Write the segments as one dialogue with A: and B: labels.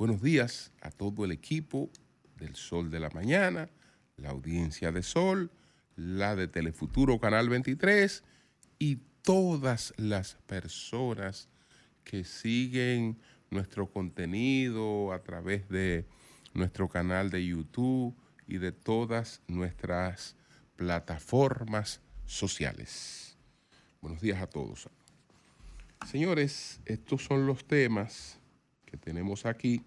A: Buenos días a todo el equipo del Sol de la Mañana, la audiencia de Sol, la de Telefuturo Canal 23 y todas las personas que siguen nuestro contenido a través de nuestro canal de YouTube y de todas nuestras plataformas sociales. Buenos días a todos. Señores, estos son los temas que tenemos aquí.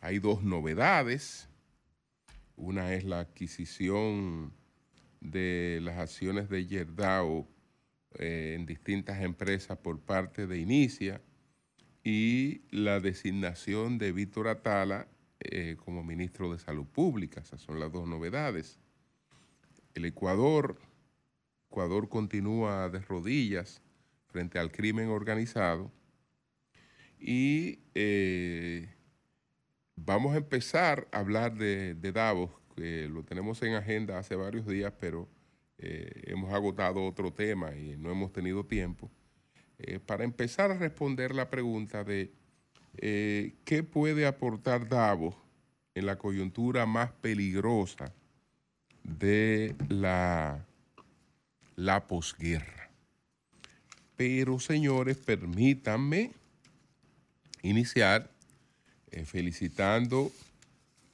A: Hay dos novedades. Una es la adquisición de las acciones de Yerdao eh, en distintas empresas por parte de Inicia y la designación de Víctor Atala eh, como ministro de Salud Pública. Esas son las dos novedades. El Ecuador, Ecuador continúa de rodillas frente al crimen organizado y eh, vamos a empezar a hablar de, Davos, que lo tenemos en agenda hace varios días, pero eh, hemos agotado otro tema y no hemos tenido tiempo. Eh, para empezar a responder la pregunta de qué puede aportar Davos en la coyuntura más peligrosa de la, la posguerra. Pero señores, permítanme iniciar eh, felicitando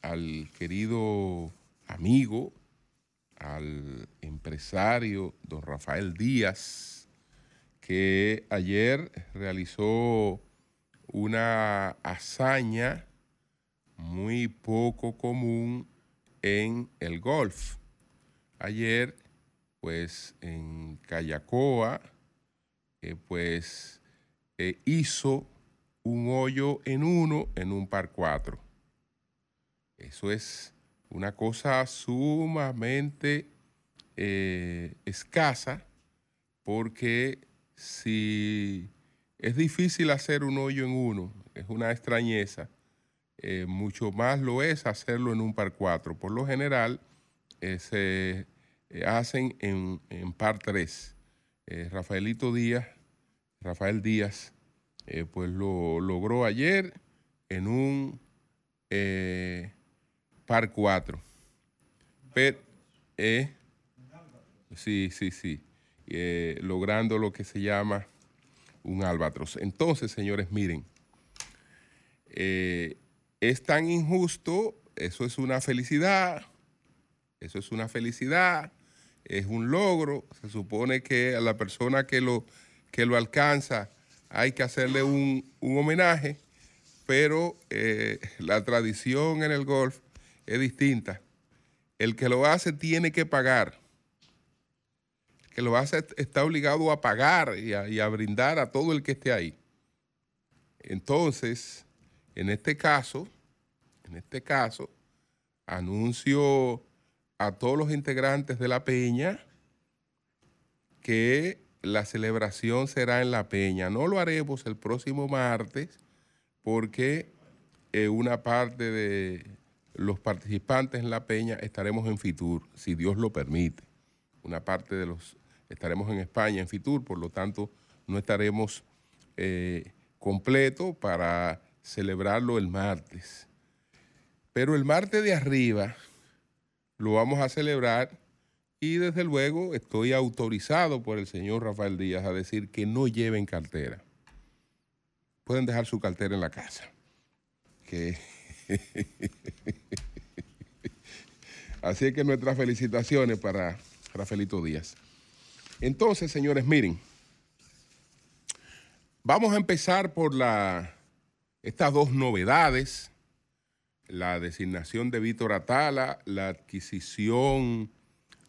A: al querido amigo, al empresario don Rafael Díaz, que ayer realizó una hazaña muy poco común en el golf. Ayer, pues en Cayacoa, eh, pues eh, hizo un hoyo en uno en un par cuatro. Eso es una cosa sumamente eh, escasa porque si es difícil hacer un hoyo en uno, es una extrañeza, eh, mucho más lo es hacerlo en un par cuatro. Por lo general eh, se hacen en, en par tres. Rafaelito Díaz, Rafael Díaz, eh, pues lo logró ayer en un eh, par 4. Pero, eh, sí, sí, sí. logrando lo que se llama un albatros. Entonces, señores, miren, es tan injusto, eso es una felicidad, eso es una felicidad, es un logro. Se supone que a la persona que lo, que lo alcanza hay que hacerle un, homenaje, pero eh, la tradición en el golf es distinta. El que lo hace tiene que pagar. El que lo hace está obligado a pagar y a, y a brindar a todo el que esté ahí. Entonces, en este caso, en este caso, anuncio a todos los integrantes de la peña que la celebración será en La Peña. No lo haremos el próximo martes porque eh, una parte de los participantes en La Peña estaremos en Fitur, si Dios lo permite. Una parte de los estaremos en España en Fitur, por lo tanto no estaremos eh, completo para celebrarlo el martes. Pero el martes de arriba lo vamos a celebrar y desde luego estoy autorizado por el señor Rafael Díaz a decir que no lleven cartera. Pueden dejar su cartera en la casa. Así es que nuestras felicitaciones para Rafaelito Díaz. Entonces, señores, miren, vamos a empezar por la, estas dos novedades, la designación de Víctor Atala, la adquisición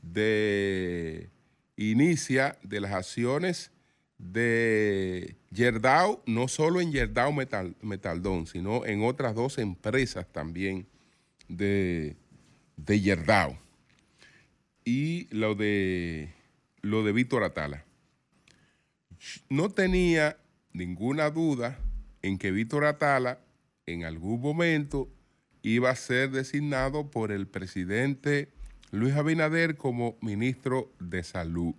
A: de inicia de las acciones de Yerdao, no solo en Yerdao Metal, Metaldón, sino en otras dos empresas también de, de Yerdao. Y lo de, lo de Víctor Atala. No tenía ninguna duda en que Víctor Atala en algún momento iba a ser designado por el presidente Luis Abinader como ministro de Salud.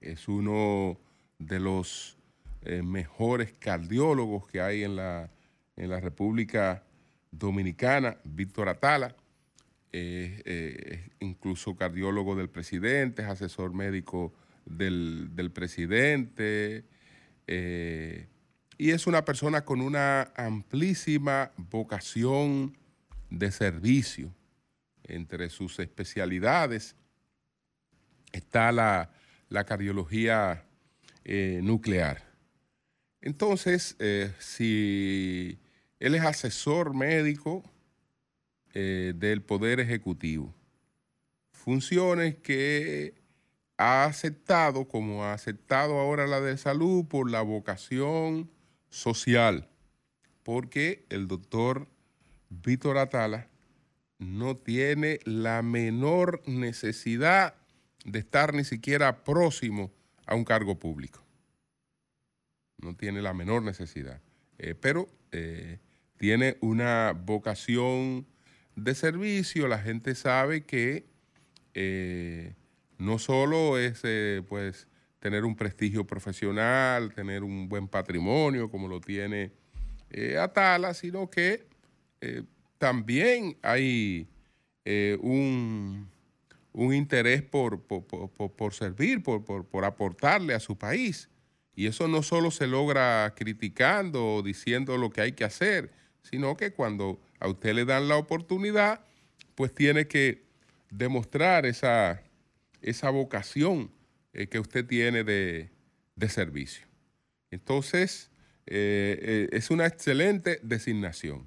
A: Es uno de los eh, mejores cardiólogos que hay en la, en la República Dominicana, Víctor Atala, incluso cardiólogo del presidente, es asesor médico del, presidente, eh, y es una persona con una amplísima vocación de servicio. Entre sus especialidades está la, cardiología eh, nuclear. Entonces, eh, si él es asesor médico eh, del Poder Ejecutivo, funciones que ha aceptado, como ha aceptado ahora la de salud, por la vocación social, porque el doctor Víctor Atala no tiene la menor necesidad de estar ni siquiera próximo a un cargo público. No tiene la menor necesidad. Eh, pero eh, tiene una vocación de servicio. La gente sabe que eh, no solo es pues tener un prestigio profesional, tener un buen patrimonio como lo tiene Atala, sino que también hay un un interés por, por, servir, por, aportarle a su país. Y eso no solo se logra criticando o diciendo lo que hay que hacer, sino que cuando a usted le dan la oportunidad, pues tiene que demostrar esa, esa vocación eh, que usted tiene de, servicio. Entonces, eh, eh, es una excelente designación.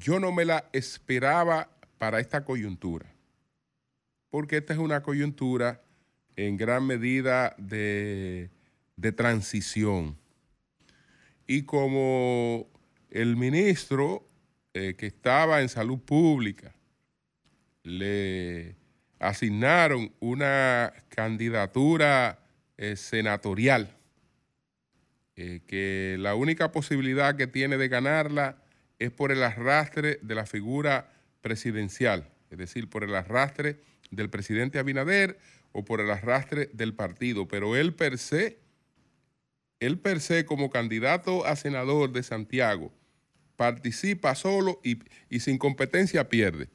A: Yo no me la esperaba para esta coyuntura porque esta es una coyuntura en gran medida de, transición. Y como el ministro eh, que estaba en salud pública le asignaron una candidatura eh, senatorial, eh, que la única posibilidad que tiene de ganarla es por el arrastre de la figura presidencial, es decir, por el arrastre del presidente Abinader o por el arrastre del partido, pero él per se, él per se como candidato a senador de Santiago, participa solo y, sin competencia pierde.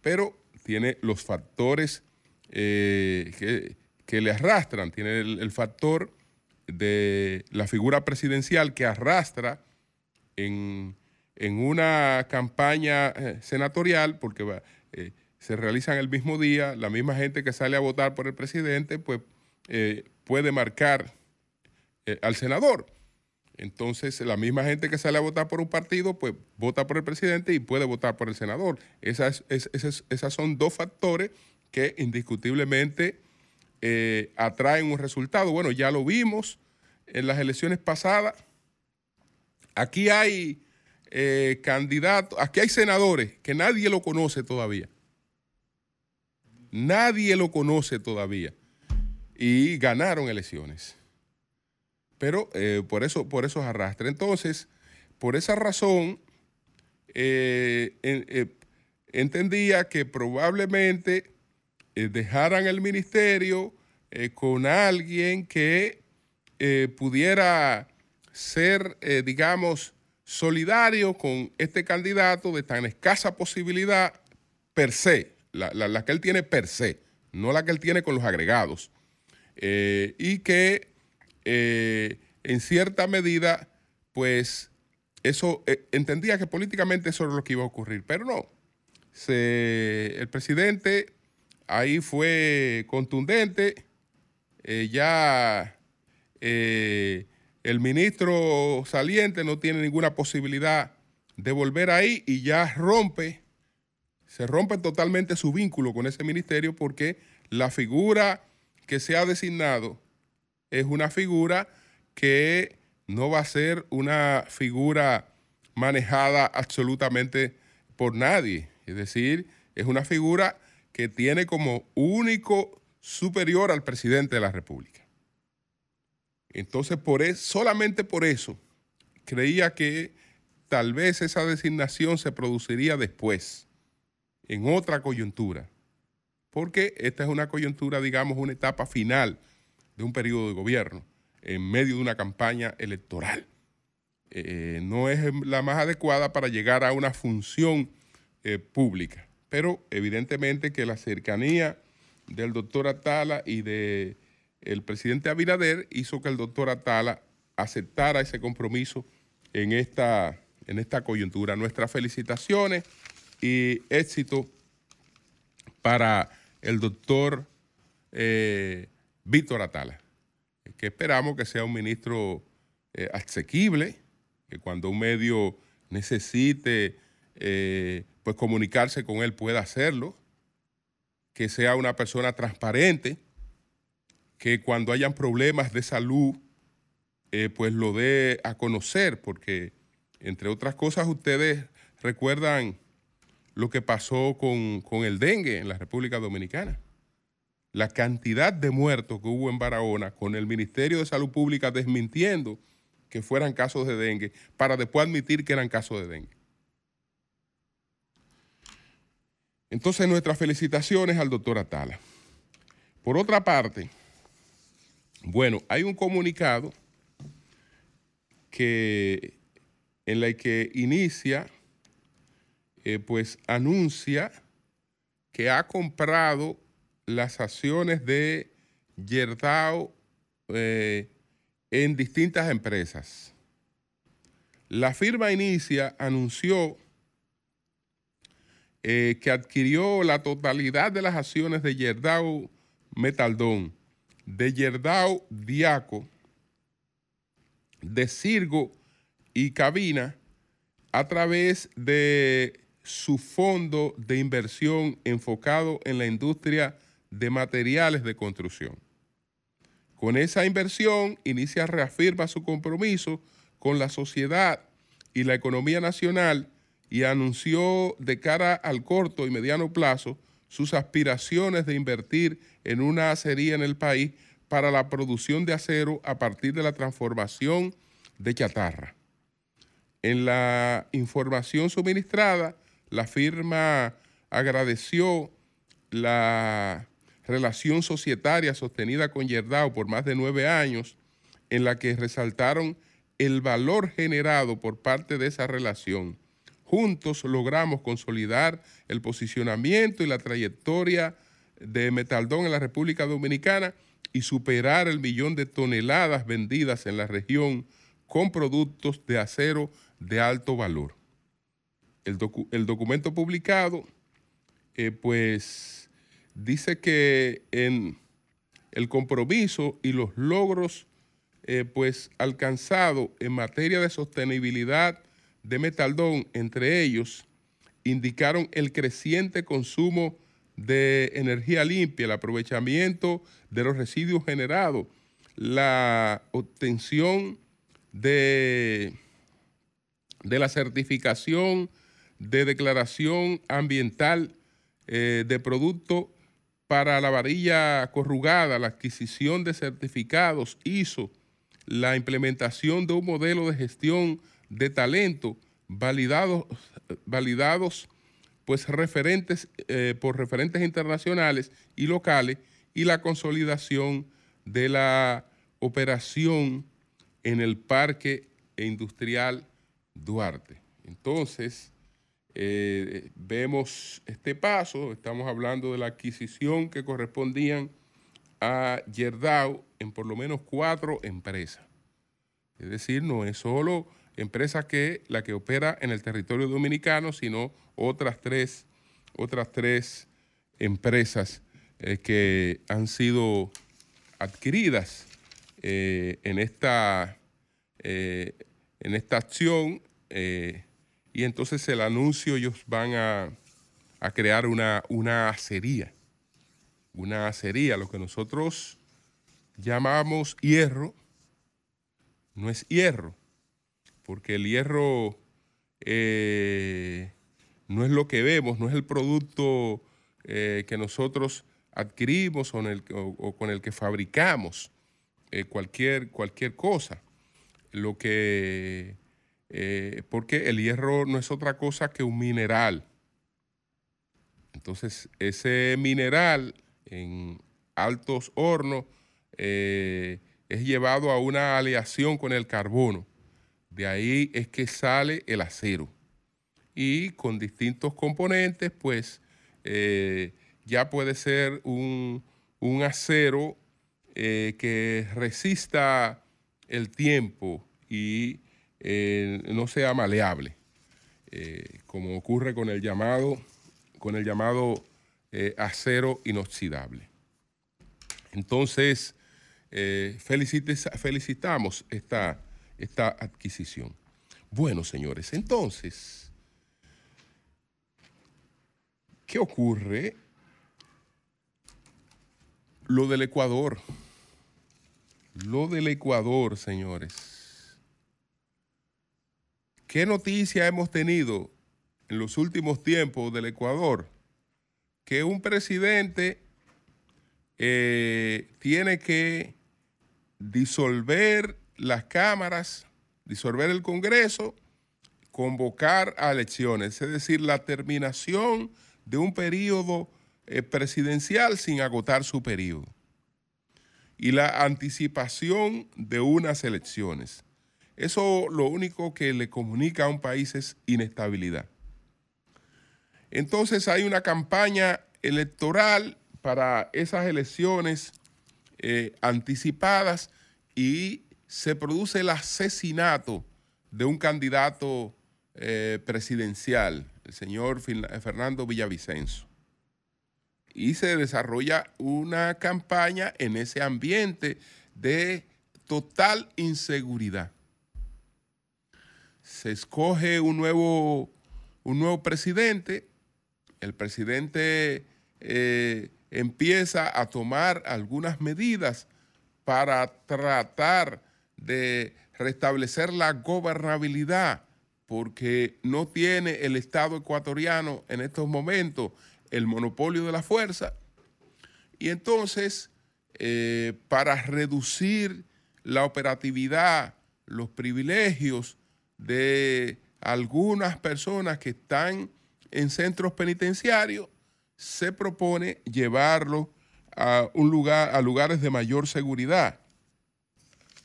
A: Pero tiene los factores eh, que, le arrastran, tiene el, factor de la figura presidencial que arrastra en, una campaña eh, senatorial, porque eh, se realizan el mismo día, la misma gente que sale a votar por el presidente, pues eh, puede marcar al senador. Entonces, la misma gente que sale a votar por un partido, pues vota por el presidente y puede votar por el senador. Esas, esas, son dos factores que indiscutiblemente atraen un resultado. Bueno, ya lo vimos en las elecciones pasadas. Aquí hay candidatos, aquí hay senadores que nadie lo conoce todavía. Nadie lo conoce todavía. Y ganaron elecciones. Pero eh, por, eso, por eso arrastra. Entonces, por esa razón, eh, eh, entendía que probablemente dejaran el ministerio con alguien que pudiera ser, digamos, solidario con este candidato de tan escasa posibilidad per se la, que él tiene per se, no la que él tiene con los agregados, eh, y que eh, en cierta medida, pues eso eh, entendía que políticamente eso era lo que iba a ocurrir, pero no. el presidente ahí fue contundente, ya el ministro saliente no tiene ninguna posibilidad de volver ahí y ya rompe se rompe totalmente su vínculo con ese ministerio porque la figura que se ha designado es una figura que no va a ser una figura manejada absolutamente por nadie. Es decir, es una figura que tiene como único superior al presidente de la República. Entonces, por solamente por eso, creía que tal vez esa designación se produciría después, en otra coyuntura, porque esta es una coyuntura, digamos, una etapa final de un periodo de gobierno, en medio de una campaña electoral. Eh, no es la más adecuada para llegar a una función eh, pública, pero evidentemente que la cercanía del doctor Atala y del el presidente Abinader hizo que el doctor Atala aceptara ese compromiso en esta, en esta coyuntura. Nuestras felicitaciones y éxito para el doctor eh, Víctor Atala, que esperamos que sea un ministro eh, asequible, que cuando un medio necesite eh, pues comunicarse con él pueda hacerlo, que sea una persona transparente, que cuando hayan problemas de salud, eh, pues lo dé a conocer, porque entre otras cosas ustedes recuerdan lo que pasó con, con, el dengue en la República Dominicana. La cantidad de muertos que hubo en Barahona con el Ministerio de Salud Pública desmintiendo que fueran casos de dengue para después admitir que eran casos de dengue. Entonces nuestras felicitaciones al doctor Atala. Por otra parte, bueno, hay un comunicado que en la que inicia, eh, pues anuncia que ha comprado las acciones de Yerdao eh, en distintas empresas. La firma Inicia anunció eh, que adquirió la totalidad de las acciones de Yerdao Metaldón, de Yerdao Diaco, de Cirgo y Cabina a través de su fondo de inversión enfocado en la industria de materiales de construcción. Con esa inversión, Inicia reafirma su compromiso con la sociedad y la economía nacional y anunció de cara al corto y mediano plazo sus aspiraciones de invertir en una acería en el país para la producción de acero a partir de la transformación de chatarra. En la información suministrada, la firma agradeció la relación societaria sostenida con Yerdao por más de nueve años, en la que resaltaron el valor generado por parte de esa relación Juntos logramos consolidar el posicionamiento y la trayectoria de Metaldón en la República Dominicana y superar el millón de toneladas vendidas en la región con productos de acero de alto valor. El, documento publicado, eh, pues, dice que en el compromiso y los logros, eh, pues, alcanzados en materia de sostenibilidad de Metaldón, entre ellos, indicaron el creciente consumo de energía limpia, el aprovechamiento de los residuos generados, la obtención de, de la certificación de declaración ambiental eh, de producto para la varilla corrugada, la adquisición de certificados ISO, la implementación de un modelo de gestión de talento validados, validados pues referentes eh, por referentes internacionales y locales y la consolidación de la operación en el Parque Industrial Duarte. Entonces, eh, vemos este paso, estamos hablando de la adquisición que correspondían a Yerdao en por lo menos cuatro empresas. Es decir, no es solo empresa que la que opera en el territorio dominicano, sino otras tres, otras tres empresas eh, que han sido adquiridas eh, en, esta, eh, en esta acción y entonces el anuncio ellos van a, crear una, una acería, una acería, lo que nosotros llamamos hierro, no es hierro, porque el hierro eh, no es lo que vemos, no es el producto eh, que nosotros adquirimos o, con el que fabricamos eh, cualquier, cualquier cosa. Lo que, porque el hierro no es otra cosa que un mineral. Entonces, ese mineral en altos hornos es llevado a una aleación con el carbono de ahí es que sale el acero. Y con distintos componentes, pues eh, ya puede ser un, acero eh, que resista el tiempo y eh, no sea maleable, como ocurre con el llamado, con el llamado acero inoxidable. Entonces, felicitamos esta esta adquisición. Bueno, señores, entonces, ¿qué ocurre? Lo del Ecuador. Lo del Ecuador, señores. ¿Qué noticia hemos tenido en los últimos tiempos del Ecuador? Que un presidente eh, tiene que disolver las cámaras, disolver el Congreso, convocar a elecciones, es decir, la terminación de un periodo eh, presidencial sin agotar su periodo y la anticipación de unas elecciones. Eso lo único que le comunica a un país es inestabilidad. Entonces hay una campaña electoral para esas elecciones eh, anticipadas y se produce el asesinato de un candidato eh, presidencial, el señor eh, Fernando Villavicencio. Y se desarrolla una campaña en ese ambiente de total inseguridad. Se escoge un nuevo, un nuevo presidente, el presidente eh, empieza a tomar algunas medidas para tratar de restablecer la gobernabilidad, porque no tiene el Estado ecuatoriano en estos momentos el monopolio de la fuerza. Y entonces, eh, para reducir la operatividad, los privilegios de algunas personas que están en centros penitenciarios, se propone llevarlo a un lugar, a lugares de mayor seguridad.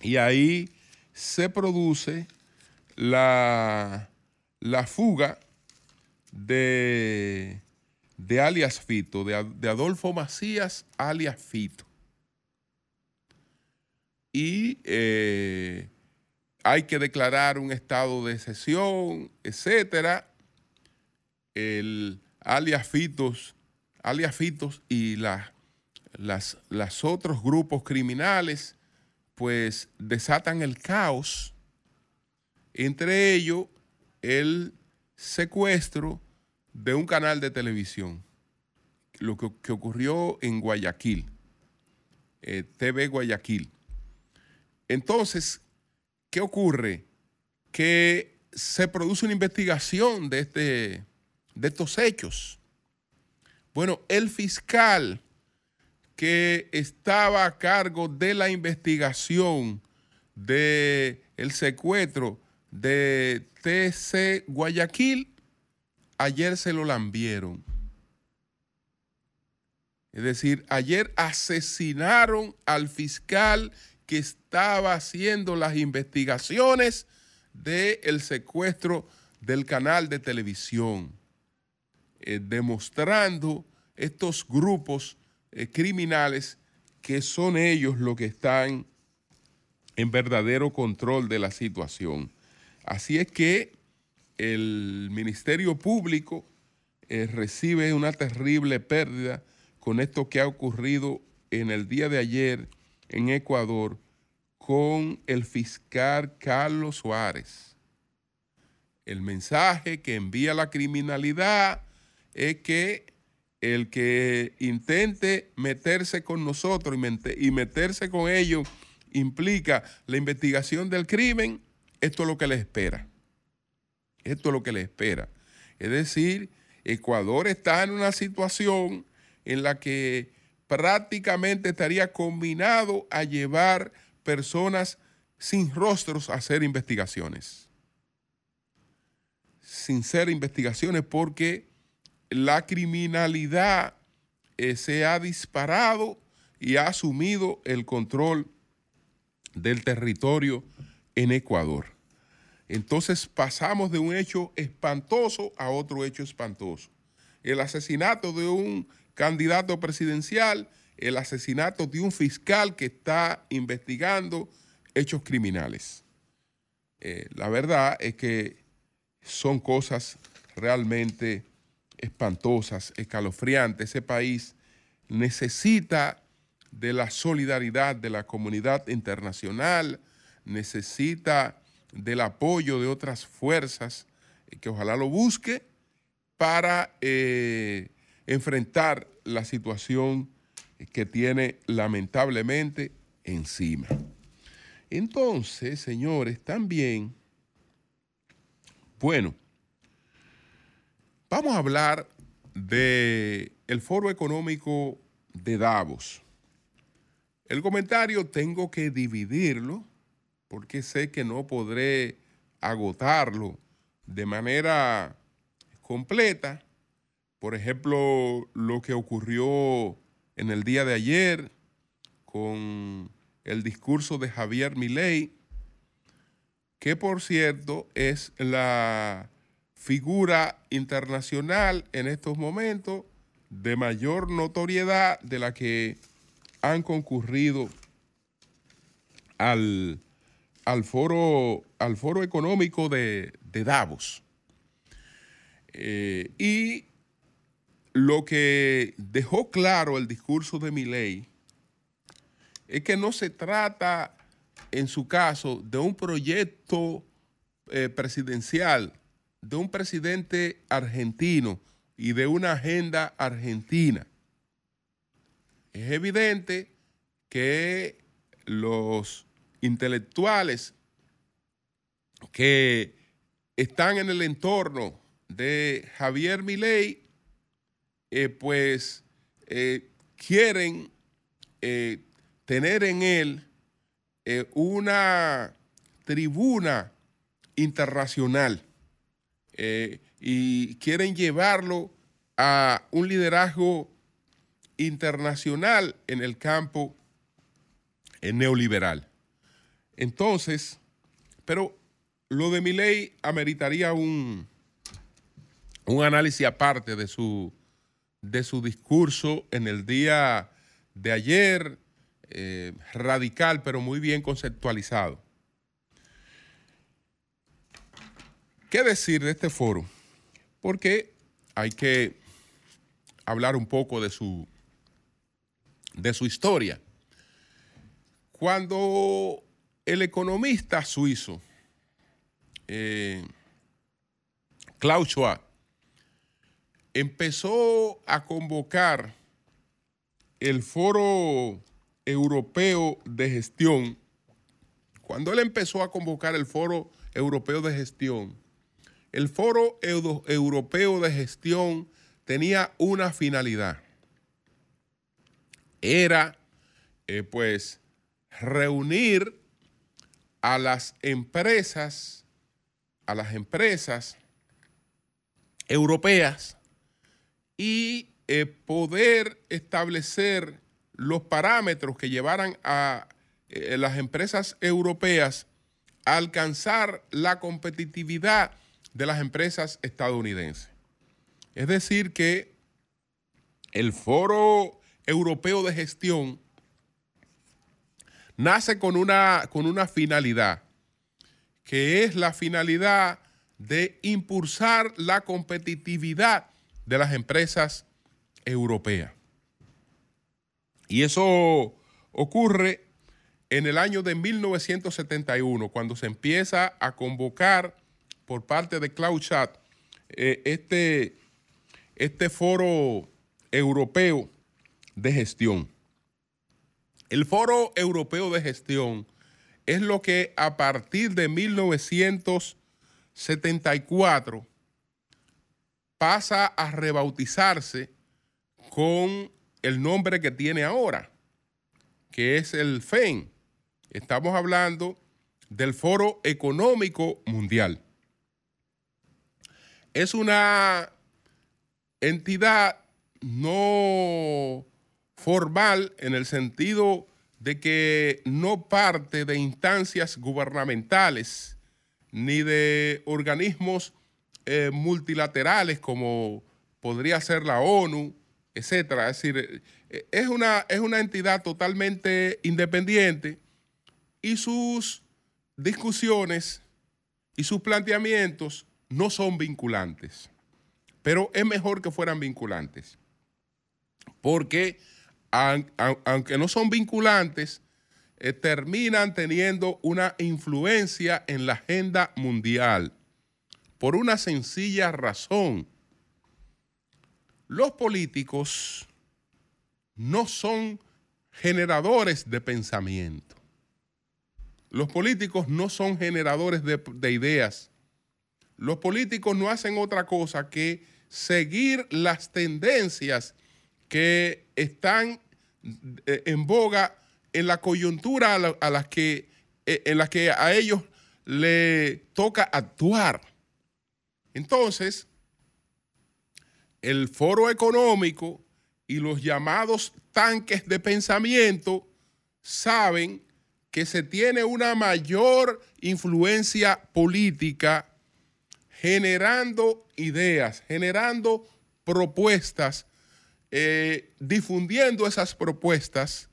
A: Y ahí se produce la, la fuga de, de alias Fito, de, Adolfo Macías alias Fito. Y eh, hay que declarar un estado de sesión, etcétera. El alias Fitos, alias Fitos y las, las otros grupos criminales pues desatan el caos, entre ellos el secuestro de un canal de televisión, lo que, ocurrió en Guayaquil, eh, TV Guayaquil. Entonces, ¿qué ocurre? Que se produce una investigación de, este, de estos hechos. Bueno, el fiscal que estaba a cargo de la investigación del el secuestro de TC Guayaquil, ayer se lo lambieron. Es decir, ayer asesinaron al fiscal que estaba haciendo las investigaciones del secuestro del canal de televisión, eh, demostrando estos grupos eh, criminales que son ellos los que están en verdadero control de la situación. Así es que el Ministerio Público eh, recibe una terrible pérdida con esto que ha ocurrido en el día de ayer en Ecuador con el fiscal Carlos Suárez. El mensaje que envía la criminalidad es que el que intente meterse con nosotros y, meterse con ellos implica la investigación del crimen, esto es lo que le espera. Esto es lo que le espera. Es decir, Ecuador está en una situación en la que prácticamente estaría combinado a llevar personas sin rostros a hacer investigaciones. Sin ser investigaciones porque la criminalidad eh, se ha disparado y ha asumido el control del territorio en Ecuador. Entonces pasamos de un hecho espantoso a otro hecho espantoso. El asesinato de un candidato presidencial, el asesinato de un fiscal que está investigando hechos criminales. Eh, la verdad es que son cosas realmente espantosas, escalofriantes. Ese país necesita de la solidaridad de la comunidad internacional, necesita del apoyo de otras fuerzas eh, que ojalá lo busque para eh, enfrentar la situación que tiene lamentablemente encima. Entonces, señores, también, bueno, vamos a hablar del el Foro Económico de Davos. El comentario tengo que dividirlo porque sé que no podré agotarlo de manera completa. Por ejemplo, lo que ocurrió en el día de ayer con el discurso de Javier Milei, que por cierto es la figura internacional en estos momentos de mayor notoriedad de la que han concurrido al, al, foro, al foro económico de, Davos. Eh, y lo que dejó claro el discurso de Milei es que no se trata, en su caso, de un proyecto eh, presidencial, de un presidente argentino y de una agenda argentina. Es evidente que los intelectuales que están en el entorno de Javier Milei, eh, pues eh, quieren eh, tener en él una tribuna internacional y quieren llevarlo a un liderazgo internacional en el campo neoliberal. Entonces, pero lo de mi ley ameritaría un, un análisis aparte de su, de su discurso en el día de ayer, eh, radical, pero muy bien conceptualizado. ¿Qué decir de este foro? Porque hay que hablar un poco de su, de su historia. Cuando el economista suizo eh, Klaus Schwab empezó a convocar el Foro Europeo de Gestión, cuando él empezó a convocar el Foro Europeo de Gestión, el Foro Europeo de Gestión tenía una finalidad. Era, eh, pues, reunir a las empresas, a las empresas europeas y eh, poder establecer los parámetros que llevaran a eh, las empresas europeas a alcanzar la competitividad de las empresas estadounidenses. Es decir, que el Foro Europeo de Gestión nace con una, con una finalidad, que es la finalidad de impulsar la competitividad de las empresas europeas. Y eso ocurre en el año de 1971, cuando se empieza a convocar por parte de Schwab eh, este, este foro Europeo de Gestión. El Foro Europeo de Gestión es lo que a partir de 1974 pasa a rebautizarse con el nombre que tiene ahora, que es el FEN. Estamos hablando del Foro Económico Mundial. Es una entidad no formal en el sentido de que no parte de instancias gubernamentales ni de organismos eh, multilaterales como podría ser la ONU, etcétera. Es decir, eh, es una, es una entidad totalmente independiente y sus discusiones y sus planteamientos no son vinculantes. Pero es mejor que fueran vinculantes. Porque aunque no son vinculantes, eh, terminan teniendo una influencia en la agenda mundial por una sencilla razón. Los políticos no son generadores de pensamiento. Los políticos no son generadores de, de ideas. Los políticos no hacen otra cosa que seguir las tendencias que están eh, en boga en la coyuntura a, las que, eh, en que a ellos le toca actuar. Entonces, el foro económico y los llamados tanques de pensamiento saben que se tiene una mayor influencia política generando ideas, generando propuestas eh, difundiendo esas propuestas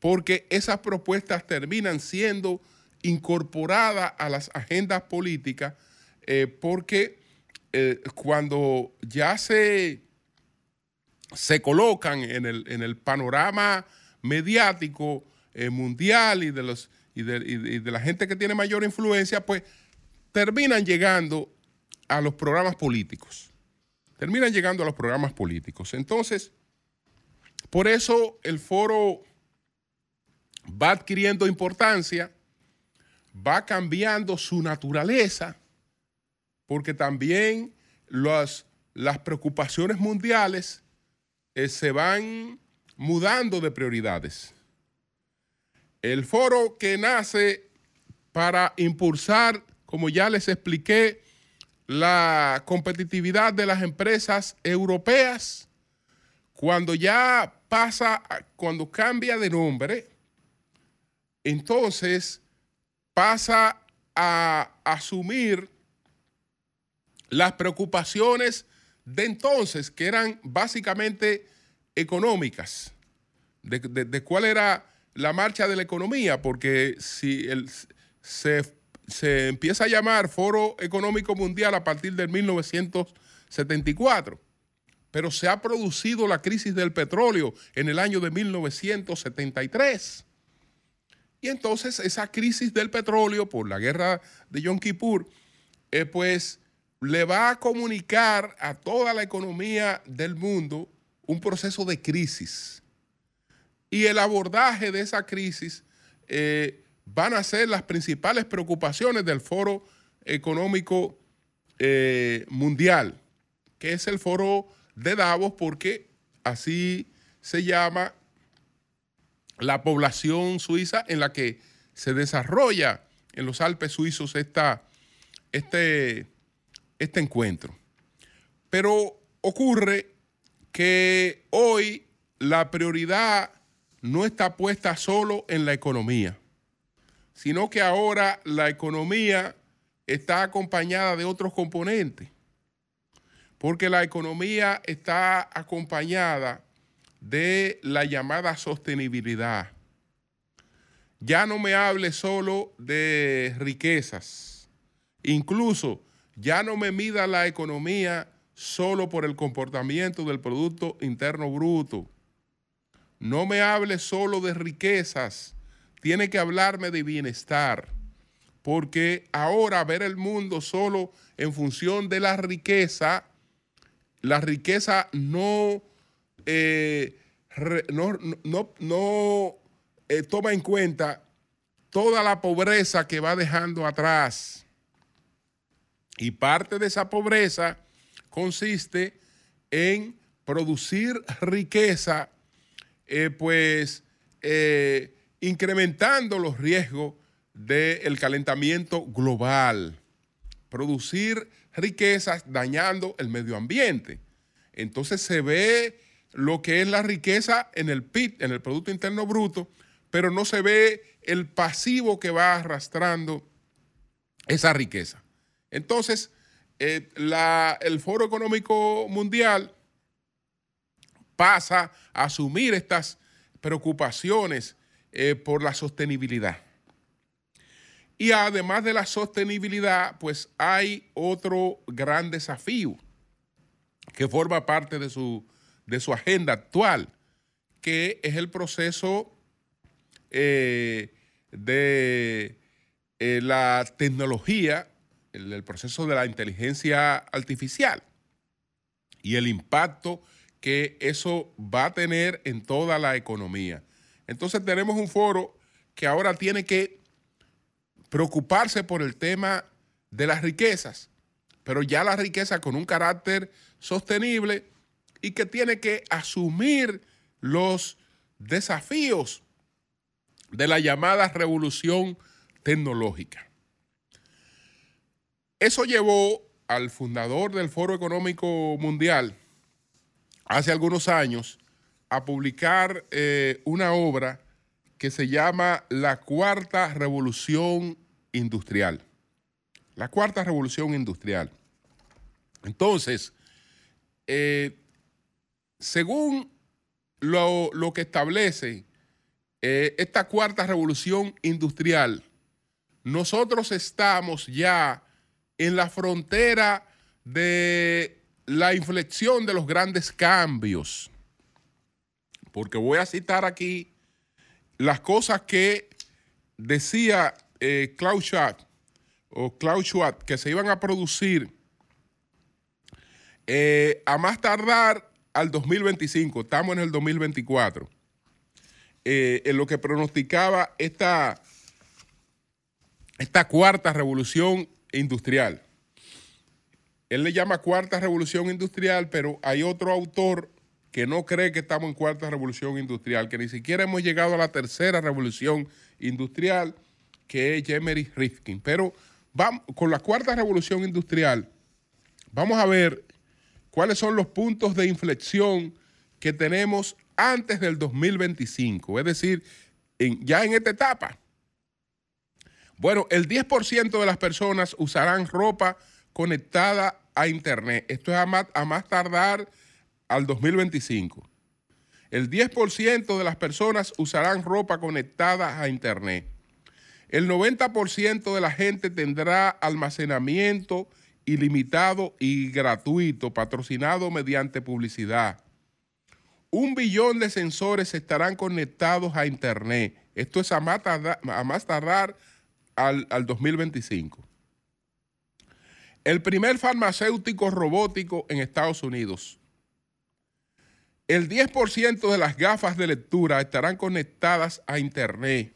A: porque esas propuestas terminan siendo incorporadas a las agendas políticas eh, porque eh, cuando ya se, se colocan en el, en el panorama mediático mundial y de, los, y de la gente que tiene mayor influencia, pues terminan llegando a los programas políticos terminan llegando a los programas políticos. Entonces, por eso el foro va adquiriendo importancia, va cambiando su naturaleza, porque también las preocupaciones mundiales eh, se van mudando de prioridades. El foro que nace para impulsar, como ya les expliqué, la competitividad de las empresas europeas, cuando ya pasa, cuando cambia de nombre, entonces pasa a asumir las preocupaciones de entonces, que eran básicamente económicas, de, cuál era la marcha de la economía, porque si el, se se empieza a llamar Foro Económico Mundial a partir de 1974, pero se ha producido la crisis del petróleo en el año de 1973. Y entonces esa crisis del petróleo por la guerra de Yom Kippur, eh, pues le va a comunicar a toda la economía del mundo un proceso de crisis. Y el abordaje de esa crisis eh, van a ser las principales preocupaciones del Foro Económico eh, Mundial, que es el foro de Davos, porque así se llama la población suiza en la que se desarrolla en los Alpes suizos este, este encuentro. Pero ocurre que hoy la prioridad no está puesta solo en la economía sino que ahora la economía está acompañada de otros componentes, porque la economía está acompañada de la llamada sostenibilidad. Ya no me hable solo de riquezas, incluso ya no me mida la economía solo por el comportamiento del Producto Interno Bruto. No me hable solo de riquezas, tiene que hablarme de bienestar, porque ahora ver el mundo solo en función de la riqueza, la riqueza no eh, eh, toma en cuenta toda la pobreza que va dejando atrás. Y parte de esa pobreza consiste en producir riqueza, eh, pues incrementando los riesgos del calentamiento global, producir riquezas dañando el medio ambiente. Entonces se ve lo que es la riqueza en el PIB, en el Producto Interno Bruto, pero no se ve el pasivo que va arrastrando esa riqueza. Entonces, eh, el Foro Económico Mundial pasa a asumir estas preocupaciones eh, por la sostenibilidad. Y además de la sostenibilidad, pues hay otro gran desafío que forma parte de su, de su agenda actual, que es el proceso eh, de eh, la tecnología, el, proceso de la inteligencia artificial y el impacto que eso va a tener en toda la economía. Entonces tenemos un foro que ahora tiene que preocuparse por el tema de las riquezas, pero ya la riqueza con un carácter sostenible y que tiene que asumir los desafíos de la llamada revolución tecnológica. Eso llevó al fundador del Foro Económico Mundial hace algunos años a publicar eh, una obra que se llama la cuarta revolución industrial. La cuarta revolución industrial. Entonces, eh, según lo, que establece eh, esta cuarta revolución industrial, nosotros estamos ya en la frontera de la inflexión de los grandes cambios. Porque voy a citar aquí las cosas que decía eh, Klaus Schwab o Klaus Schwab que se iban a producir eh, a más tardar al 2025, estamos en el 2024, eh, en lo que pronosticaba esta, esta cuarta revolución industrial. Él le llama cuarta revolución industrial, pero hay otro autor que no cree que estamos en cuarta revolución industrial, que ni siquiera hemos llegado a la tercera revolución industrial, que es Jemery Rifkin. Pero con la cuarta revolución industrial, vamos a ver cuáles son los puntos de inflexión que tenemos antes del 2025, es decir, ya en esta etapa. Bueno, el 10% de las personas usarán ropa conectada a Internet. Esto es a más tardar al 2025. El 10% de las personas usarán ropa conectada a Internet. El 90% de la gente tendrá almacenamiento ilimitado y gratuito, patrocinado mediante publicidad. Un billón de sensores estarán conectados a Internet. Esto es a más tardar, al, al 2025. El primer farmacéutico robótico en Estados Unidos el 10% de las gafas de lectura estarán conectadas a Internet.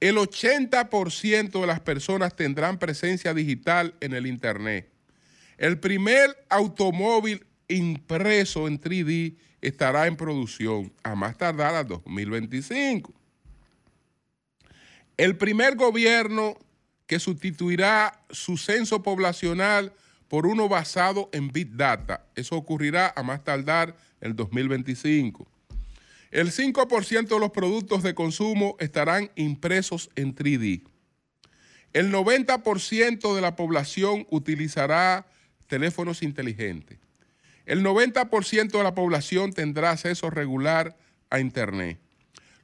A: El 80% de las personas tendrán presencia digital en el Internet. El primer automóvil impreso en 3D estará en producción a más tardar a 2025. El primer gobierno que sustituirá su censo poblacional por uno basado en Big Data. Eso ocurrirá a más tardar el 2025. El 5% de los productos de consumo estarán impresos en 3D. El 90% de la población utilizará teléfonos inteligentes. El 90% de la población tendrá acceso regular a Internet.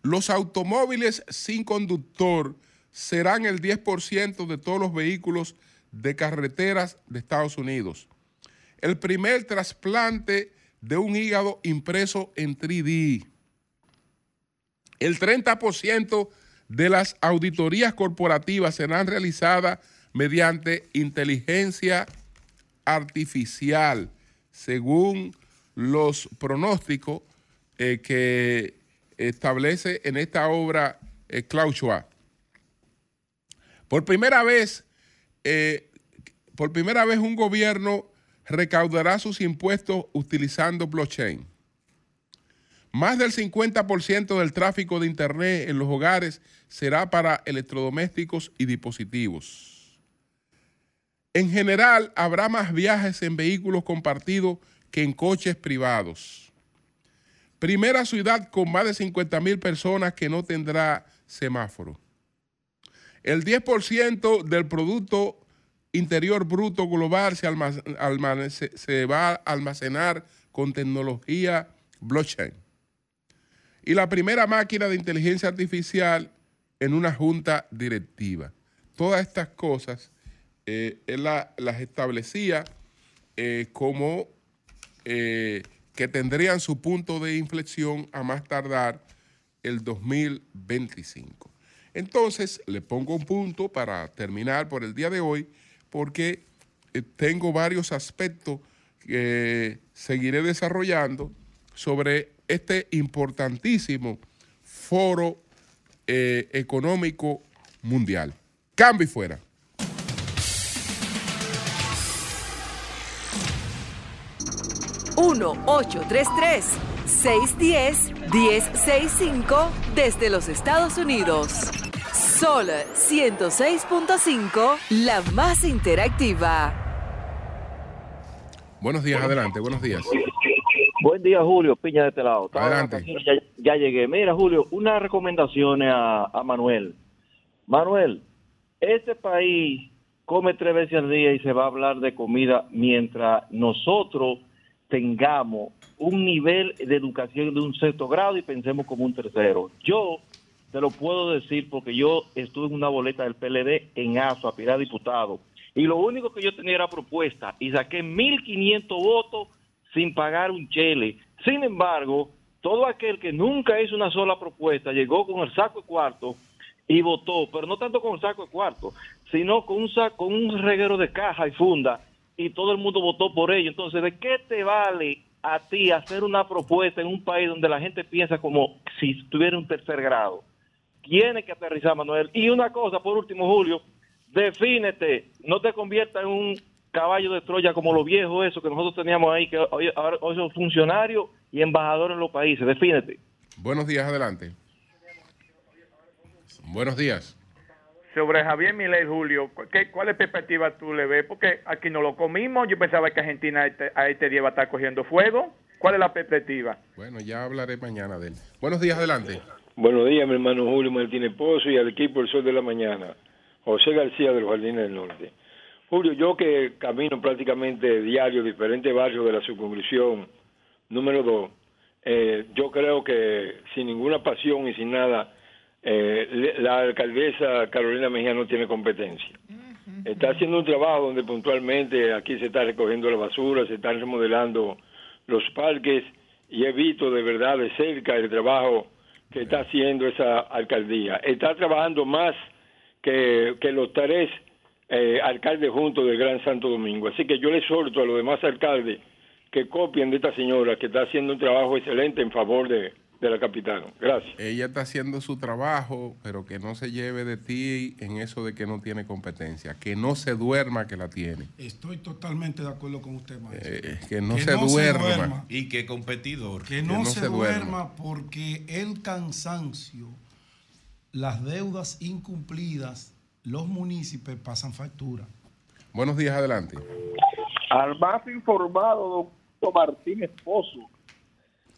A: Los automóviles sin conductor serán el 10% de todos los vehículos de carreteras de Estados Unidos. El primer trasplante de un hígado impreso en 3D. El 30% de las auditorías corporativas serán realizadas mediante inteligencia artificial, según los pronósticos eh, que establece en esta obra eh, Klaus Schwab. Por primera vez, eh, por primera vez un gobierno recaudará sus impuestos utilizando blockchain. Más del 50% del tráfico de Internet en los hogares será para electrodomésticos y dispositivos. En general, habrá más viajes en vehículos compartidos que en coches privados. Primera ciudad con más de 50 mil personas que no tendrá semáforo. El 10% del Producto Interior Bruto Global se, se va a almacenar con tecnología blockchain y la primera máquina de inteligencia artificial en una junta directiva. Todas estas cosas eh, las establecía eh, como eh, que tendrían su punto de inflexión a más tardar el 2025. Entonces, le pongo un punto para terminar por el día de hoy, porque tengo varios aspectos que seguiré desarrollando sobre este importantísimo foro eh, económico mundial. Cambio y fuera.
B: ...1-833-610-1065... ...desde los Estados Unidos. Sol 106.5... ...la más interactiva.
A: Buenos días, adelante, buenos días.
C: Buen día, Julio. Piña de este lado.
A: Adelante.
C: Ya, llegué. Mira, Julio, unas recomendaciones a, Manuel. Manuel, este país come tres veces al día y se va a hablar de comida mientras nosotros tengamos un nivel de educación de un sexto grado y pensemos como un tercero. Yo te lo puedo decir porque yo estuve en una boleta del PLD en ASO, a diputado, y lo único que yo tenía era propuesta y saqué 1.500 votos sin pagar un chele. Sin embargo, todo aquel que nunca hizo una sola propuesta llegó con el saco de cuarto y votó, pero no tanto con el saco de cuarto, sino con un, saco, con un reguero de caja y funda y todo el mundo votó por ello. Entonces, ¿de qué te vale a ti hacer una propuesta en un país donde la gente piensa como si estuviera un tercer grado? Tiene que aterrizar, Manuel. Y una cosa, por último, Julio, defínete, no te conviertas en un caballo de Troya como los viejos, eso que nosotros teníamos ahí, que hoy, ahora, hoy son funcionarios y embajadores en los países. Defínete.
A: Buenos días, adelante. Buenos días.
D: Sobre Javier Milei, Julio, ¿qué, ¿cuál es perspectiva tú le ves? Porque aquí no lo comimos, yo pensaba que Argentina este, a este día va a estar cogiendo fuego. ¿Cuál es la perspectiva?
A: Bueno, ya hablaré mañana de él. Buenos días, adelante.
E: Buenos días, mi hermano Julio Martínez Pozo y al equipo El Sol de la Mañana. José García de los Jardines del Norte. Julio, yo que camino prácticamente diario diferentes barrios de la subcongregación número 2, eh, yo creo que sin ninguna pasión y sin nada, eh, la alcaldesa Carolina Mejía no tiene competencia. Está haciendo un trabajo donde puntualmente aquí se está recogiendo la basura, se están remodelando los parques y he visto de verdad de cerca el trabajo que está haciendo esa alcaldía. Está trabajando más que, que los tres eh, alcaldes juntos del Gran Santo Domingo. Así que yo le exhorto a los demás alcaldes que copien de esta señora que está haciendo un trabajo excelente en favor de, de la capital. Gracias.
A: Ella está haciendo su trabajo, pero que no se lleve de ti en eso de que no tiene competencia, que no se duerma que la tiene.
F: Estoy totalmente de acuerdo con usted, maestro.
A: Eh, que, no, se, duerma.
G: Y que competidor.
F: Que no, se, duerma porque el cansancio, las deudas incumplidas los municipios pasan factura.
A: Buenos días, adelante.
H: Al más informado, doctor Martín Esposo,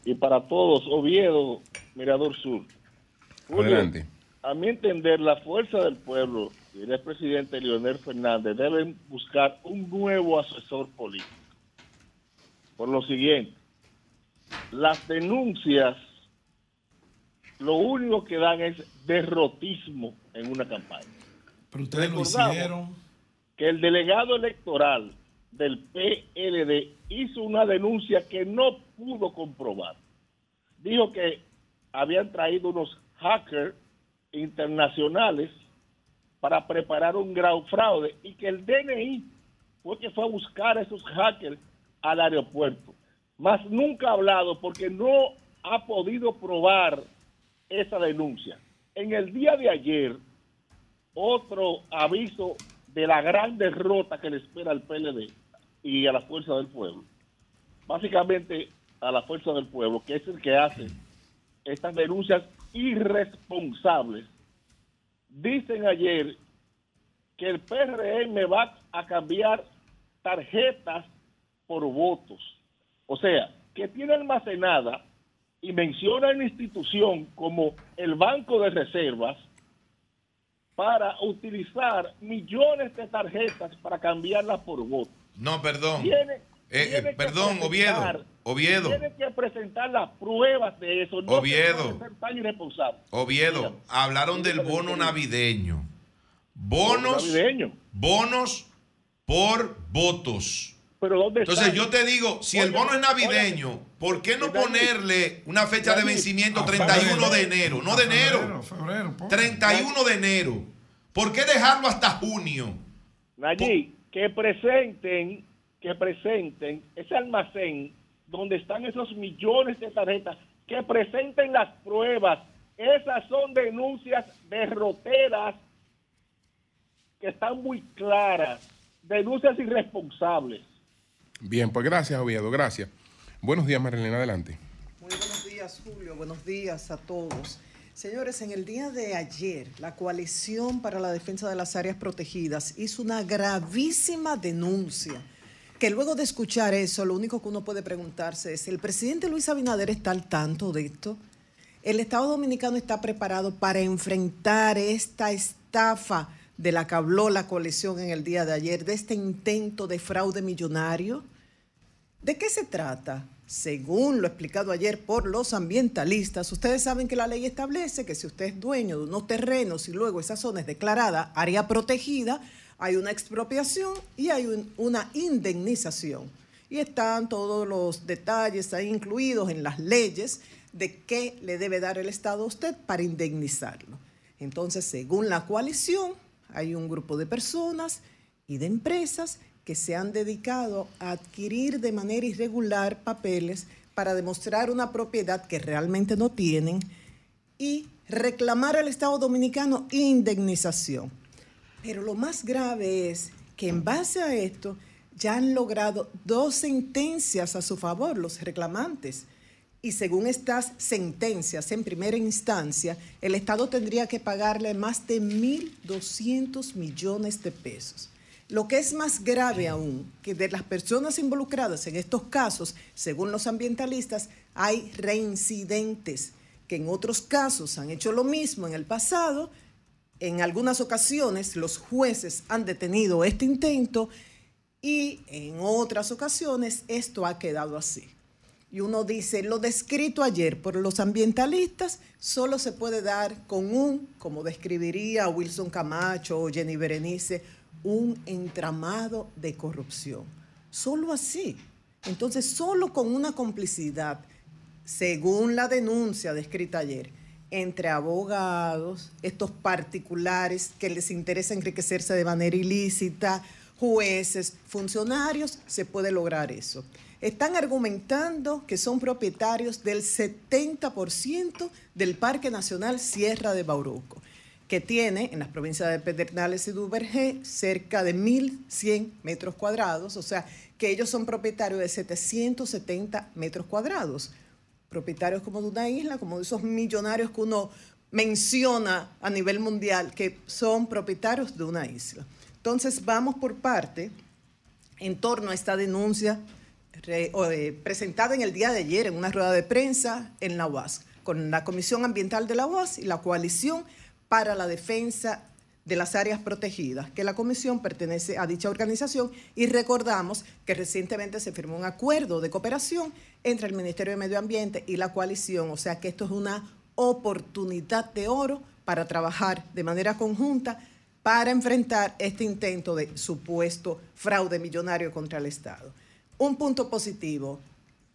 H: y para todos, Oviedo, Mirador Sur.
A: adelante.
H: A mi entender, la fuerza del pueblo y el presidente Leonel Fernández deben buscar un nuevo asesor político. Por lo siguiente, las denuncias lo único que dan es derrotismo en una campaña.
F: Pero ustedes lo hicieron.
H: Que el delegado electoral del PLD hizo una denuncia que no pudo comprobar. Dijo que habían traído unos hackers internacionales para preparar un gran fraude y que el DNI fue que fue a buscar a esos hackers al aeropuerto.
I: más nunca ha hablado porque no ha podido probar esa denuncia. En el día de ayer, otro aviso de la gran derrota que le espera al PLD y a la Fuerza del Pueblo. Básicamente a la Fuerza del Pueblo, que es el que hace estas denuncias irresponsables. Dicen ayer que el PRM va a cambiar tarjetas por votos. O sea, que tiene almacenada y menciona una institución como el Banco de Reservas para utilizar millones de tarjetas para cambiarlas por votos.
G: No, perdón.
I: Tiene,
G: Eh,
I: tiene
G: eh, perdón, Oviedo. Oviedo.
I: Tiene que presentar las pruebas de eso. No
G: Oviedo. Oviedo, hablaron del bono navideño. Bonos,
I: Navideño.
G: bonos por votos.
I: Pero ¿dónde
G: Entonces
I: están?
G: yo te digo, si el bono es navideño. ¿por qué no ponerle una fecha de vencimiento
F: a
G: 31 de enero? No de enero.
F: febrero, ponle.
G: 31 de enero. ¿Por qué dejarlo hasta junio?
I: Nayib, que presenten, que presenten ese almacén donde están esos millones de tarjetas, que presenten las pruebas. Esas son denuncias derroteras que están muy claras, denuncias irresponsables.
A: Bien, pues gracias, Oviedo, gracias. Buenos días, Marilena, adelante.
J: Muy buenos días, Julio. Buenos días a todos. Señores, en el día de ayer, la Coalición para la Defensa de las Áreas Protegidas hizo una gravísima denuncia. Que luego de escuchar eso, lo único que uno puede preguntarse es, ¿el presidente Luis Abinader está al tanto de esto? ¿El Estado Dominicano está preparado para enfrentar esta estafa de la que habló la coalición en el día de ayer, de este intento de fraude millonario? ¿De qué se trata? Según lo explicado ayer por los ambientalistas, ustedes saben que la ley establece que si usted es dueño de unos terrenos y luego esa zona es declarada área protegida, hay una expropiación y hay un- una indemnización. Y están todos los detalles ahí incluidos en las leyes de qué le debe dar el Estado a usted para indemnizarlo. Entonces, según la coalición, hay un grupo de personas y de empresas que se han dedicado a adquirir de manera irregular papeles para demostrar una propiedad que realmente no tienen y reclamar al Estado Dominicano indemnización. Pero lo más grave es que en base a esto ya han logrado dos sentencias a su favor los reclamantes. Y según estas sentencias en primera instancia, el Estado tendría que pagarle más de 1.200 millones de pesos. Lo que es más grave aún, que de las personas involucradas en estos casos, según los ambientalistas, hay reincidentes que en otros casos han hecho lo mismo en el pasado. En algunas ocasiones los jueces han detenido este intento y en otras ocasiones esto ha quedado así. Y uno dice, lo descrito ayer por los ambientalistas solo se puede dar con un, como describiría Wilson Camacho o Jenny Berenice, un entramado de corrupción. Solo así. Entonces, solo con una complicidad, según la denuncia descrita ayer, entre abogados, estos particulares que les interesa enriquecerse de manera ilícita, jueces, funcionarios, se puede lograr eso. Están argumentando que son propietarios del 70% del Parque Nacional Sierra de Bauruco, que tiene en las provincias de Pedernales y Duvergé cerca de 1.100 metros cuadrados, o sea, que ellos son propietarios de 770 metros cuadrados. Propietarios como de una isla, como de esos millonarios que uno menciona a nivel mundial, que son propietarios de una isla. Entonces, vamos por parte en torno a esta denuncia eh, presentada en el día de ayer en una rueda de prensa en la UAS, con la Comisión Ambiental de la UAS y la Coalición para la Defensa de las Áreas Protegidas, que la comisión pertenece a dicha organización y recordamos que recientemente se firmó un acuerdo de cooperación entre el Ministerio de Medio Ambiente y la coalición, o sea que esto es una oportunidad de oro para trabajar de manera conjunta para enfrentar este intento de supuesto fraude millonario contra el Estado. Un punto positivo,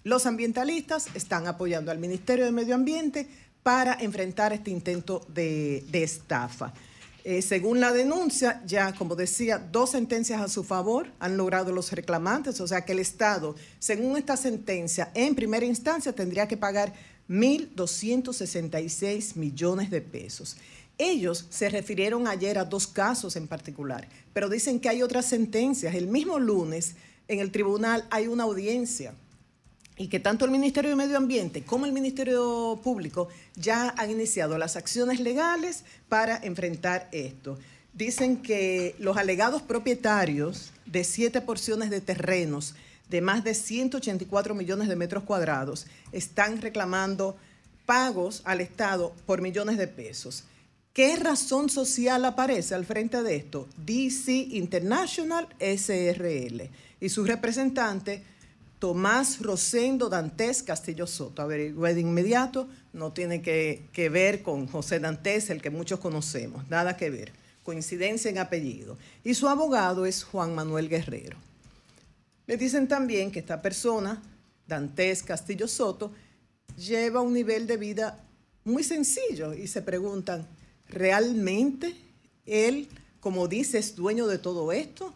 J: los ambientalistas están apoyando al Ministerio de Medio Ambiente para enfrentar este intento de, estafa. Eh, según la denuncia, ya como decía, dos sentencias a su favor han logrado los reclamantes, o sea que el Estado, según esta sentencia, en primera instancia tendría que pagar 1.266 millones de pesos. Ellos se refirieron ayer a dos casos en particular, pero dicen que hay otras sentencias. El mismo lunes en el tribunal hay una audiencia y que tanto el Ministerio de Medio Ambiente como el Ministerio Público ya han iniciado las acciones legales para enfrentar esto. Dicen que los alegados propietarios de siete porciones de terrenos de más de 184 millones de metros cuadrados están reclamando pagos al Estado por millones de pesos. ¿Qué razón social aparece al frente de esto? DC International SRL y su representante Tomás Rosendo Dantes Castillo Soto. A ver, de inmediato, no tiene que, ver con José Dantes, el que muchos conocemos, nada que ver. Coincidencia en apellido. Y su abogado es Juan Manuel Guerrero. Le dicen también que esta persona, Dantes Castillo Soto, lleva un nivel de vida muy sencillo y se preguntan, ¿realmente él, como dice, es dueño de todo esto?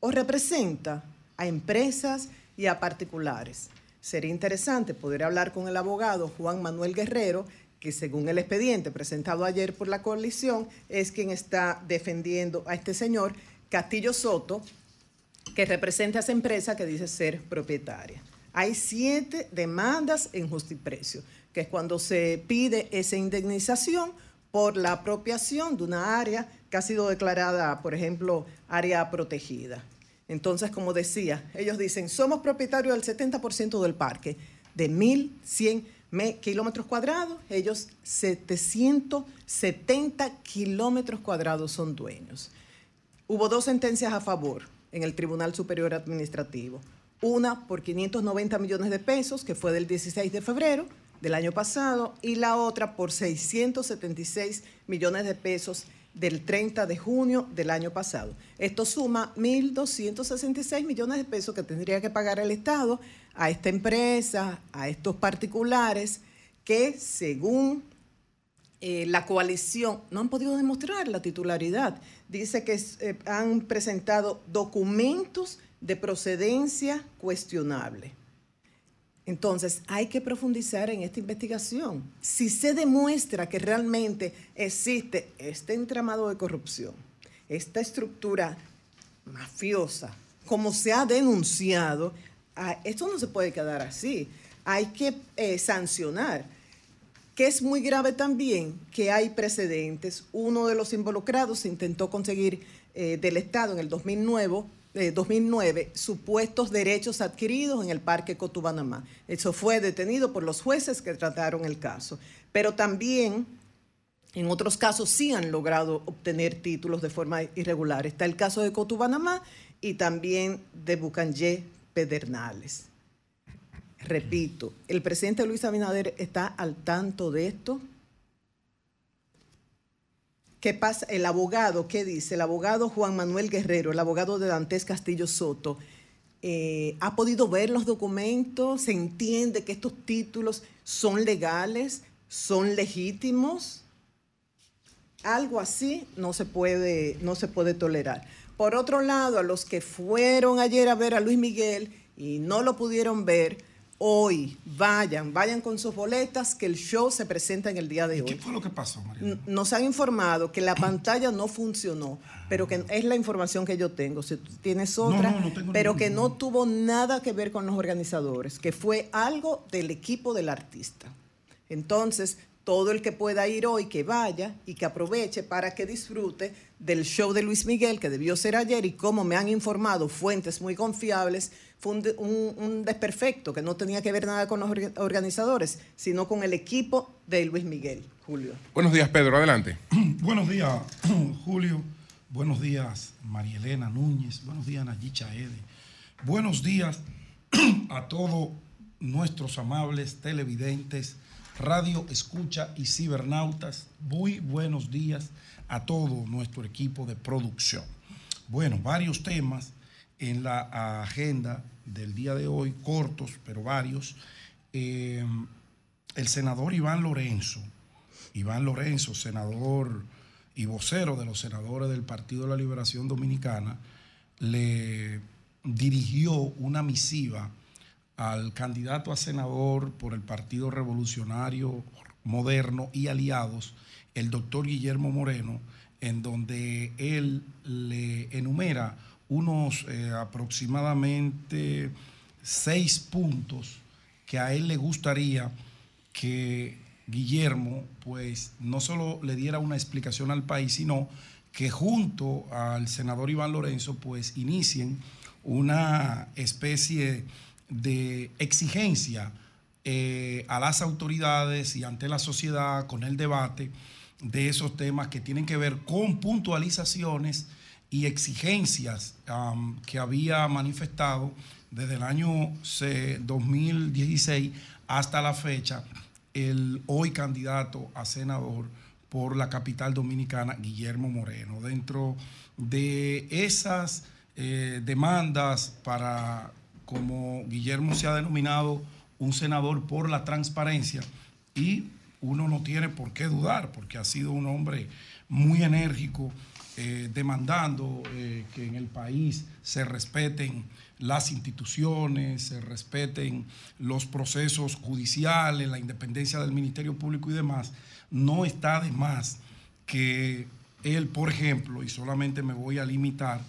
J: ¿O representa a empresas? Y a particulares. Sería interesante poder hablar con el abogado Juan Manuel Guerrero, que según el expediente presentado ayer por la coalición, es quien está defendiendo a este señor Castillo Soto, que representa a esa empresa que dice ser propietaria. Hay siete demandas en justiprecio, que es cuando se pide esa indemnización por la apropiación de una área que ha sido declarada, por ejemplo, área protegida. Entonces, como decía, ellos dicen, somos propietarios del 70% del parque, de 1.100 kilómetros cuadrados, ellos 770 kilómetros cuadrados son dueños. Hubo dos sentencias a favor en el Tribunal Superior Administrativo. Una por 590 millones de pesos, que fue del 16 de febrero del año pasado, y la otra por 676 millones de pesos del 30 de junio del año pasado. Esto suma 1.266 millones de pesos que tendría que pagar el Estado a esta empresa, a estos particulares, que según eh, la coalición no han podido demostrar la titularidad. Dice que eh, han presentado documentos de procedencia cuestionable. Entonces, hay que profundizar en esta investigación. Si se demuestra que realmente existe este entramado de corrupción, esta estructura mafiosa, como se ha denunciado, esto no se puede quedar así. Hay que eh, sancionar. Que es muy grave también que hay precedentes. Uno de los involucrados intentó conseguir eh, del Estado en el 2009 2009 supuestos derechos adquiridos en el Parque Cotubanamá. Eso fue detenido por los jueces que trataron el caso. Pero también en otros casos sí han logrado obtener títulos de forma irregular. Está el caso de Cotubanamá y también de Bucangé Pedernales. Repito, ¿el presidente Luis Abinader está al tanto de esto? ¿Qué pasa? El abogado, ¿qué dice? El abogado Juan Manuel Guerrero, el abogado de Dantes Castillo Soto, eh, ha podido ver los documentos, se entiende que estos títulos son legales, son legítimos. Algo así no se puede, no se puede tolerar. Por otro lado, a los que fueron ayer a ver a Luis Miguel y no lo pudieron ver, hoy. Vayan, vayan con sus boletas, que el show se presenta en el día de hoy.
F: ¿Qué fue lo que pasó, María?
J: Nos han informado que la pantalla no funcionó, pero que es la información que yo tengo. Si tú tienes otra, pero que no tuvo nada que ver con los organizadores, que fue algo del equipo del artista. Entonces, todo el que pueda ir hoy, que vaya y que aproveche para que disfrute del show de Luis Miguel, que debió ser ayer, y como me han informado fuentes muy confiables, fue un, desperfecto que no tenía que ver nada con los organizadores, sino con el equipo de Luis Miguel, Julio.
A: Buenos días, Pedro, adelante.
F: Buenos días, Julio. Buenos días, María Elena Núñez. Buenos días, Nayicha Ede. Buenos días a todos nuestros amables televidentes radio escucha y cibernautas. Muy buenos días a todo nuestro equipo de producción. Bueno, varios temas en la agenda del día de hoy, cortos, pero varios. Eh, el senador Iván Lorenzo, Iván Lorenzo, senador y vocero de los senadores del Partido de la Liberación Dominicana, le dirigió una misiva al candidato a senador por el Partido Revolucionario Moderno y Aliados, el doctor Guillermo Moreno, en donde él le enumera unos eh, aproximadamente seis puntos que a él le gustaría que Guillermo, pues, no solo le diera una explicación al país, sino que junto al senador Iván Lorenzo, pues, inicien una especie de exigencia eh, a las autoridades y ante la sociedad con el debate de esos temas que tienen que ver con puntualizaciones y exigencias que había manifestado desde el año 2016 hasta la fecha el hoy candidato a senador por la capital dominicana, Guillermo Moreno. Dentro de esas eh, demandas para, como Guillermo se ha denominado, un senador por la transparencia, y uno no tiene por qué dudar, porque ha sido un hombre muy enérgico, eh, demandando eh, que en el país se respeten las instituciones, se respeten los procesos judiciales, la independencia del Ministerio Público y demás, no está de más que él, por ejemplo, y solamente me voy a limitar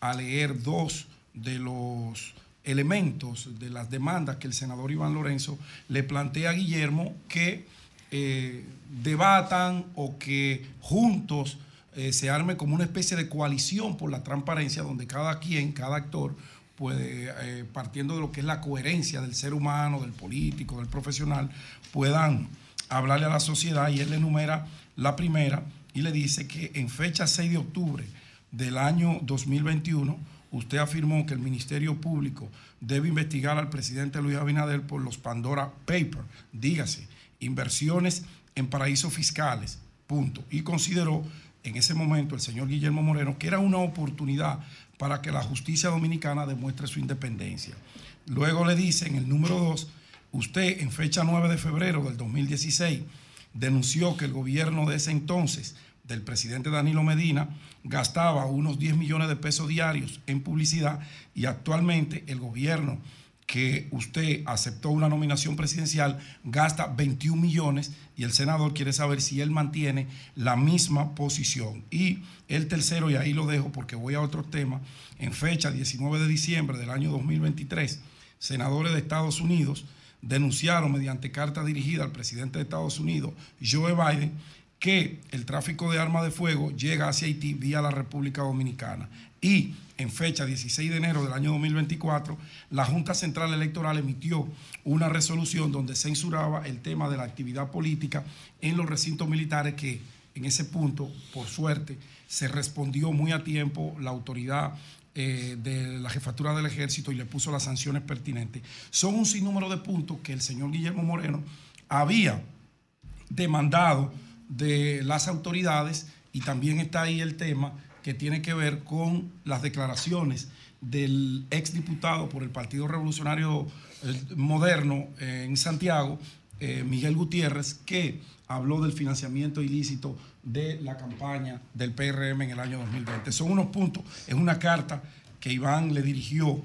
F: a leer dos de los elementos de las demandas que el senador Iván Lorenzo le plantea a Guillermo que eh, debatan o que juntos eh, se arme como una especie de coalición por la transparencia donde cada quien, cada actor puede, eh, partiendo de lo que es la coherencia del ser humano, del político, del profesional, puedan hablarle a la sociedad y él le enumera la primera y le dice que en fecha 6 de octubre del año 2021, usted afirmó que el Ministerio Público debe investigar al presidente Luis Abinader por los Pandora Papers, dígase, inversiones en paraísos fiscales, punto. Y consideró en ese momento el señor Guillermo Moreno que era una oportunidad para que la justicia dominicana demuestre su independencia. Luego le dice en el número 2, usted en fecha 9 de febrero del 2016 denunció que el gobierno de ese entonces, del presidente Danilo Medina, gastaba unos 10 millones de pesos diarios en publicidad y actualmente el gobierno que usted aceptó una nominación presidencial gasta 21 millones y el senador quiere saber si él mantiene la misma posición. Y el tercero, y ahí lo dejo porque voy a otro tema, en fecha 19 de diciembre del año 2023, senadores de Estados Unidos denunciaron mediante carta dirigida al presidente de Estados Unidos, Joe Biden, que el tráfico de armas de fuego llega hacia Haití vía la República Dominicana. Y en fecha 16 de enero del año 2024, la Junta Central Electoral emitió una resolución donde censuraba el tema de la actividad política en los recintos militares que en ese punto, por suerte, se respondió muy a tiempo la autoridad eh, de la jefatura del ejército y le puso las sanciones pertinentes. Son un sinnúmero de puntos que el señor Guillermo Moreno había demandado de las autoridades y también está ahí el tema que tiene que ver con las declaraciones del exdiputado por el Partido Revolucionario Moderno eh, en Santiago, eh, Miguel Gutiérrez, que habló del financiamiento ilícito de la campaña del PRM en el año 2020. Son unos puntos, es una carta que Iván le dirigió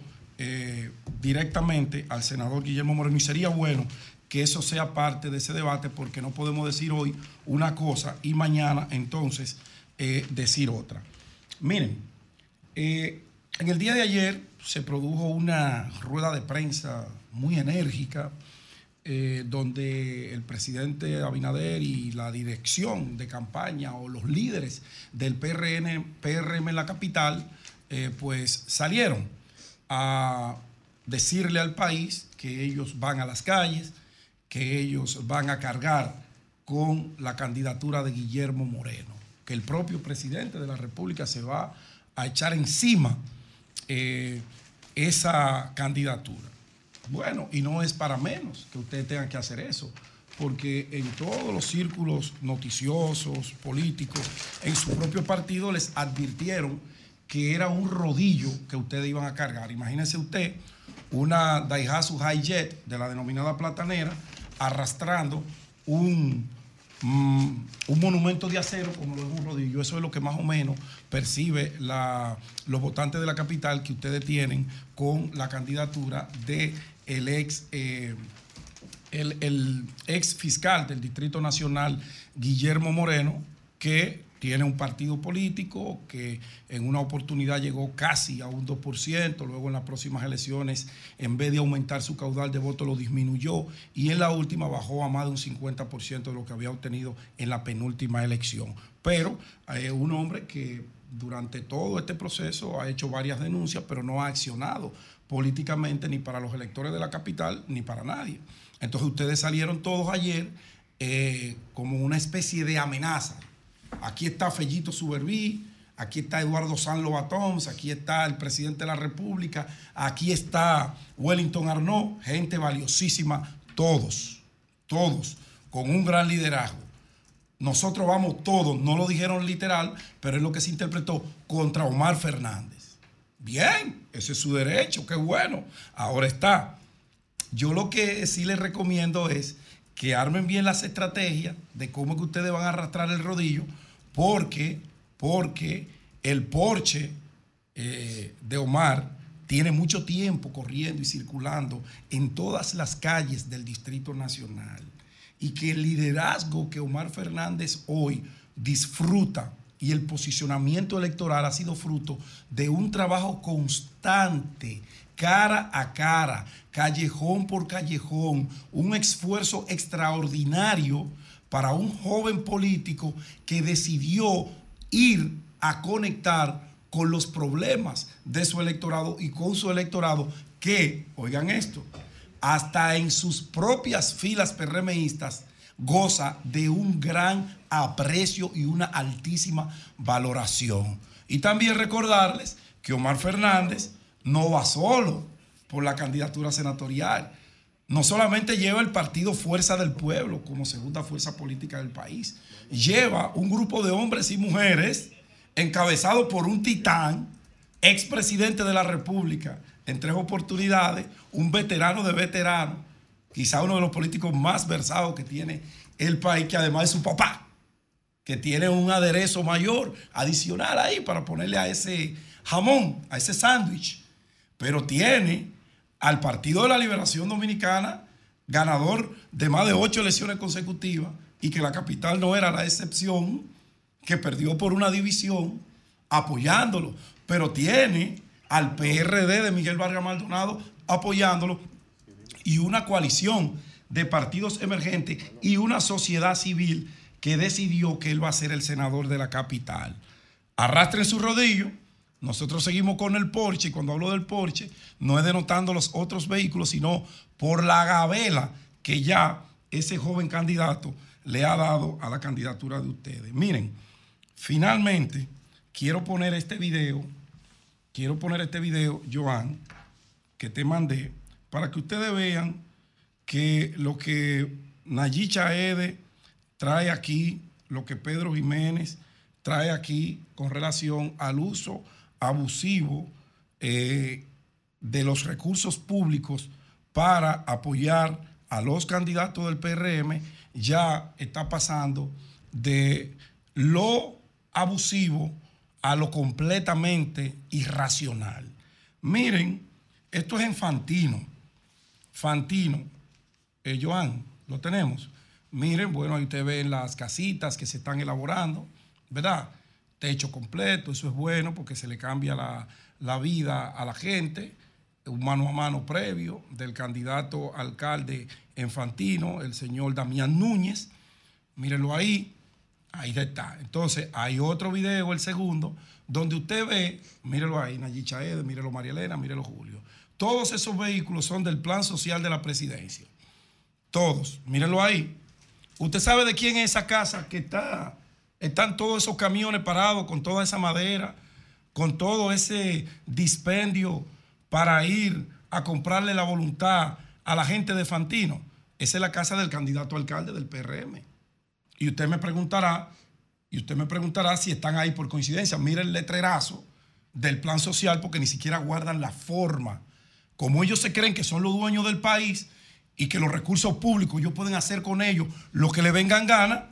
F: directamente al senador Guillermo Moreno y sería bueno que eso sea parte de ese debate porque no podemos decir hoy una cosa y mañana entonces eh, decir otra. Miren, eh, en el día de ayer se produjo una rueda de prensa muy enérgica eh, donde el presidente Abinader y la dirección de campaña o los líderes del PRN, PRM en la capital pues salieron a decirle al país que ellos van a las calles, que ellos van a cargar con la candidatura de Guillermo Moreno, que el propio presidente de la República se va a echar encima eh, esa candidatura. Bueno, y no es para menos que ustedes tengan que hacer eso, porque en todos los círculos noticiosos, políticos, en su propio partido les advirtieron que era un rodillo que ustedes iban a cargar. Imagínense usted una Daihatsu Hi-Jet de la denominada platanera arrastrando un mm, un monumento de acero como lo es un rodillo. Eso es lo que más o menos percibe los votantes de la capital que ustedes tienen con la candidatura de ex eh, el ex fiscal del Distrito Nacional, Guillermo Moreno, que tiene un partido político que en una oportunidad llegó casi a un 2%, luego en las próximas elecciones, en vez de aumentar su caudal de votos, lo disminuyó y en la última bajó a más de un 50% de lo que había obtenido en la penúltima elección. Pero es un hombre que durante todo este proceso ha hecho varias denuncias, pero no ha accionado políticamente ni para los electores de la capital ni para nadie. Entonces ustedes salieron todos ayer eh, como una especie de amenaza. Aquí está Fellito Suberví, aquí está Eduardo San Lobatoms, aquí está el presidente de la República, aquí está Wellington Arnaud, gente valiosísima, todos, todos, con un gran liderazgo. Nosotros vamos todos, no lo dijeron literal, pero es lo que se interpretó contra Omar Fernández. Bien, ese es su derecho, qué bueno. Ahora está. Yo lo que sí les recomiendo es que armen bien las estrategias de cómo es que ustedes van a arrastrar el rodillo, porque, porque el Porsche eh, de Omar tiene mucho tiempo corriendo y circulando en todas las calles del Distrito Nacional. Y que el liderazgo que Omar Fernández hoy disfruta y el posicionamiento electoral ha sido fruto de un trabajo constante, cara a cara, callejón por callejón, un esfuerzo extraordinario para un joven político que decidió ir a conectar con los problemas de su electorado y con su electorado que, oigan esto, hasta en sus propias filas PRMistas goza de un gran aprecio y una altísima valoración. Y también recordarles que Omar Fernández no va solo por la candidatura senatorial. No solamente lleva el partido Fuerza del Pueblo como segunda fuerza política del país, lleva un grupo de hombres y mujeres encabezado por un titán, expresidente de la República, en tres oportunidades, un veterano de veteranos, quizá uno de los políticos más versados que tiene el país, que además es su papá, que tiene un aderezo mayor adicional ahí para ponerle a ese jamón, a ese sándwich, pero tiene al Partido de la Liberación Dominicana, ganador de más de ocho elecciones consecutivas, y que la capital no era la excepción, que perdió por una división, apoyándolo, pero tiene al PRD de Miguel Vargas Maldonado apoyándolo y una coalición de partidos emergentes y una sociedad civil que decidió que él va a ser el senador de la capital. Arrastren su rodillo. Nosotros seguimos con el Porsche y cuando hablo del Porsche no es denotando los otros vehículos, sino por la gabela que ya ese joven candidato le ha dado a la candidatura de ustedes. Miren, finalmente quiero poner este video, quiero poner este video, Joan, que te mandé, para que ustedes vean que lo que Nayicha Ede trae aquí, lo que Pedro Jiménez trae aquí con relación al uso abusivo eh, de los recursos públicos para apoyar a los candidatos del PRM, ya está pasando de lo abusivo a lo completamente irracional. Miren, esto es en Fantino. Fantino, eh, Joan, lo tenemos. Miren, bueno, ahí ustedes ven las casitas que se están elaborando, ¿verdad? Techo completo, eso es bueno porque se le cambia la, la vida a la gente. Un mano a mano previo del candidato alcalde enfantino, el señor Damián Núñez. Mírenlo ahí, ahí está. Entonces, hay otro video, el segundo, donde usted ve, mírelo ahí, Nayicha Ede, mírelo María Elena, mírelo Julio. Todos esos vehículos son del plan social de la presidencia. Todos, mírenlo ahí. Usted sabe de quién es esa casa que está, están todos esos camiones parados con toda esa madera, con todo ese dispendio para ir a comprarle la voluntad a la gente de Fantino. Esa es la casa del candidato alcalde del PRM. Y usted me preguntará, y usted me preguntará si están ahí por coincidencia. Mire el letrerazo del plan social porque ni siquiera guardan la forma. Como ellos se creen que son los dueños del país y que los recursos públicos ellos pueden hacer con ellos lo que le vengan gana,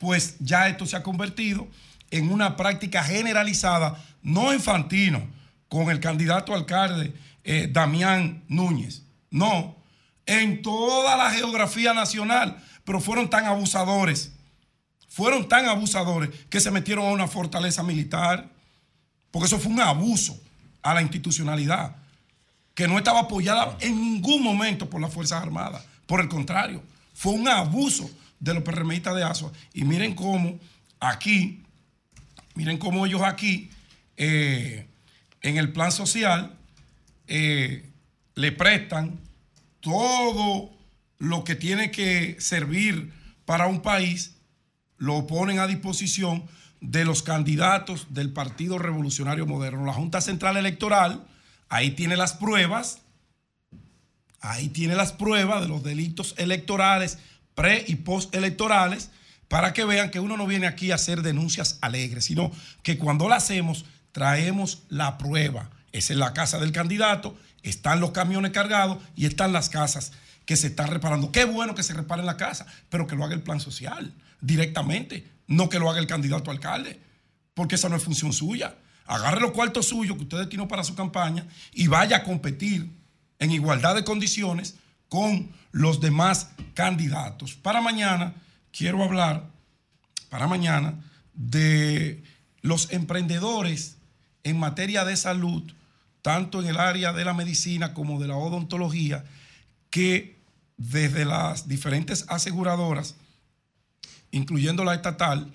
F: pues ya esto se ha convertido en una práctica generalizada, no en Fantino, con el candidato alcalde eh, Damián Núñez, no, en toda la geografía nacional, pero fueron tan abusadores, fueron tan abusadores que se metieron a una fortaleza militar, porque eso fue un abuso a la institucionalidad, que no estaba apoyada en ningún momento por las Fuerzas Armadas, por el contrario, fue un abuso de los PRMistas de ASUA. Y miren cómo aquí, miren cómo ellos aquí, eh, en el plan social, eh, le prestan todo lo que tiene que servir para un país, lo ponen a disposición de los candidatos del Partido Revolucionario Moderno. La Junta Central Electoral, ahí tiene las pruebas, ahí tiene las pruebas de los delitos electorales pre y post electorales para que vean que uno no viene aquí a hacer denuncias alegres, sino que cuando la hacemos traemos la prueba. Esa es la casa del candidato, están los camiones cargados y están las casas que se están reparando. Qué bueno que se reparen la casa, pero que lo haga el plan social directamente, no que lo haga el candidato alcalde, porque esa no es función suya. Agarre los cuartos suyos que usted destinó para su campaña y vaya a competir en igualdad de condiciones con los demás candidatos. Para mañana quiero hablar, para mañana, de los emprendedores en materia de salud, tanto en el área de la medicina como de la odontología, que desde las diferentes aseguradoras, incluyendo la estatal,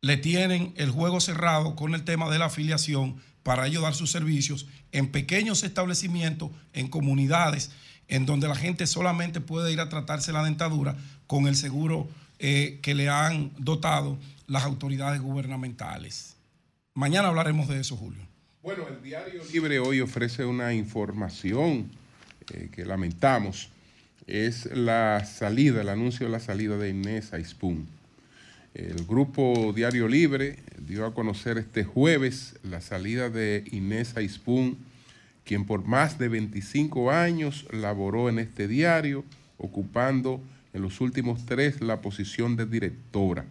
F: le tienen el juego cerrado con el tema de la afiliación para ellos dar sus servicios en pequeños establecimientos, en comunidades, en donde la gente solamente puede ir a tratarse la dentadura con el seguro eh, que le han dotado las autoridades gubernamentales. Mañana hablaremos de eso, Julio.
A: Bueno, el Diario Libre hoy ofrece una información eh, que lamentamos. Es la salida, el anuncio de la salida de Inés Aispun. El grupo Diario Libre dio a conocer este jueves la salida de Inés Aispun quien por más de 25 años laboró en este diario, ocupando en los últimos tres la posición de directora.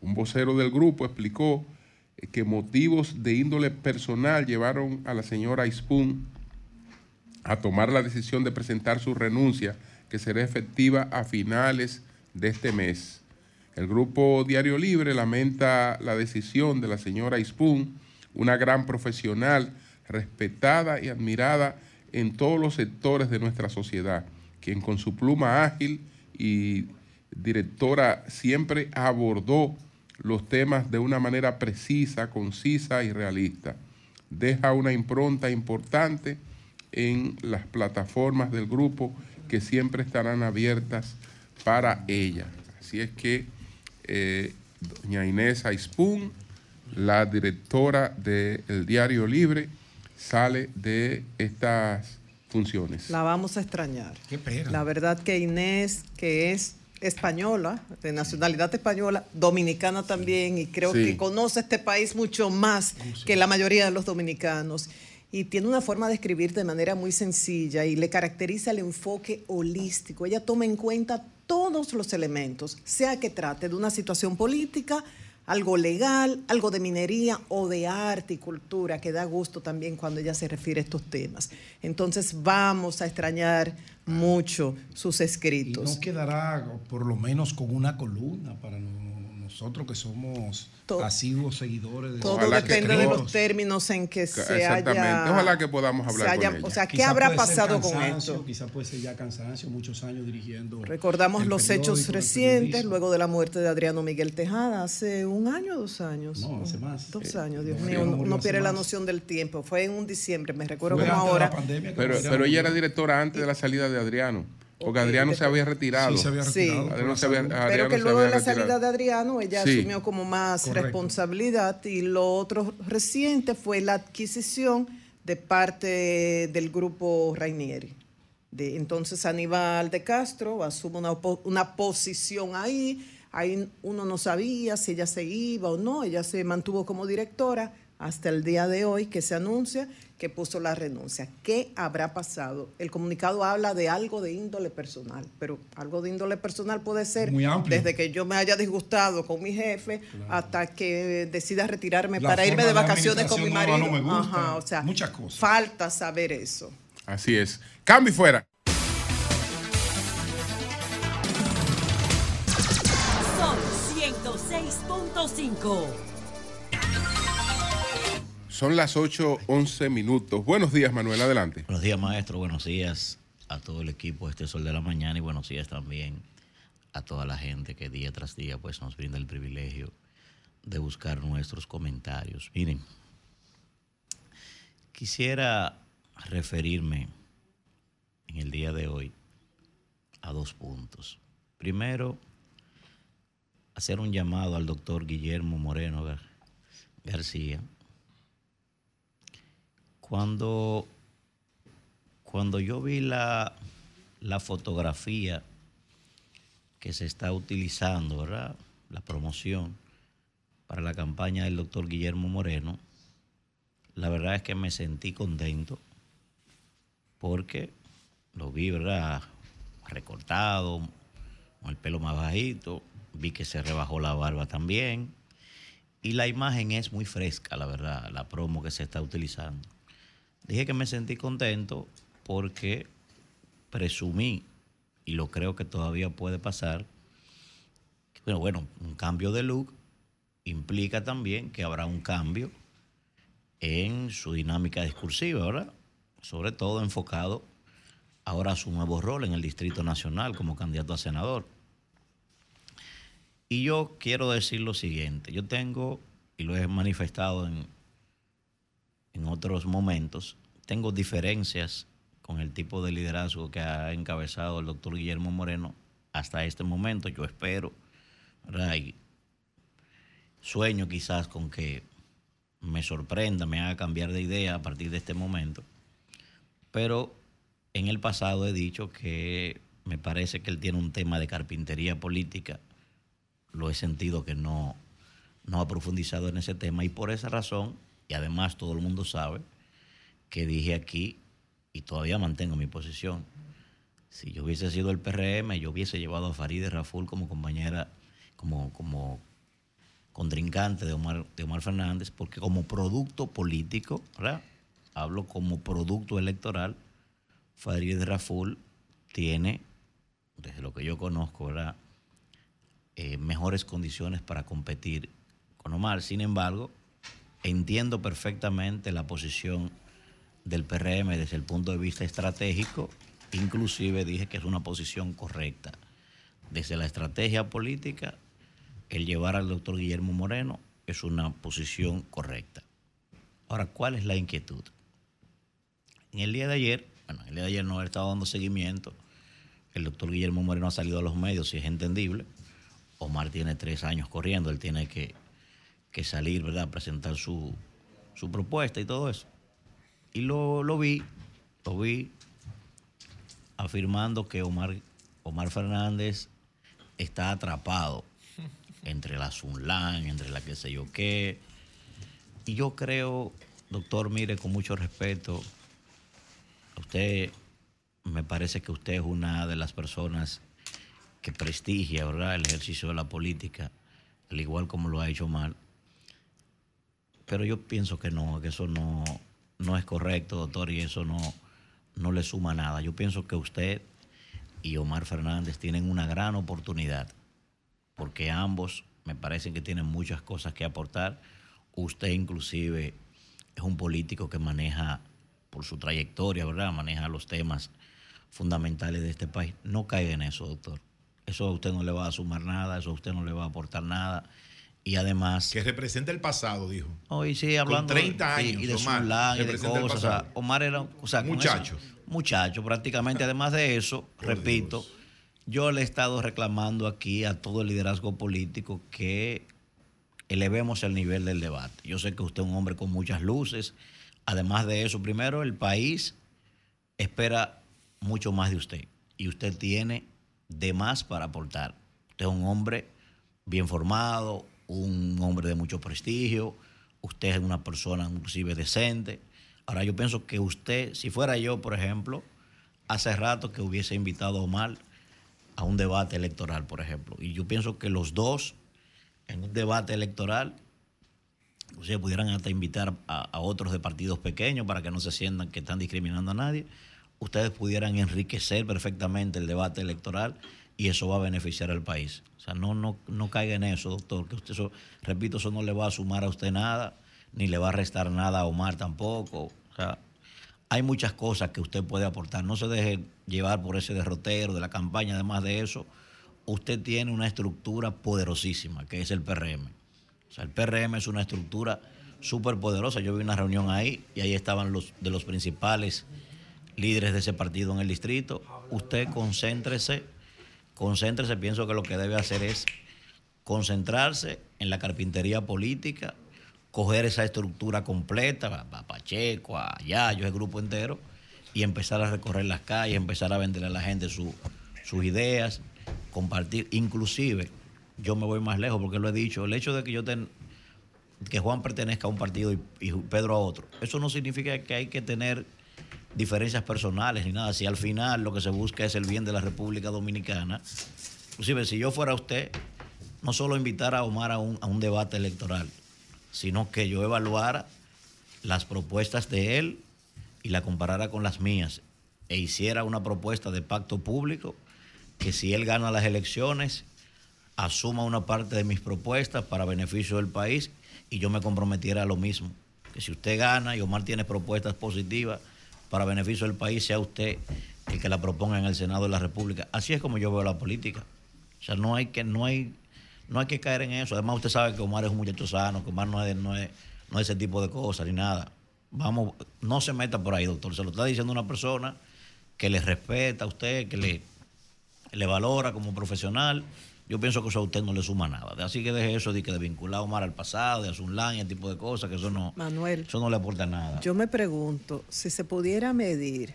A: Un vocero del grupo explicó que motivos de índole personal llevaron a la señora Ispun a tomar la decisión de presentar su renuncia, que será efectiva a finales de este mes. El grupo Diario Libre lamenta la decisión de la señora Ispun, una gran profesional respetada y admirada en todos los sectores de nuestra sociedad, quien con su pluma ágil y directora siempre abordó los temas de una manera precisa, concisa y realista. Deja una impronta importante en las plataformas del grupo que siempre estarán abiertas para ella. Así es que eh, doña Inés Aispun, la directora del Diario Libre, sale de estas funciones.
J: La vamos a extrañar.
F: Qué pena.
J: La verdad que Inés, que es española, de nacionalidad española, dominicana también, y creo
A: Sí.
J: que conoce este país mucho más que la mayoría de los dominicanos. Y tiene una forma de escribir de manera muy sencilla y le caracteriza el enfoque holístico. Ella toma en cuenta todos los elementos, sea que trate de una situación política, algo legal, algo de minería o de arte y cultura, que da gusto también cuando ella se refiere a estos temas. Entonces vamos a extrañar mucho sus
F: Y
J: escritos.
F: no quedará por lo menos con una columna para no- nosotros que somos
J: To-
F: seguidores de
J: Todo
A: Ojalá que
J: depende de los términos en que se
A: Exactamente.
J: haya...
A: Ojalá que podamos hablar
J: se haya-
A: con ella.
J: O sea, ¿qué
F: Quizá
J: habrá pasado con esto?
F: Quizá puede ser ya cansancio, muchos años dirigiendo.
J: Recordamos los hechos recientes, luego de la muerte de Adriano Miguel Tejada, hace un año o dos años.
F: No, hace más.
J: Dos
F: Eh,
J: años, Dios
F: no,
J: mío,
F: no, hace
J: pierde la noción del tiempo. Fue en un diciembre, me recuerdo
F: Fue
J: como ahora.
F: pandemia
A: Pero, pero ella era directora antes de la salida de Adriano, porque Adriano se había retirado.
F: Sí, se había
J: Sí.
F: retirado.
A: Adriano se había, Adriano
J: Pero que luego de la salida de Adriano, ella
A: Sí.
J: asumió como más
F: Correcto.
J: responsabilidad y lo otro reciente fue la adquisición de parte del grupo Rainieri. De, entonces Aníbal de Castro asume una, una posición ahí, ahí uno no sabía si ella se iba o no, ella se mantuvo como directora, hasta el día de hoy que se anuncia que puso la renuncia. ¿Qué habrá pasado? El comunicado habla de algo de índole personal, pero algo de índole personal puede ser
F: Muy amplio.
J: desde que yo me haya disgustado con mi jefe hasta que decida retirarme
F: La
J: para irme de
F: de
J: vacaciones con mi marido.
F: no me gusta.
J: Ajá, o sea,
F: Muchas cosas.
J: falta saber eso.
A: Así es. Cambio y fuera.
K: Son 106.5.
A: Son las 8:11 minutos. Buenos días, Manuel. Adelante.
L: Buenos días, maestro. Buenos días a todo el equipo este Sol de la Mañana y buenos días también a toda la gente que día tras día pues, nos brinda el privilegio de buscar nuestros comentarios. Miren, quisiera referirme en el día de hoy a dos puntos. Primero, hacer un llamado al doctor Guillermo Moreno Gar- García. Cuando cuando yo vi la, la fotografía que se está utilizando, ¿verdad? La promoción para la campaña del doctor Guillermo Moreno, la verdad es que me sentí contento porque lo vi, ¿verdad? Recortado, con el pelo más bajito, vi que se rebajó la barba también y la imagen es muy fresca, la verdad, la promo que se está utilizando. Dije que me sentí contento porque presumí, y lo creo que todavía puede pasar, bueno, bueno, un cambio de look implica también que habrá un cambio en su dinámica discursiva, ¿verdad? Sobre todo enfocado ahora a su nuevo rol en el Distrito Nacional como candidato a senador. Y yo quiero decir lo siguiente, yo tengo, y lo he manifestado en, en otros momentos, tengo diferencias con el tipo de liderazgo que ha encabezado el doctor Guillermo Moreno hasta este momento. Yo espero, ¿verdad? Y sueño quizás con que me sorprenda, me haga cambiar de idea a partir de este momento. Pero en el pasado he dicho que me parece que él tiene un tema de carpintería política. Lo he sentido que no, no ha profundizado en ese tema y por esa razón, y además todo el mundo sabe, que dije aquí y todavía mantengo mi posición. Si yo hubiese sido el PRM, yo hubiese llevado a Farideh Raful como compañera, como, como contrincante de Omar, de Omar Fernández, porque como producto político, ¿verdad? Hablo como producto electoral, Farideh Raful tiene, desde lo que yo conozco, ¿verdad? Eh, mejores condiciones para competir con Omar. Sin embargo, entiendo perfectamente la posición del PRM desde el punto de vista estratégico, inclusive dije que es una posición correcta. Desde la estrategia política, el llevar al doctor Guillermo Moreno es una posición correcta. Ahora, ¿cuál es la inquietud? En el día de ayer, bueno, el día de ayer no he estado dando seguimiento, el doctor Guillermo Moreno ha salido a los medios y es entendible. Omar tiene tres años corriendo, él tiene que, que salir, ¿verdad?, presentar su, su propuesta y todo eso. Y lo, lo vi, lo vi afirmando que Omar, Omar Fernández está atrapado entre la Sunlan, entre la que sé yo qué. Y yo creo, doctor, mire, con mucho respeto, a usted me parece que usted es una de las personas que prestigia ¿verdad? el ejercicio de la política, al igual como lo ha hecho Omar. Pero yo pienso que no, que eso no, no es correcto, doctor, y eso no, no le suma nada. Yo pienso que usted y Omar Fernández tienen una gran oportunidad, porque ambos me parecen que tienen muchas cosas que aportar. Usted inclusive es un político que maneja, por su trayectoria, ¿verdad? Maneja los temas fundamentales de este país. No caiga en eso, doctor. Eso a usted no le va a sumar nada, eso a usted no le va a aportar nada. Y además...
G: Que representa el pasado, dijo.
L: Hoy sí, hablando
G: Con 30
L: de-
G: años,
L: y de
G: Omar,
L: Zulán y de cosas. o sea. Omar era o sea,
G: Muchacho.
L: eso- muchacho, prácticamente. Además de eso, repito, yo le he estado reclamando aquí a todo el liderazgo político que elevemos el nivel del debate. Yo sé que usted es un hombre con muchas luces. Además de eso, primero, el país espera mucho más de usted. Y usted tiene de más para aportar. Usted es un hombre bien formado, un hombre de mucho prestigio, usted es una persona inclusive decente. Ahora yo pienso que usted, si fuera yo, por ejemplo, hace rato que hubiese invitado a Omar a un debate electoral, por ejemplo. Y yo pienso que los dos, en un debate electoral, ustedes pudieran hasta invitar a, a otros de partidos pequeños para que no se sientan que están discriminando a nadie. Ustedes pudieran enriquecer perfectamente el debate electoral y eso va a beneficiar al país. O sea, no, no, no caiga en eso, doctor, que usted eso, repito, eso no le va a sumar a usted nada, ni le va a restar nada a Omar tampoco. O sea, hay muchas cosas que usted puede aportar. No se deje llevar por ese derrotero de la campaña. Además de eso, usted tiene una estructura poderosísima, que es el PRM. O sea, el PRM es una estructura súper poderosa. Yo vi una reunión ahí y ahí estaban los de los principales líderes de ese partido en el distrito. Usted concéntrese, concéntrese. Pienso que lo que debe hacer es concentrarse en la carpintería política, coger esa estructura completa, a Pacheco, a Yayo, el grupo entero, y empezar a recorrer las calles, empezar a venderle a la gente su- sus ideas, compartir. Inclusive, yo me voy más lejos porque lo he dicho, el hecho de que yo ten- que Juan pertenezca a un partido y Pedro a otro, eso no significa que hay que tener diferencias personales ni nada. Si al final lo que se busca es el bien de la República Dominicana, inclusive si yo fuera usted, no solo invitar a Omar a un, a un debate electoral, sino que yo evaluara las propuestas de él y la comparara con las mías e hiciera una propuesta de pacto público que si él gana las elecciones, asuma una parte de mis propuestas para beneficio del país y yo me comprometiera a lo mismo. Que si usted gana y Omar tiene propuestas positivas para beneficio del país, sea usted el que la proponga en el Senado de la República. Así es como yo veo la política. O sea, no hay que, no hay, no hay que caer en eso. Además, usted sabe que Omar es un muchacho sano, que Omar no es, no es, no es ese tipo de cosas ni nada. Vamos, no se meta por ahí, doctor. Se lo está diciendo una persona que le respeta a usted, que le, le valora como profesional. Yo pienso que eso a usted no le suma nada. Así que deje eso de, que de vincular a Omar al pasado, de Azulán y ese tipo de cosas, que eso no,
J: Manuel,
L: eso no le aporta nada.
J: yo me pregunto si se pudiera medir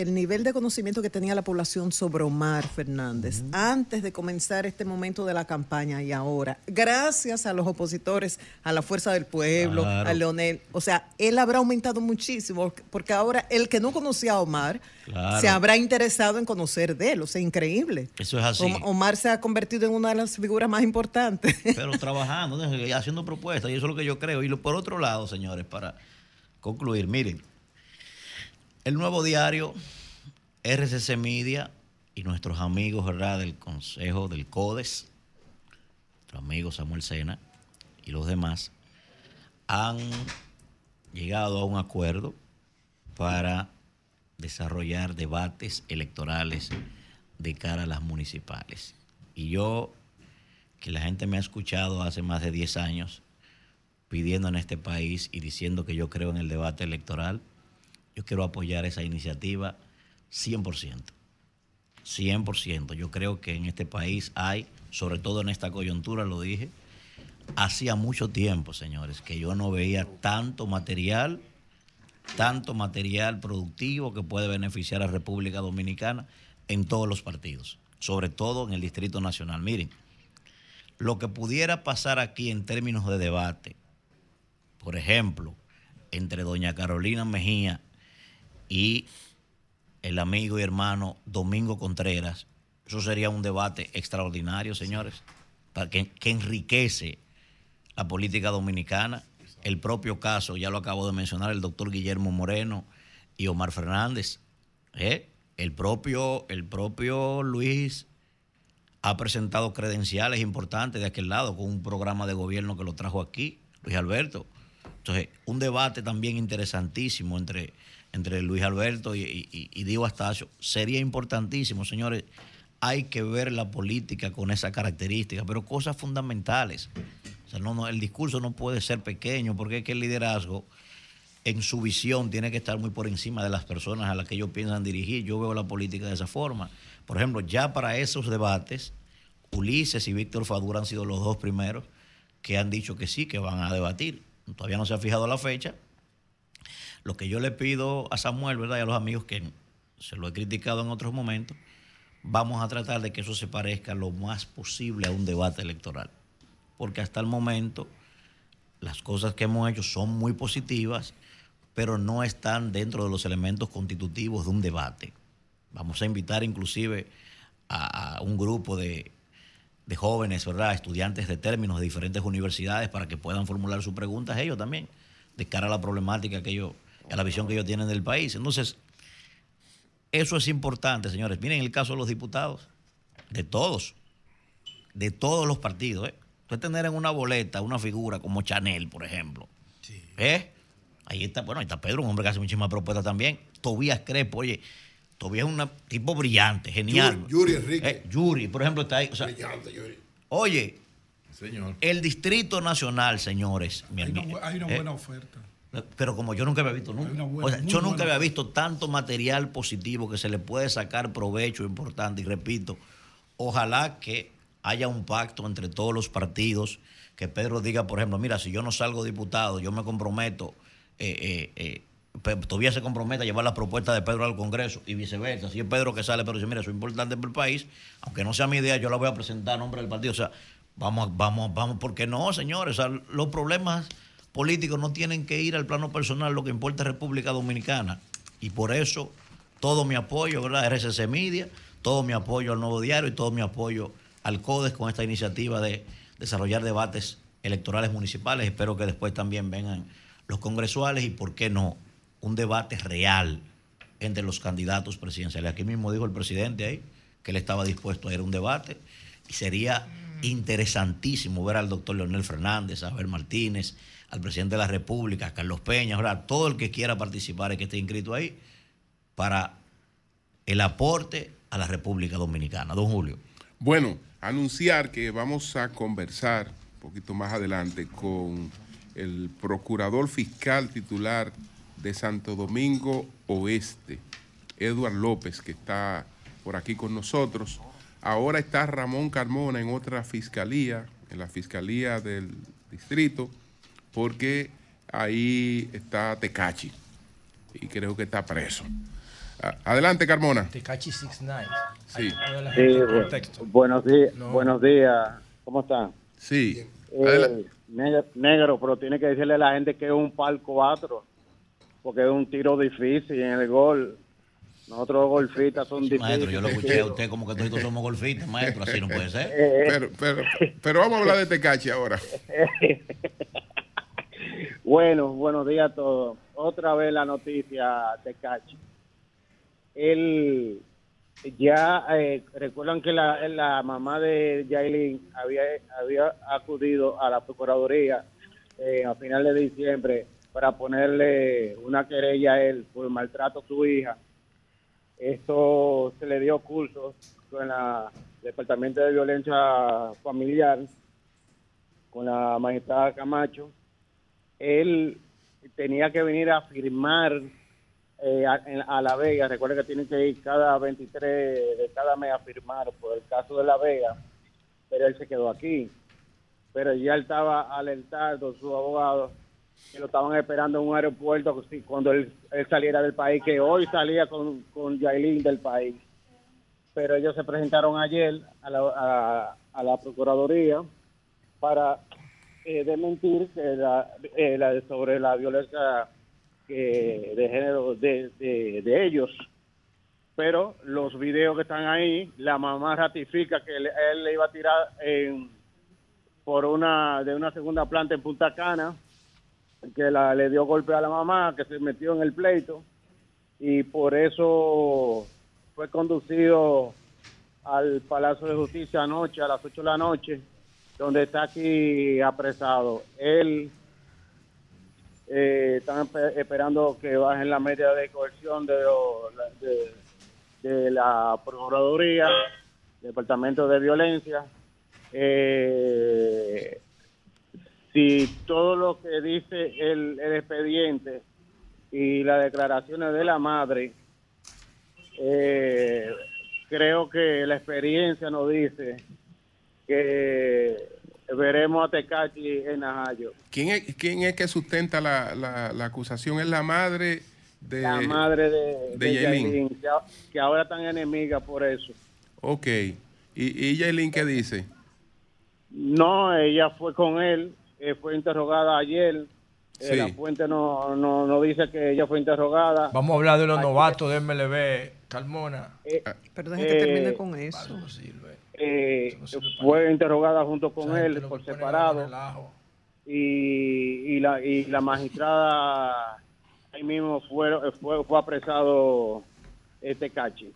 J: el nivel de conocimiento que tenía la población sobre Omar Fernández antes de comenzar este momento de la campaña y ahora, gracias a los opositores, a la Fuerza del Pueblo,
L: Claro.
J: a Leonel, o sea, él habrá aumentado muchísimo, porque ahora el que no conocía a Omar
L: Claro.
J: se habrá interesado en conocer de él, o sea, increíble.
L: Eso es así.
J: Om- Omar se ha convertido en una de las figuras más importantes.
L: pero trabajando, haciendo propuestas, y eso es lo que yo creo. Y por otro lado, señores, para concluir, miren, el nuevo diario, RCC Media y nuestros amigos del Consejo del CODES, nuestro amigo Samuel Sena y los demás, han llegado a un acuerdo para desarrollar debates electorales de cara a las municipales. Y yo que la gente me ha escuchado hace más de 10 años pidiendo en este país y diciendo que yo creo en el debate electoral, yo quiero apoyar esa iniciativa 100%. 100%. Yo creo que en este país hay, sobre todo en esta coyuntura, lo dije, hacía mucho tiempo, señores, que yo no veía tanto material, tanto material productivo que puede beneficiar a República Dominicana en todos los partidos, sobre todo en el Distrito Nacional. Miren, lo que pudiera pasar aquí en términos de debate, por ejemplo, entre doña Carolina Mejía y el amigo y hermano Domingo Contreras, eso sería un debate extraordinario, señores, para que, que enriquece la política dominicana. El propio caso, ya lo acabo de mencionar, el doctor Guillermo Moreno y Omar Fernández. ¿eh? El, propio, el propio Luis ha presentado credenciales importantes de aquel lado con un programa de gobierno que lo trajo aquí, Luis Alberto. Entonces, un debate también interesantísimo entre, entre Luis Alberto y, Diego Astacio sería importantísimo, señores. Hay que ver la política con esa característica, pero cosas fundamentales. O sea, no, no, el discurso no puede ser pequeño, porque es que el liderazgo en su visión tiene que estar muy por encima de las personas a las que ellos piensan dirigir. Yo veo la política de esa forma. Por ejemplo, ya para esos debates, Ulises y Víctor Fadura han sido los dos primeros que han dicho que sí, que van a debatir. Todavía no se ha fijado la fecha. Lo que yo le pido a Samuel, ¿verdad? Y a los amigos que se lo he criticado en otros momentos, vamos a tratar de que eso se parezca lo más posible a un debate electoral. Porque hasta el momento las cosas que hemos hecho son muy positivas, pero no están dentro de los elementos constitutivos de un debate. Vamos a invitar inclusive a, a un grupo de, de jóvenes, ¿verdad? Estudiantes de términos de diferentes universidades para que puedan formular sus preguntas ellos también, de cara a la problemática que ellos, a la visión que ellos tienen del país. Entonces, eso es importante, señores. Miren el caso de los diputados, de todos, de todos los partidos. ¿eh? Usted tener en una boleta una figura como Chanel, por ejemplo. ¿eh? Ahí está, bueno, ahí está Pedro, un hombre que hace muchísimas propuestas también. Tobías Crepo, oye, Tobías es un tipo brillante, genial.
G: Yuri, Yuri Enrique.
L: Eh, Yuri, por ejemplo, está ahí. o sea,
G: Brillante, Yuri.
L: oye,
G: Señor.
L: el Distrito Nacional, señores, mi
F: una, hay una
L: eh,
F: buena oferta.
L: Pero como yo nunca había visto nunca.
F: Buena-
L: o sea, yo nunca
F: buena
L: había visto tanto material positivo que se le puede sacar provecho importante. Y repito, ojalá que haya un pacto entre todos los partidos, que Pedro diga, por ejemplo, mira, si yo no salgo diputado, yo me comprometo, eh, eh, eh, todavía se compromete a llevar la propuesta de Pedro al Congreso y viceversa. Si es Pedro que sale, pero dice, mira, eso es importante para el país, aunque no sea mi idea, yo la voy a presentar a nombre del partido. O sea, vamos, vamos, vamos, porque no, señores, o sea, los problemas políticos no tienen que ir al plano personal, lo que importa es República Dominicana. Y por eso todo mi apoyo, ¿verdad? RCC Media, todo mi apoyo al Nuevo Diario y todo mi apoyo al CODES con esta iniciativa de desarrollar debates electorales municipales. Espero que después también vengan los congresuales y, ¿por qué no?, un debate real entre los candidatos presidenciales. Aquí mismo dijo el presidente ahí que él estaba dispuesto a ir a un debate y sería interesantísimo ver al doctor Leonel Fernández, a Abel Martínez, al presidente de la República, Carlos Peña, ahora todo el que quiera participar y que esté inscrito ahí para el aporte a la República Dominicana. Don Julio.
A: Bueno, anunciar que vamos a conversar un poquito más adelante con el procurador fiscal titular de Santo Domingo Oeste, Eduard López, que está por aquí con nosotros. Ahora está Ramón Carmona en otra fiscalía, en la fiscalía del distrito, porque ahí está Tecachi y creo que está preso. Adelante, Carmona.
K: Tecachi 69.
A: Sí.
M: Sí, bu- buenos días,
K: No.
M: buenos días. ¿Cómo están?
A: Sí.
M: Eh, negro, negro, pero tiene que decirle a la gente que es un par 4, porque es un tiro difícil en el gol. Nosotros golfistas son difíciles.
L: Maestro, yo lo escuché a usted como que todos somos golfistas, maestro, así no puede ser.
M: Eh,
A: Pero, pero, pero vamos a hablar de Tecachi ahora.
M: Bueno, buenos días a todos. Otra vez la noticia de Cachi. Él ya eh, recuerdan que la, la mamá de Yailin había, había acudido a la Procuraduría eh, a finales de diciembre para ponerle una querella a él por maltrato a su hija. Esto se le dio curso con la Departamento de Violencia Familiar, con la magistrada Camacho él tenía que venir a firmar eh, a, La Vega. Recuerda que tiene que ir cada 23 de cada mes a firmar por el caso de La Vega, pero él se quedó aquí. Pero ya él estaba alertado, su abogado, que lo estaban esperando en un aeropuerto cuando él, saliera del país, que hoy salía con, con Yailin del país. Pero ellos se presentaron ayer a la, a la Procuraduría para eh, desmentir que la, eh, la- sobre la violencia de género de, de- ellos. Pero los videos que están ahí, la mamá ratifica que él, él le iba a tirar en- por una de una segunda planta en Punta Cana, que la, le dio golpe a la mamá, que se metió en el pleito, y por eso fue conducido al Palacio de Justicia anoche, a las 8 de la noche, donde está aquí apresado. Él eh, están espe- esperando que bajen la media de coerción de, de la Procuraduría, Departamento de Violencia. Eh, si todo lo que dice el, el expediente y las declaraciones de la madre, eh, creo que la experiencia nos dice que veremos a Tecachi en Najayo.
A: ¿Quién es, quién es que sustenta la, la- la acusación? ¿Es la madre de...
M: La madre de,
A: de
M: de
A: Yailin.
M: Yailin, que, ahora están enemigas por eso.
A: Ok. ¿Y, y Yailin qué dice?
M: No, ella fue con él eh, fue interrogada ayer. Eh. La fuente no, no, no dice que ella fue interrogada.
K: Vamos a hablar de los
M: Ayer,
K: novatos de MLB, Carmona.
M: eh,
J: Pero deja que termine
M: eh,
J: con eso.
M: Eh, fue interrogada junto con él por separado y, y la y la magistrada ahí mismo fue fue, fue apresado este cachi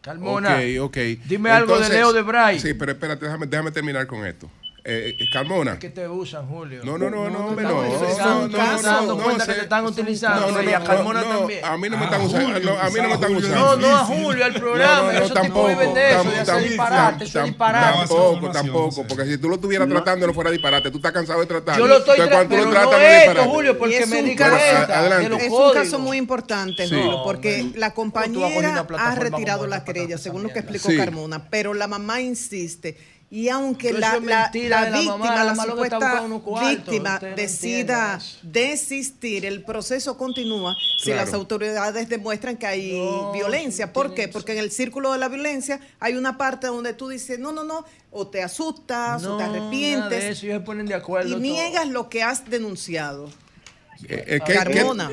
K: Carmona,
A: Ok, ok.
K: dime algo de Leo de Bray.
A: Sí, pero espérate, déjame, déjame terminar con esto. Eh, eh, Carmona.
K: que te usan, Julio.
A: No, no, no, no, hombre, no. no, no, no,
K: cuenta
A: no,
K: que te están utilizando.
A: No, no,
K: y a
A: no,
K: Carmona
A: no,
K: también.
A: A mí no me
K: Ah,
A: están usando. A mí no me están
K: Julio.
A: usando.
K: No, no, a Julio, al programa. Esos tipos viven de eso, de hacer disparate, eso es disparate.
A: Tampoco, tampoco. Porque si tú lo estuvieras tratando no fuera disparate. Tú estás cansado de tratar.
K: Yo lo estoy
A: Entonces, cuando tú lo
K: tratando,
A: tratas,
K: no
A: es
K: esto. Julio, porque
J: es
K: me
J: un
K: di
J: Es un caso muy importante. Julio, porque la
K: ¿Cómo tú vas a coger
J: compañera ha
K: plataforma
J: retirado la querella, según lo que explicó. Carmona, pero la mamá insiste. Y aunque la, víctima,
K: la
J: supuesta
K: cuartos,
J: víctima
K: no
J: decida desistir, el proceso continúa si las autoridades demuestran que hay violencia. ¿Por qué? Porque en el círculo de la violencia hay una parte donde tú dices, no, no, no, o te asustas, o te
K: No, nada de
J: arrepientes,
K: eso, ellos se ponen de acuerdo.
J: y
K: todo.
J: niegas lo que has denunciado.
A: Eh, eh, ¿qué- qué-
J: Carmona.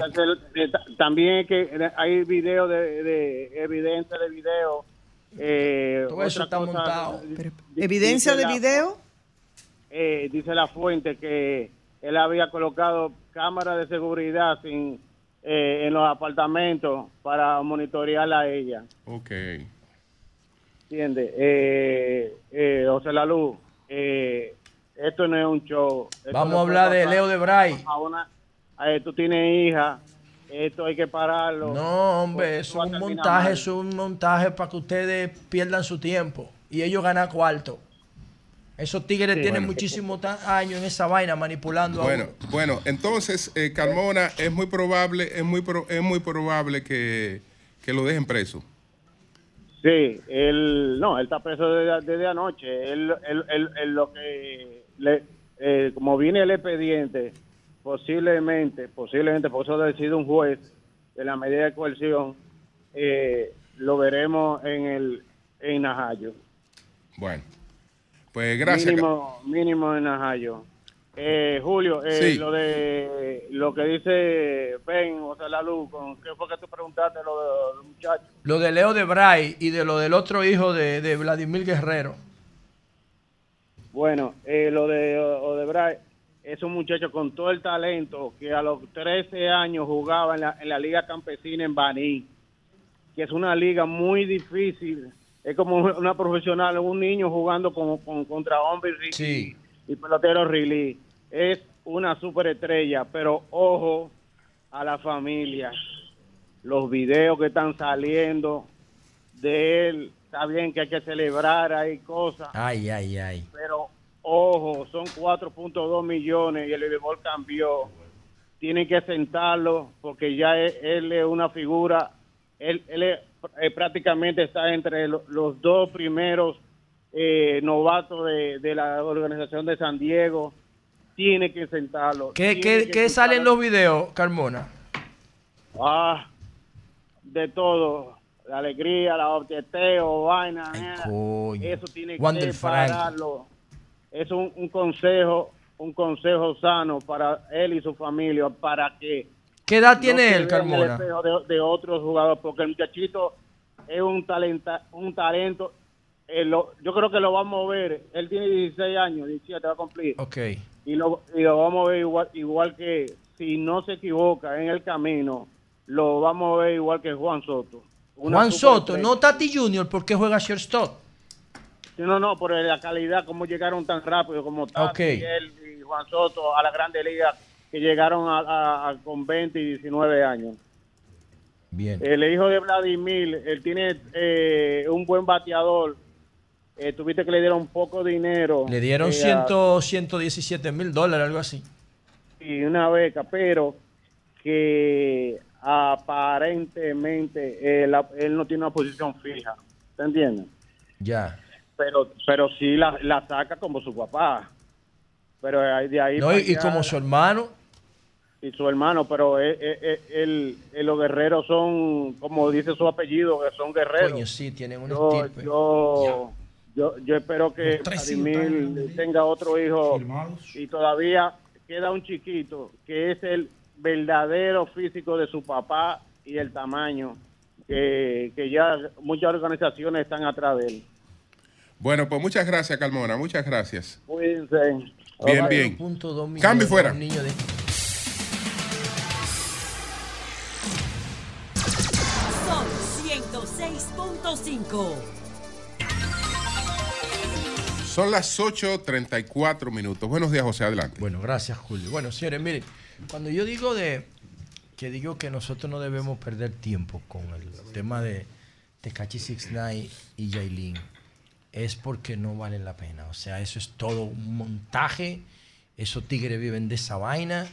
M: Eh, ta- también que hay video de, de evidencia de video eh,
K: Todo eso está
M: cosa,
K: montado.
J: ¿Evidencia de
M: la-
J: video?
M: eh, dice la fuente que él había colocado cámaras de seguridad sin, eh, en los apartamentos para monitorearla a ella.
A: Ok.
M: ¿Entiendes? Eh, eh, José Lalu, eh, esto no es un show. Esto
K: Vamos a hablar de Leo de Bray.
M: A una, tú tienes hija, esto hay que pararlo.
K: No, hombre, eso es
M: a
K: un montaje, es un montaje para que ustedes pierdan su tiempo y ellos ganan cuarto. Esos tigres
A: Sí.
K: tienen
A: Bueno.
K: muchísimos años en esa vaina manipulando a
A: Bueno,
K: uno.
A: bueno, entonces, eh, Carmona, es muy probable, es muy, pro- es muy probable que, que lo dejen preso.
M: Sí, él, no, él está preso desde, desde anoche. Él, él, él- él lo que, le, eh, como viene el expediente, posiblemente, posiblemente, por eso decide un juez de la medida de coerción, eh, lo veremos en el en Najayo.
A: Bueno, pues gracias.
M: Mínimo, mínimo en Najayo. Eh, Julio, eh,
A: Sí.
M: lo de lo que dice Ben, o sea, la luz, con qué fue que tú preguntaste lo de los muchachos.
K: Lo de Leo de Bray y de lo del otro hijo de, de Vladimir Guerrero.
M: Bueno, eh, lo de Odebrecht es un muchacho con todo el talento que a los 13 años jugaba en la, en la Liga Campesina en Baní, que es una liga muy difícil. Es como una profesional, un niño jugando con, con- contra hombres y,
K: Sí.
M: y peloteros release. Es una superestrella, pero ojo a la familia. Los videos que están saliendo de él, está bien que hay que celebrar, hay cosas
K: Ay, ay, ay.
M: pero ojo, son 4.2 millones y el béisbol cambió. Tienen que sentarlo porque ya es- él es una figura, él, él es- eh, prácticamente está entre lo- los dos primeros eh, novatos de, de la organización de San Diego. Tiene que sentarlo.
K: ¿Qué, qué,
M: que
K: qué sale en
M: sentarlo.
K: los videos, Carmona?
M: Ah, de todo. La alegría, la obteteo, vaina.
K: coño.
M: Eso tiene
K: Wander
M: que pararlo. Es un, un consejo, un consejo sano para él y su familia, para que
K: ¿Qué edad
M: no
K: tiene
M: se
K: él, Carmona?
M: de, de otros jugadores, porque el muchachito es un talenta, un talento. eh, lo- yo creo que lo va a mover. Él tiene 16 años, 17 va a cumplir
K: Ok.
M: y lo, y lo vamos a ver igual, igual que si no se equivoca en el camino, lo vamos a ver igual que Juan Soto.
K: Juan Soto, no Tati Junior, ¿por qué juega shortstop?
M: No, no, por la calidad, cómo llegaron tan rápido como Tati,
K: Ok.
M: y él y Juan Soto a la Grande Liga, que llegaron a, a- a- con 20 y 19 años.
K: Bien.
M: El hijo de Vladimir, él tiene eh, un buen bateador. Eh, tuviste que le dieron poco dinero.
K: Le dieron
M: eh,
K: ciento, 117 mil dólares, algo así.
M: y una beca, pero que aparentemente él, él no tiene una posición fija, ¿te entiendes?
K: Ya.
M: Pero pero sí la, la saca como su papá, pero ahí- de ahí
K: No, y, como su hermano,
M: y su hermano, pero él- él- él- él- los guerreros son, como dice su apellido, que son guerreros.
K: coño, sí, tienen un
M: yo,
K: estirpe.
M: yo, Yo, yo espero que Vladimir tenga otro hijo y todavía queda un chiquito que es el verdadero físico de su papá y el tamaño que, que ya muchas organizaciones están atrás de él.
A: Bueno, pues muchas gracias, Carmona. Muchas gracias.
M: Cuídense.
A: Bien, bien.
K: Millones
A: Cambio fuera.
K: niños de-
N: Son 106.5.
A: Son las 8.34 minutos. Buenos días, José. Adelante.
K: Bueno, gracias, Julio. Bueno, señores, miren, cuando yo digo de que digo que nosotros no debemos perder tiempo con el tema de Tecachi 69 y Yailin, es porque no vale la pena. O sea, eso es todo un montaje. Esos tigres viven de esa vaina.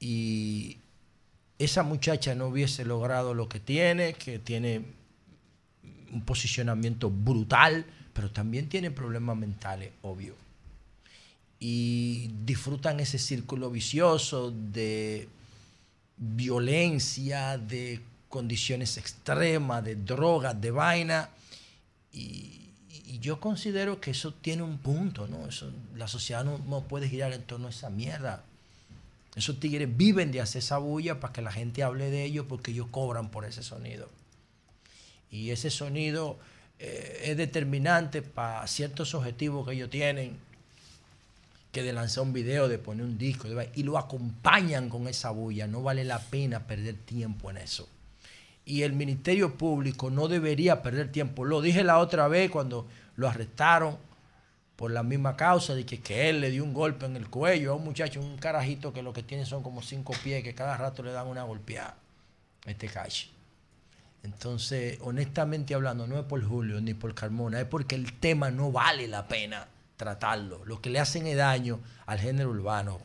K: Y esa muchacha no hubiese logrado lo que tiene, que tiene un posicionamiento brutal, pero también tiene problemas mentales, obvio y disfrutan ese círculo vicioso de violencia, de condiciones extremas, de drogas, de vaina. Y, y yo considero que eso tiene un punto, ¿no? Eso, la sociedad no, no puede girar en torno a esa mierda. Esos tigres viven de hacer esa bulla para que la gente hable de ellos porque ellos cobran por ese sonido. Y ese sonido eh, es determinante para ciertos objetivos que ellos tienen que de lanzar un video, de poner un disco, y lo acompañan con esa bulla. No vale la pena perder tiempo en eso. Y el Ministerio Público no debería perder tiempo. Lo dije la otra vez cuando lo arrestaron por la misma causa de que, que él le dio un golpe en el cuello a un muchacho, un carajito que lo que tiene son como cinco pies, que cada rato le dan una golpeada. Este cache. Entonces, honestamente hablando, no es por Julio ni por Carmona, es porque el tema no vale la pena tratarlo. Lo que le hacen es daño al género urbano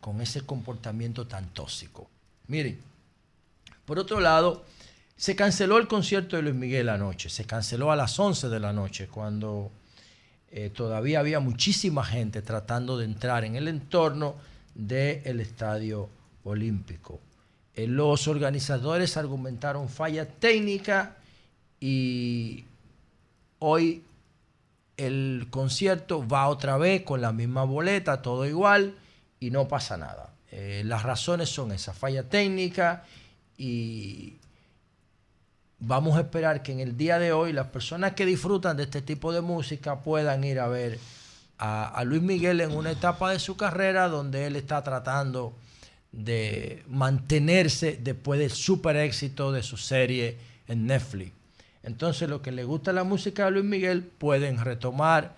K: con ese comportamiento tan tóxico. Miren, por otro lado, se canceló el concierto de Luis Miguel anoche. Se canceló a las 11 de la noche, cuando eh, todavía había muchísima gente tratando de entrar en el entorno del Estadio Olímpico. Eh, los organizadores argumentaron falla técnica y hoy el concierto va otra vez con la misma boleta, todo igual y no pasa nada. Eh, las razones son esa falla técnica y vamos a esperar que en el día de hoy las personas que disfrutan de este tipo de música puedan ir a ver a, Luis Miguel en una etapa de su carrera donde él está tratando de mantenerse después del super éxito de su serie en Netflix. Entonces, los que les gusta la música de Luis Miguel pueden retomar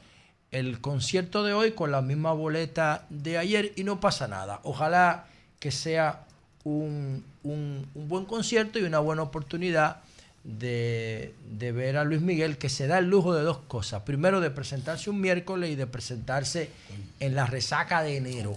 K: el concierto de hoy con la misma boleta de ayer y no pasa nada. Ojalá que sea un- un buen concierto y una buena oportunidad de, de ver a Luis Miguel que se da el lujo de dos cosas. Primero, de presentarse un miércoles y de presentarse en la resaca de enero.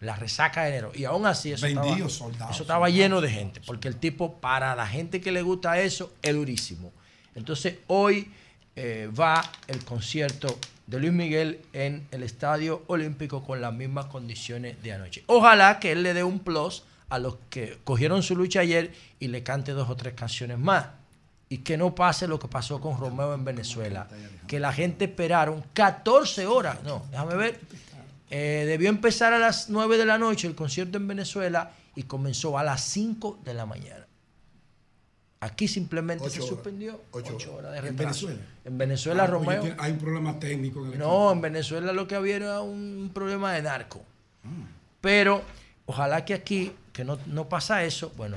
K: La resaca de enero. Y aún así eso estaba, eso estaba lleno de gente. Porque el tipo, para la gente que le gusta eso, es durísimo. Entonces, hoy eh, va el concierto de Luis Miguel en el Estadio Olímpico con las mismas condiciones de anoche. Ojalá que él le dé un plus a los que cogieron su lucha ayer y le cante dos o tres canciones más. Y que no pase lo que pasó con Romeo en Venezuela. Que la gente esperaron 14 horas. No, déjame ver. Eh, debió empezar a las 9 de la noche el concierto en Venezuela y comenzó a las 5 de la mañana. Aquí simplemente
F: Ocho
K: se suspendió
F: Ocho
K: 8
F: horas.
K: horas de
F: ¿En
K: retraso.
F: Venezuela?
K: En Venezuela,
F: Ah,
K: Romeo.
F: Hay un problema técnico en el
K: No, en Venezuela lo que había era un problema de narco. Pero ojalá que aquí, que no, no pasa eso, bueno,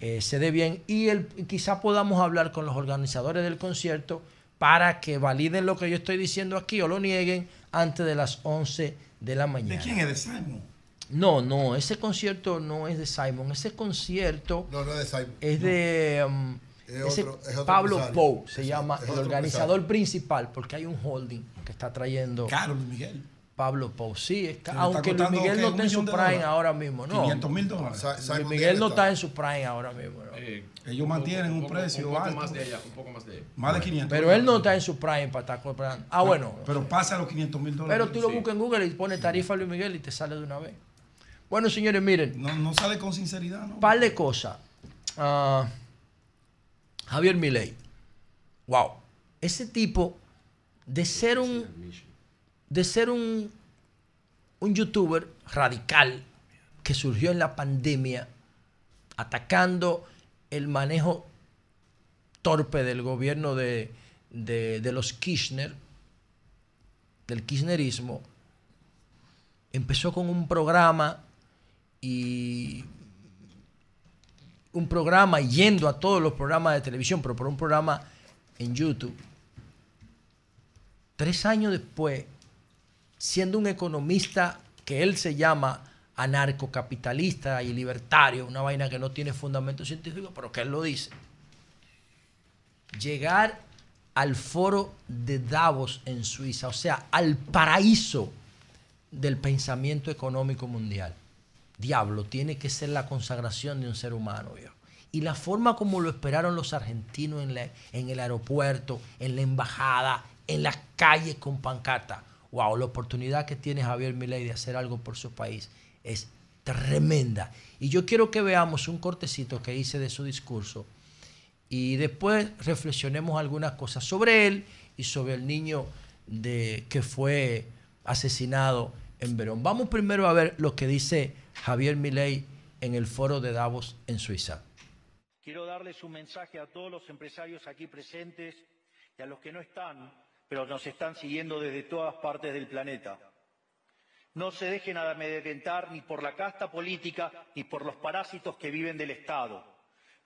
K: eh, se dé bien y el, quizá podamos hablar con los organizadores del concierto para que validen lo que yo estoy diciendo aquí o lo nieguen antes de las 11 de la mañana.
F: ¿De quién es? ¿De Simon?
K: No, no, ese concierto no es de Simon. Ese concierto
O: No, no es de Simon.
K: es de um,
O: Es otro- es otro
K: Pablo. Pou, se
O: Es-
K: llama el organizador
O: empresario.
K: principal, porque hay un holding que está trayendo.
F: Caro, Luis Miguel.
K: Pablo Pou, sí,
F: está
K: aunque Luis Miguel no
F: un
K: está en su prime
F: dólares.
K: ahora mismo, ¿no?
F: 500 mil dólares.
K: Luis Miguel no está en su prime ahora mismo. ¿no?
F: Ellos mantienen un, precio
P: un poco
F: alto.
P: más de ella, un poco más de ella.
F: Más de 500.
K: Pero él no está en su prime para estar comprando. Ah, bueno.
F: Pero pasa los 500 mil dólares.
K: Pero tú lo buscas en Google y pones tarifa Luis Miguel y te sale de una vez. Bueno, señores, miren.
F: No, no sale con sinceridad, ¿no?
K: par de cosas. Ah, Javier Milei. Wow. Ese tipo de ser un, de ser un, un youtuber radical que surgió en la pandemia atacando el manejo torpe del gobierno de, de- de los Kirchner, del kirchnerismo, empezó con un programa y un programa yendo a todos los programas de televisión, pero por un programa en YouTube. Tres años después, siendo un economista que él se llama anarcocapitalista y libertario, una vaina que no tiene fundamento científico, pero que él lo dice, llegar al foro de Davos en Suiza, o sea, al paraíso del pensamiento económico mundial. Diablo, tiene que ser la consagración de un ser humano, viejo. Y la forma como lo esperaron los argentinos en, en el aeropuerto, en la embajada, en las calles con pancarta. Wow, la oportunidad que tiene Javier Milei de hacer algo por su país es tremenda. Y yo quiero que veamos un cortecito que hice de su discurso y después reflexionemos algunas cosas sobre él y sobre el niño que fue asesinado en Verón. Vamos primero a ver lo que dice Javier Milei en el foro de Davos en Suiza.
N: Quiero darles un mensaje a todos los empresarios aquí presentes y a los que no están, pero nos están siguiendo desde todas partes del planeta. No se dejen amedrentar ni por la casta política ni por los parásitos que viven del Estado.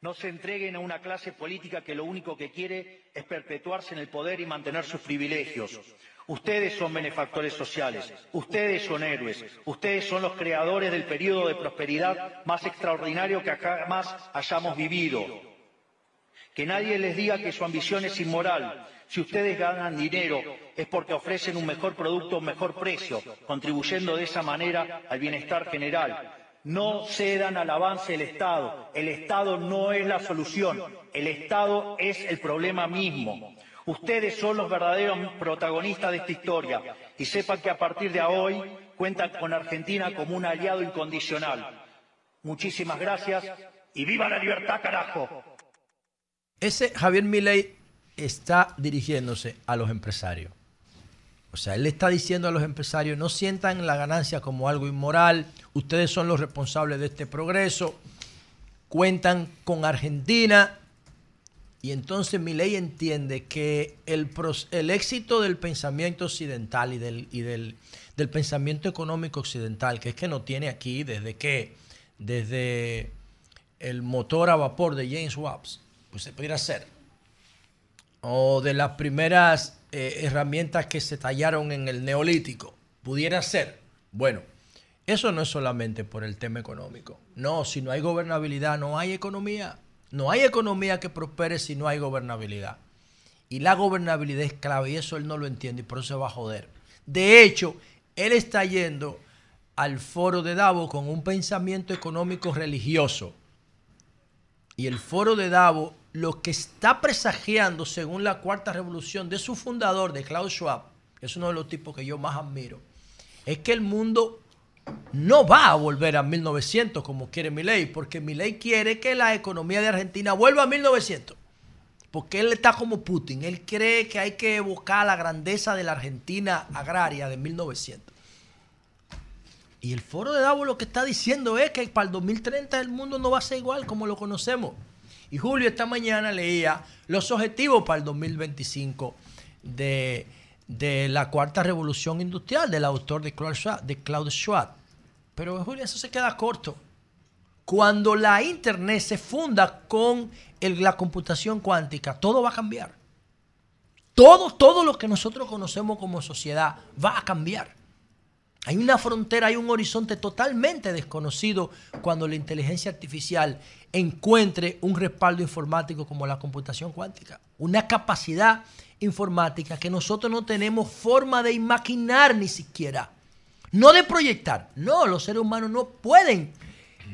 N: No se entreguen a una clase política que lo único que quiere es perpetuarse en el poder y mantener sus privilegios. Ustedes son benefactores sociales, ustedes son héroes, ustedes son los creadores del periodo de prosperidad más extraordinario que jamás hayamos vivido. Que nadie les diga que su ambición es inmoral. Si ustedes ganan dinero es porque ofrecen un mejor producto un mejor precio, contribuyendo de esa manera al bienestar general. No cedan al avance del Estado. El Estado no es la solución. El Estado es el problema mismo. Ustedes son los verdaderos protagonistas de esta historia y sepan que a partir de hoy cuentan con Argentina como un aliado incondicional. Muchísimas gracias y viva la libertad, carajo.
K: Ese Javier Milei está dirigiéndose a los empresarios. O sea, él está diciendo a los empresarios, no sientan la ganancia como algo inmoral, ustedes son los responsables de este progreso, cuentan con Argentina, y entonces Milei entiende que el, el éxito del pensamiento occidental y, del, y del, del pensamiento económico occidental, que es que no tiene aquí desde que, desde el motor a vapor de James Watt, pues se pudiera hacer, o de las primeras eh, herramientas que se tallaron en el neolítico, pudiera ser. Bueno, eso no es solamente por el tema económico. No, si no hay gobernabilidad, no hay economía. No hay economía que prospere si no hay gobernabilidad. Y la gobernabilidad es clave y eso él no lo entiende y por eso se va a joder. De hecho, él está yendo al foro de Davos con un pensamiento económico religioso. Y el foro de Davos lo que está presagiando, según la cuarta revolución de su fundador, de Klaus Schwab, que es uno de los tipos que yo más admiro, es que el mundo no va a volver a 1900 como quiere Milei, porque Milei quiere que la economía de Argentina vuelva a 1900. Porque él está como Putin, él cree que hay que buscar la grandeza de la Argentina agraria de 1900. Y el foro de Davos lo que está diciendo es que para el 2030 el mundo no va a ser igual como lo conocemos. Y Julio esta mañana leía los objetivos para el 2025 de, de la cuarta revolución industrial del autor de Klaus Schwab. De Klaus Schwab. Pero Julio, eso se queda corto. Cuando la Internet se funda con la computación cuántica, todo va a cambiar. Todo, todo lo que nosotros conocemos como sociedad va a cambiar. Hay una frontera, hay un horizonte totalmente desconocido cuando la inteligencia artificial encuentre un respaldo informático como la computación cuántica. Una capacidad informática que nosotros no tenemos forma de imaginar ni siquiera. No de proyectar. No, los seres humanos no pueden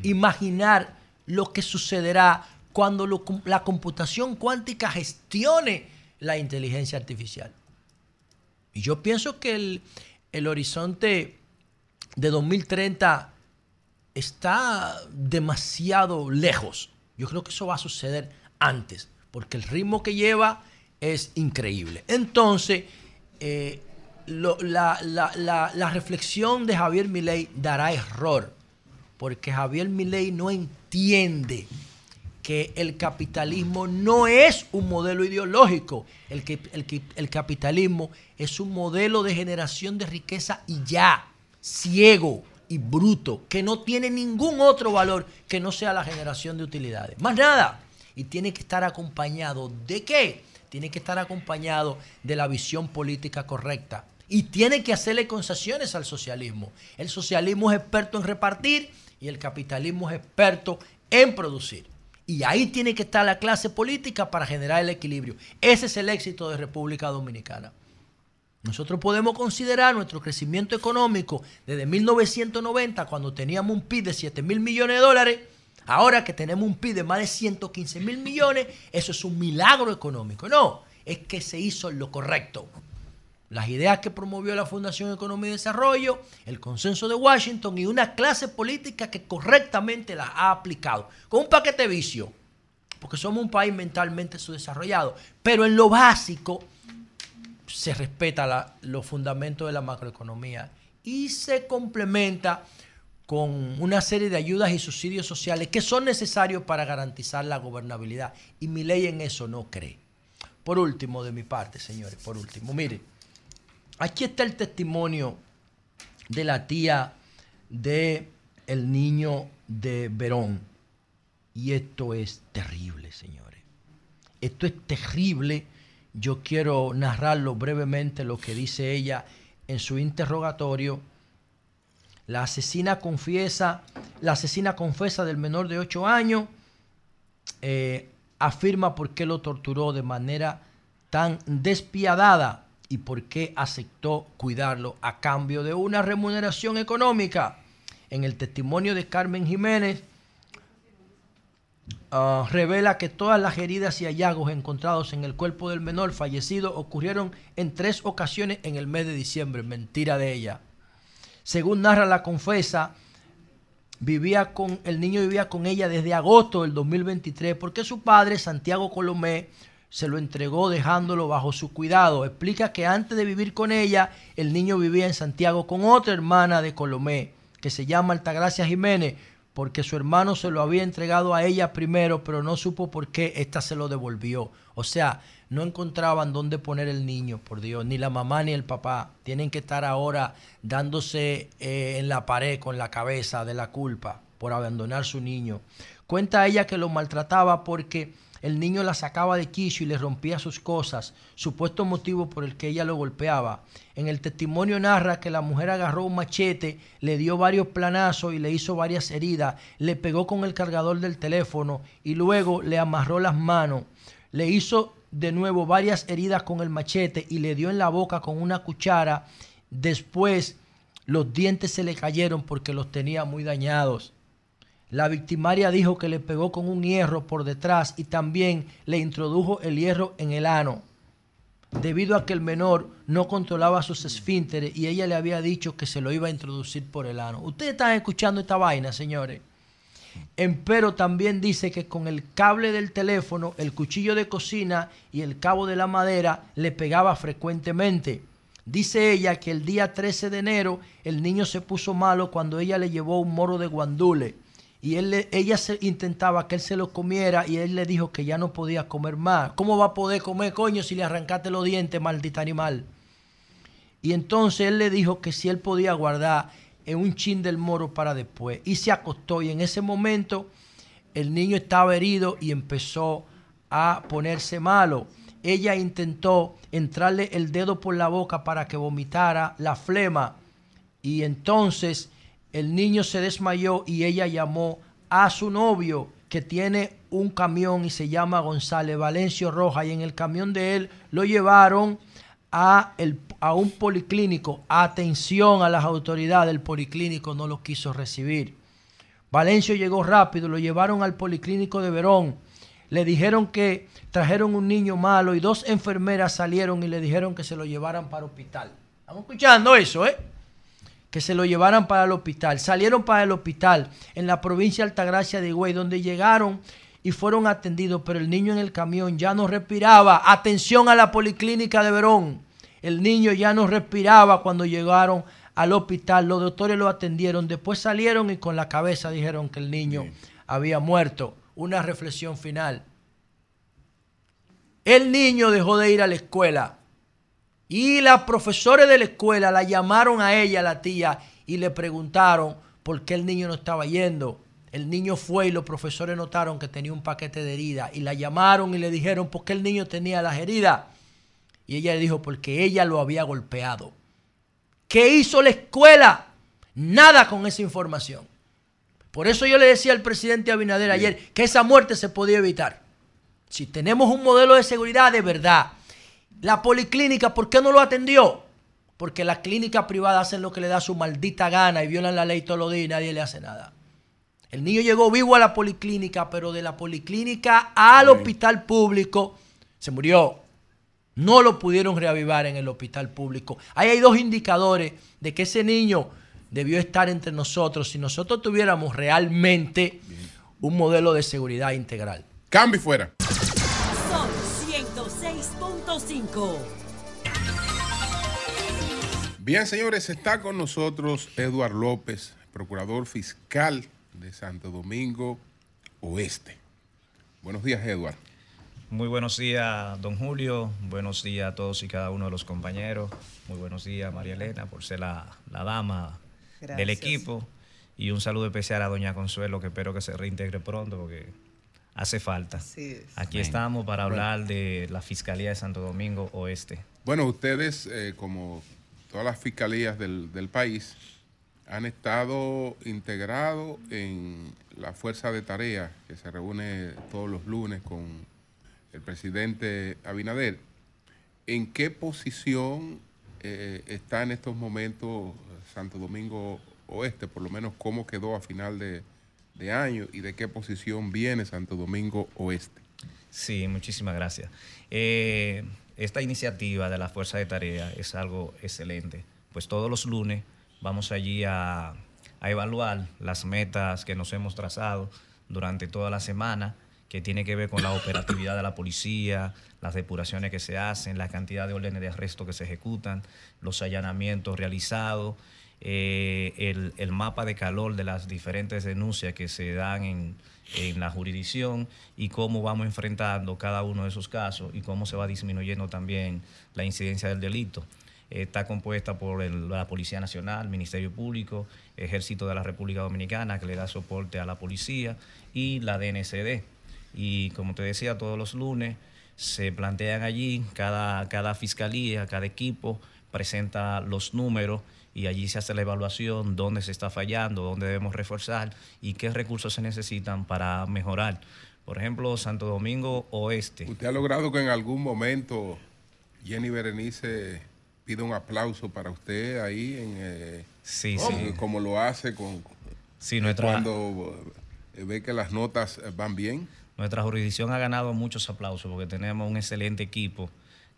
K: imaginar lo que sucederá cuando la computación cuántica gestione la inteligencia artificial. Y yo pienso que el, el horizonte de 2030 está demasiado lejos. Yo creo que eso va a suceder antes, porque el ritmo que lleva es increíble. Entonces, eh, la, la- reflexión de Javier Milei dará error, porque Javier Milei no entiende que el capitalismo no es un modelo ideológico, el, que, el, el capitalismo es un modelo de generación de riqueza y ya, ciego y bruto, que no tiene ningún otro valor que no sea la generación de utilidades. Más nada. Y tiene que estar acompañado de qué? Tiene que estar acompañado de la visión política correcta. Y tiene que hacerle concesiones al socialismo. El socialismo es experto en repartir y el capitalismo es experto en producir. Y ahí tiene que estar la clase política para generar el equilibrio. Ese es el éxito de República Dominicana. Nosotros podemos considerar nuestro crecimiento económico desde 1990, cuando teníamos un PIB de 7 mil millones de dólares, ahora que tenemos un PIB de más de 115 mil millones, eso es un milagro económico. No, es que se hizo lo correcto. Las ideas que promovió la Fundación Economía y Desarrollo, el consenso de Washington y una clase política que correctamente las ha aplicado. Con un paquete vicio, porque somos un país mentalmente subdesarrollado, pero en lo básico se respeta los fundamentos de la macroeconomía y se complementa con una serie de ayudas y subsidios sociales que son necesarios para garantizar la gobernabilidad. Y mi ley en eso no cree. Por último, de mi parte, señores, por último, mire, aquí está el testimonio de la tía de el niño de Verón. Y esto es terrible, señores. Esto es terrible. Yo quiero narrarlo brevemente lo que dice ella en su interrogatorio. La asesina confiesa, la asesina confesa del menor de 8 años, eh, afirma por qué lo torturó de manera tan despiadada y por qué aceptó cuidarlo a cambio de una remuneración económica. En el testimonio de Carmen Jiménez, ah, revela que todas las heridas y hallazgos encontrados en el cuerpo del menor fallecido ocurrieron en tres ocasiones en el mes de diciembre. Mentira de ella. Según narra la confesa, vivía con el niño vivía con ella desde agosto del 2023 porque su padre Santiago Colomé se lo entregó dejándolo bajo su cuidado. Explica que antes de vivir con ella, el niño vivía en Santiago con otra hermana de Colomé que se llama Altagracia Jiménez porque su hermano se lo había entregado a ella primero, pero no supo por qué ésta se lo devolvió. O sea, no encontraban dónde poner el niño, por Dios, ni la mamá ni el papá. Tienen que estar ahora dándose eh, en la pared con la cabeza de la culpa por abandonar su niño. Cuenta ella que lo maltrataba porque el niño la sacaba de quicio y le rompía sus cosas, supuesto motivo por el que ella lo golpeaba. En el testimonio narra que la mujer agarró un machete, le dio varios planazos y le hizo varias heridas, le pegó con el cargador del teléfono y luego le amarró las manos. Le hizo de nuevo varias heridas con el machete y le dio en la boca con una cuchara. Después los dientes se le cayeron porque los tenía muy dañados. La victimaria dijo que le pegó con un hierro por detrás y también le introdujo el hierro en el ano, debido a que el menor no controlaba sus esfínteres y ella le había dicho que se lo iba a introducir por el ano. Ustedes están escuchando esta vaina, señores. Empero también dice que con el cable del teléfono, el cuchillo de cocina y el cabo de la madera le pegaba frecuentemente. Dice ella que el día 13 de enero el niño se puso malo cuando ella le llevó un moro de guandule y ella se, intentaba que él se lo comiera y él le dijo que ya no podía comer más. ¿Cómo va a poder comer, coño, si le arrancaste los dientes, maldita animal? Y entonces él le dijo que si él podía guardar en un chin del moro para después. Y se acostó y en ese momento el niño estaba herido y empezó a ponerse malo. Ella intentó entrarle el dedo por la boca para que vomitara la flema y entonces el niño se desmayó y ella llamó a su novio que tiene un camión y se llama González Valencio Roja y en el camión de él lo llevaron a, el, a un policlínico. Atención a las autoridades, el policlínico no lo quiso recibir. Valencio llegó rápido, lo llevaron al policlínico de Verón. Le dijeron que trajeron un niño malo y dos enfermeras salieron y le dijeron que se lo llevaran para hospital. ¿Estamos escuchando eso, eh? Que se lo llevaran para el hospital. Salieron para el hospital en la provincia de Altagracia de Higüey, donde llegaron y fueron atendidos, pero el niño en el camión ya no respiraba. Atención a la policlínica de Verón. El niño ya no respiraba cuando llegaron al hospital. Los doctores lo atendieron. Después salieron y con la cabeza dijeron que el niño había muerto. Una reflexión final. El niño dejó de ir a la escuela. Y las profesores de la escuela la llamaron a ella, la tía, y le preguntaron por qué el niño no estaba yendo. El niño fue y los profesores notaron que tenía un paquete de heridas y la llamaron y le dijeron por qué el niño tenía las heridas. Y ella le dijo porque ella lo había golpeado. ¿Qué hizo la escuela? Nada con esa información. Por eso yo le decía al presidente Abinader ayer que esa muerte se podía evitar. Si tenemos un modelo de seguridad de verdad, la policlínica, ¿por qué no lo atendió? Porque las clínicas privadas hacen lo que le da su maldita gana y violan la ley todos los días y nadie le hace nada. El niño llegó vivo a la policlínica, pero de la policlínica al hospital público se murió. No lo pudieron reavivar en el hospital público. Ahí hay dos indicadores de que ese niño debió estar entre nosotros si nosotros tuviéramos realmente un modelo de seguridad integral.
A: Cambio fuera.
O: Son 106.5.
A: Bien, señores, está con nosotros Eduard López, procurador fiscal de Santo Domingo Oeste. Buenos días, Eduard.
P: Muy buenos días, don Julio. Buenos días a todos y cada uno de los compañeros. Muy buenos días, María Elena, por ser la, la dama del equipo. Y un saludo especial a doña Consuelo, que espero que se reintegre pronto porque hace falta.
J: Así es.
P: Aquí
A: Amén.
P: estamos para
A: Bueno.
P: hablar de la Fiscalía de Santo Domingo Oeste.
A: Bueno, ustedes, eh, como todas las fiscalías del, del país, han estado integrados en la fuerza de tarea que se reúne todos los lunes con el presidente Abinader. ¿En qué posición eh, está en estos momentos Santo Domingo Oeste? Por lo menos, ¿cómo quedó a final de, de año y de qué posición viene Santo Domingo Oeste?
P: Sí, muchísimas gracias. Eh, esta iniciativa de la Fuerza de Tarea es algo excelente, pues todos los lunes vamos allí a, a evaluar las metas que nos hemos trazado durante toda la semana, que tiene que ver con la operatividad de la policía, las depuraciones que se hacen, la cantidad de órdenes de arresto que se ejecutan, los allanamientos realizados, eh, el, mapa de calor de las diferentes denuncias que se dan en, en la jurisdicción y cómo vamos enfrentando cada uno de esos casos y cómo se va disminuyendo también la incidencia del delito. Está compuesta por la Policía Nacional, Ministerio Público, Ejército de la República Dominicana, que le da soporte a la policía, y la DNCD. Y como te decía, todos los lunes se plantean allí, cada, cada fiscalía, cada equipo presenta los números y allí se hace la evaluación, dónde se está fallando, dónde debemos reforzar y qué recursos se necesitan para mejorar. Por ejemplo, Santo Domingo Oeste.
A: ¿Usted ha logrado que en algún momento Jenny Berenice pida un aplauso para usted ahí en eh,
P: Sí, sí.
A: como lo hace con
P: Sí, nuestra-
A: cuando eh, ve que las notas eh, van bien?
P: Nuestra jurisdicción ha ganado muchos aplausos porque tenemos un excelente equipo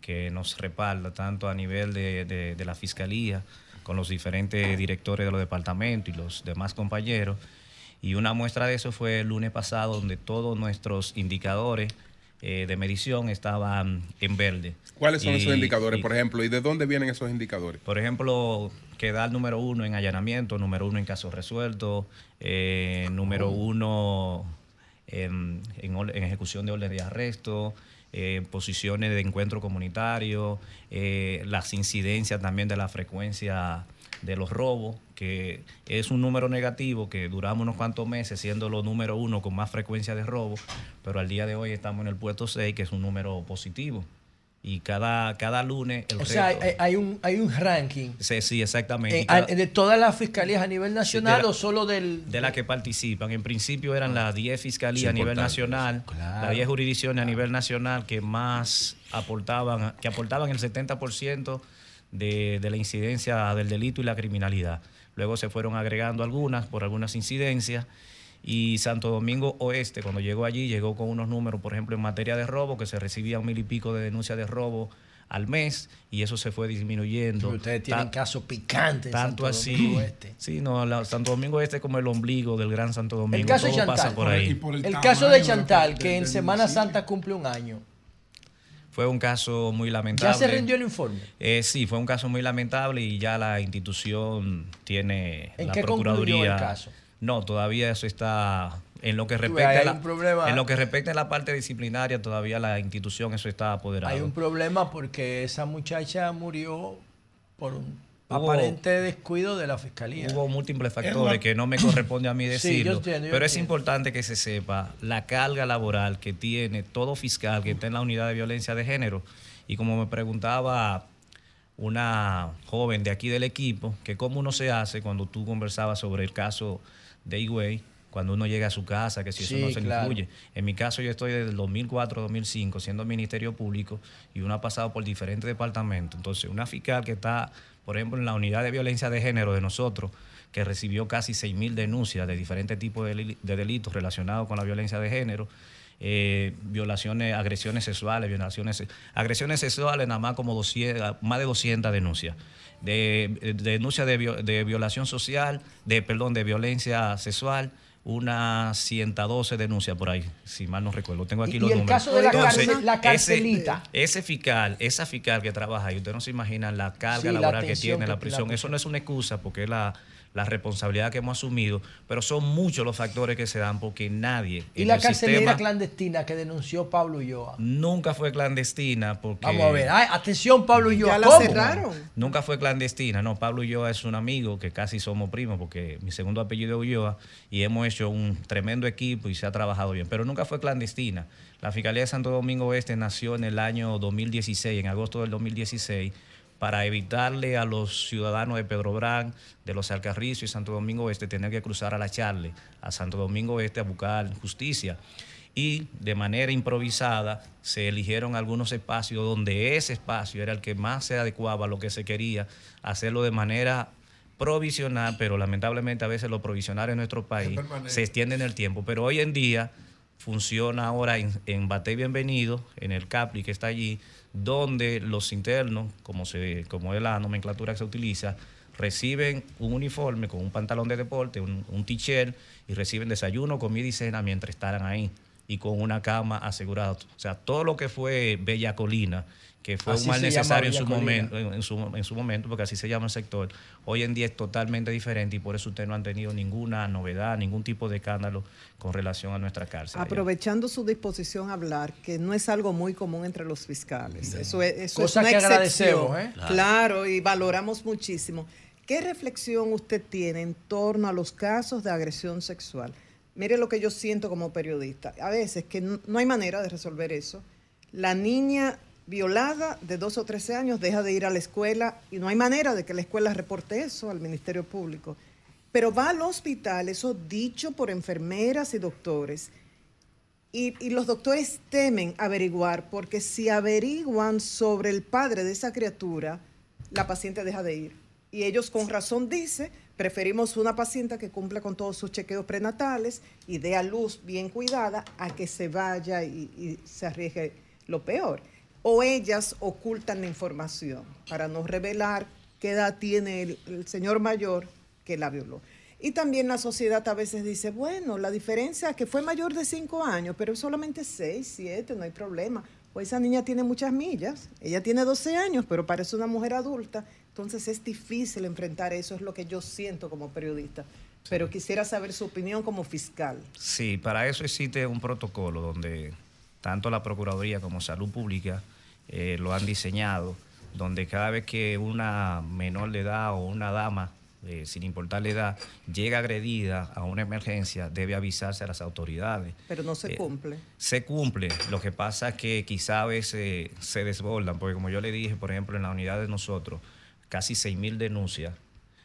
P: que nos respalda tanto a nivel de, de- de la fiscalía, con los diferentes directores de los departamentos y los demás compañeros. Y una muestra de eso fue el lunes pasado, donde todos nuestros indicadores eh, de medición estaban en verde.
A: ¿Cuáles son
P: Y-
A: esos indicadores,
P: y-
A: por ejemplo? ¿Y de dónde vienen esos indicadores?
P: por ejemplo, quedar número uno en allanamiento, número uno en casos resueltos, eh, número
A: Oh.
P: uno en, en ejecución de orden de arresto, eh, posiciones de encuentro comunitario, eh, las incidencias también de la frecuencia de los robos, que es un número negativo que duramos unos cuantos meses siendo los número uno con más frecuencia de robo, pero al día de hoy estamos en el puesto 6, que es un número positivo. Y cada, cada lunes el
K: O sea, hay, un, hay un ranking
P: Sí, sí, exactamente.
K: eh,
P: cada-
K: de todas las fiscalías a nivel nacional
P: la-
K: o solo del...
P: de las que participan. En principio eran las 10 fiscalías
K: Sí,
P: a nivel nacional,
K: Claro.
P: las 10 jurisdicciones a nivel nacional que más aportaban, que aportaban el 70% de, de la incidencia del delito y la criminalidad. Luego se fueron agregando algunas por algunas incidencias. Y Santo Domingo Oeste, cuando llegó allí, llegó con unos números, por ejemplo, en materia de robo, que se recibían mil y pico de denuncias de robo al mes, y eso se fue disminuyendo.
K: Sí, ustedes tienen
P: Ta-
K: casos picantes en
P: Tanto
K: Santo
P: así.
K: Domingo Este.
P: Sí, no, la- Santo Domingo Este es como el ombligo del Gran Santo Domingo.
K: El caso de
P: Todo pasa
K: Chantal.
P: por ahí.
K: el caso de Chantal, que en Semana Santa cumple un año.
P: Fue un caso muy lamentable.
K: ¿Ya se rindió el informe?
P: Eh, sí, fue un caso muy lamentable y ya la institución tiene
K: ¿En
P: la
K: qué concluyó
P: procuraduría.
K: el caso?
P: No, todavía eso está en lo que respecta a la,
K: problema.
P: en lo que respecta a la parte disciplinaria todavía la institución eso está apoderado.
K: Hay un problema porque esa muchacha murió por un
P: Hubo-
K: aparente descuido de la fiscalía.
P: Hubo múltiples
K: Es
P: factores
K: una-
P: que no me corresponde a mí
K: Sí, yo
P: decirlo,
K: entiendo, yo
P: pero es
K: entiendo.
P: importante que se sepa la carga laboral que tiene todo fiscal que está en la unidad de violencia de género. Y como me preguntaba una joven de aquí del equipo, que cómo uno se hace cuando tú conversabas sobre el caso de Higüey, cuando uno llega a su casa, que si eso
K: Sí,
P: no se le
K: claro.
P: influye. En mi caso, yo estoy desde el 2004-2005 siendo Ministerio Público y uno ha pasado por diferentes departamentos. Entonces, una fiscal que está, por ejemplo, en la unidad de violencia de género de nosotros, que recibió casi 6.000 denuncias de diferentes tipos de, deli- de delitos relacionados con la violencia de género, eh, violaciones, agresiones sexuales, violaciones, agresiones sexuales, nada más como 200, más de 200 denuncias. De, de denuncias de, de violación social, de perdón, de violencia sexual, unas 112 denuncias por ahí, si mal no recuerdo. Tengo aquí
K: Y-
P: los
K: y el
P: números.
K: caso de la
P: Entonces,
K: la carcelita.
P: Ese, fiscal, esa fiscal que trabaja ahí, usted no se imagina la carga
K: Sí, la
P: laboral que tiene
K: que-
P: la prisión.
K: la
P: Eso no es una excusa porque es la, la responsabilidad que hemos asumido, pero son muchos los factores que se dan porque nadie
K: Y
P: en
K: la
P: el
K: carcelera clandestina que denunció Pablo Ulloa.
P: nunca fue clandestina porque...
K: Vamos a ver, ay, atención Pablo Ulloa.
J: Ya la
K: ¿cómo?
J: cerraron.
P: Nunca fue clandestina, no. Pablo Ulloa es un amigo que casi somos primos porque mi segundo apellido es Ulloa y hemos hecho un tremendo equipo y se ha trabajado bien, pero nunca fue clandestina. La Fiscalía de Santo Domingo Oeste nació en el año 2016, en agosto del 2016, para evitarle a los ciudadanos de Pedro Brán, de los Alcarrizos y Santo Domingo Oeste tener que cruzar a la Charle, a Santo Domingo Oeste a buscar justicia. Y de manera improvisada se eligieron algunos espacios donde ese espacio era el que más se adecuaba a lo que se quería, hacerlo de manera provisional, pero lamentablemente a veces lo provisional en nuestro país se extiende en el tiempo, pero hoy en día funciona ahora en, en Bate Bienvenido, en el CAPLI que está allí, donde los internos, como, se, como es la nomenclatura que se utiliza, reciben un uniforme con un pantalón de deporte, un, t-shirt, y reciben desayuno, comida y cena mientras estarán ahí, y con una cama asegurada. O sea, todo lo que fue Bella Colina, que fue
K: Así
P: un mal necesario en su,
K: Colina.
P: momento, en, su, en su momento, porque así se llama el sector, hoy en día es totalmente diferente y por eso ustedes no han tenido ninguna novedad, ningún tipo de escándalo con relación a nuestra cárcel. allá.
J: Aprovechando su disposición a hablar, que no es algo muy común entre los fiscales. Eso es, eso
K: Cosa
J: es una
K: que
J: excepción.
K: agradecemos, ¿eh?
J: Claro.
K: Claro.
J: y valoramos muchísimo. ¿Qué reflexión usted tiene en torno a los casos de agresión sexual? Mire lo que yo siento como periodista. A veces que no no hay manera de resolver eso. La niña violada de 12 o 13 años deja de ir a la escuela y no hay manera de que la escuela reporte eso al Ministerio Público. Pero va al hospital, eso dicho por enfermeras y doctores. Y, y los doctores temen averiguar, porque si averiguan sobre el padre de esa criatura, la paciente deja de ir. Y ellos con razón dicen, preferimos una paciente que cumpla con todos sus chequeos prenatales y dé a luz bien cuidada a que se vaya y, y se arriesgue lo peor. O ellas ocultan la información para no revelar qué edad tiene el, señor mayor que la violó. Y también la sociedad a veces dice, bueno, la diferencia es que fue mayor de 5 años, pero solamente 6, 7, no hay problema. O esa niña tiene muchas millas, ella tiene 12 años, pero parece una mujer adulta, entonces es difícil enfrentar eso, es lo que yo siento como periodista. Pero quisiera saber su opinión como fiscal.
P: Sí, para eso existe un protocolo donde tanto la Procuraduría como Salud Pública eh, lo han diseñado, donde cada vez que una menor de edad o una dama, eh, sin importar la edad, llega agredida a una emergencia, debe avisarse a las autoridades.
J: Pero no se
P: Eh,
J: cumple.
P: Se cumple, lo que pasa es que quizá a veces se desbordan, porque como yo le dije, por ejemplo, en la unidad de nosotros, casi 6.000 denuncias,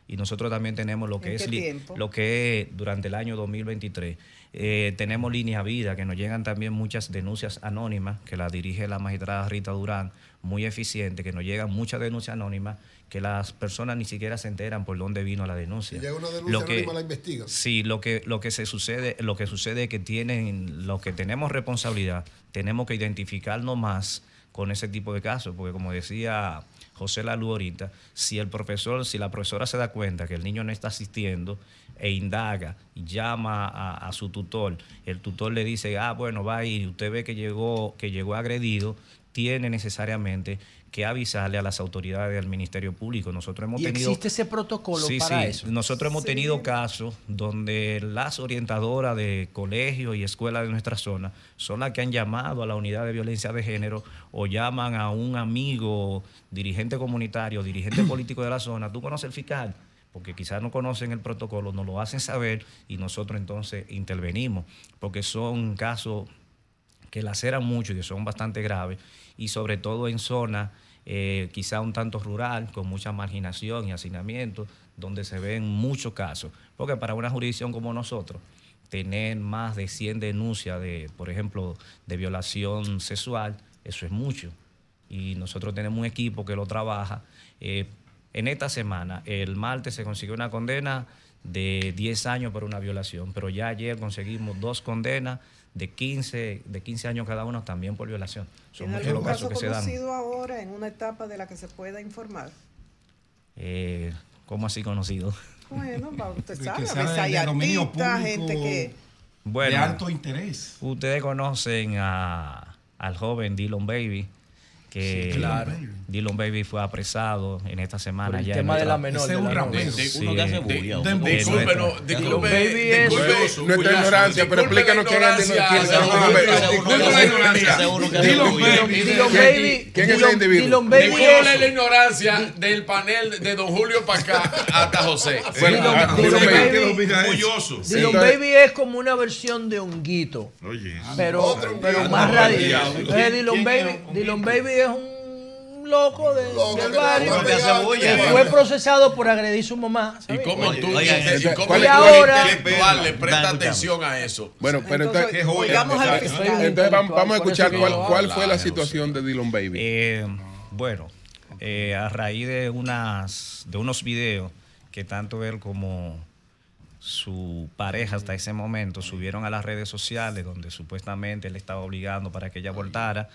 P: y nosotros también tenemos lo que
J: ¿En
P: es
J: tiempo?
P: lo que es durante el año 2023. Eh, tenemos línea vida, que nos llegan también muchas denuncias anónimas, que la dirige la magistrada Rita Durán, muy eficiente, que nos llegan muchas denuncias anónimas, que las personas ni siquiera se enteran por dónde vino la denuncia.
O: Llega una denuncia
P: Lo que-
O: la investigan.
P: Sí, lo que, lo que se sucede, lo que sucede es que tienen, lo que tenemos responsabilidad, tenemos que identificarnos más con ese tipo de casos, porque como decía José Lalu ahorita, si el profesor, si la profesora se da cuenta que el niño no está asistiendo e indaga llama a, a su tutor, el tutor le dice, ah, bueno, va y usted ve que llegó, que llegó agredido, tiene necesariamente que avisarle a las autoridades del Ministerio Público. Nosotros hemos
K: ¿Y
P: tenido
K: existe ese protocolo
P: Sí,
K: para
P: sí.
K: eso?
P: Nosotros hemos tenido casos donde las orientadoras de colegios y escuelas de nuestra zona son las que han llamado a la unidad de violencia de género o llaman a un amigo, dirigente comunitario, dirigente político de la zona. ¿Tú conoces el fiscal? Porque quizás no conocen el protocolo, nos lo hacen saber y nosotros entonces intervenimos, porque son casos que laceran mucho y que son bastante graves, y sobre todo en zonas eh, quizá un tanto rural, con mucha marginación y hacinamiento, donde se ven muchos casos. Porque para una jurisdicción como nosotros, tener más de 100 denuncias de, por ejemplo, de violación sexual, eso es mucho. Y nosotros tenemos un equipo que lo trabaja. Eh, en esta semana, el martes se consiguió una condena de 10 años por una violación, pero ya ayer conseguimos dos condenas de 15, de 15 años cada una también por violación. Son
J: ¿En
P: muchos los casos
J: caso
P: que se dan.
J: conocido ahora en una etapa de la que se pueda informar?
P: Eh, ¿Cómo así conocido?
J: Bueno, va, usted sabe,
F: que
J: a
F: sea
J: veces
F: de-
J: hay artistas,
F: público.
J: gente que...
P: Bueno,
F: de alto interés.
P: Ustedes conocen a, al joven Dylan Baby, que
K: Sí, claro.
P: Dylan Baby fue apresado en esta semana.
K: Por el
P: ya
K: tema de la menor,
F: Ese
K: de
F: es
K: Baby es-
A: Nuestra ignorancia, pero explícanos quién es Dylan- es Baby. ¿Quién- es ese
K: Dylan-
A: individuo?
K: Dylan es-
O: la ignorancia del panel de Don Julio para acá hasta José.
K: Dylan-
A: ah,
K: Baby- es como una versión de Honguito,
G: Oye.
K: pero, pero más radical. Entonces, Dylan Baby, Baby es un loco de- del barrio
L: que
K: fue procesado por agredir a su mamá.
O: ¿Y
K: ¿sabes?
O: cómo tú,
L: oigan,
O: y- y
A: entonces,
O: cómo
A: ¿cuál
O: el
A: es-
K: ahora-
O: intelectual le presta atención a eso?
A: Bueno, pero
J: Entonces,
A: vamos, a escuchar cuál, fue la situación de Dylan Baby.
P: Eh, bueno, eh, a raíz de unas de unos videos que tanto él como su pareja hasta ese momento subieron a las redes sociales donde supuestamente él estaba obligando para que ella voltara.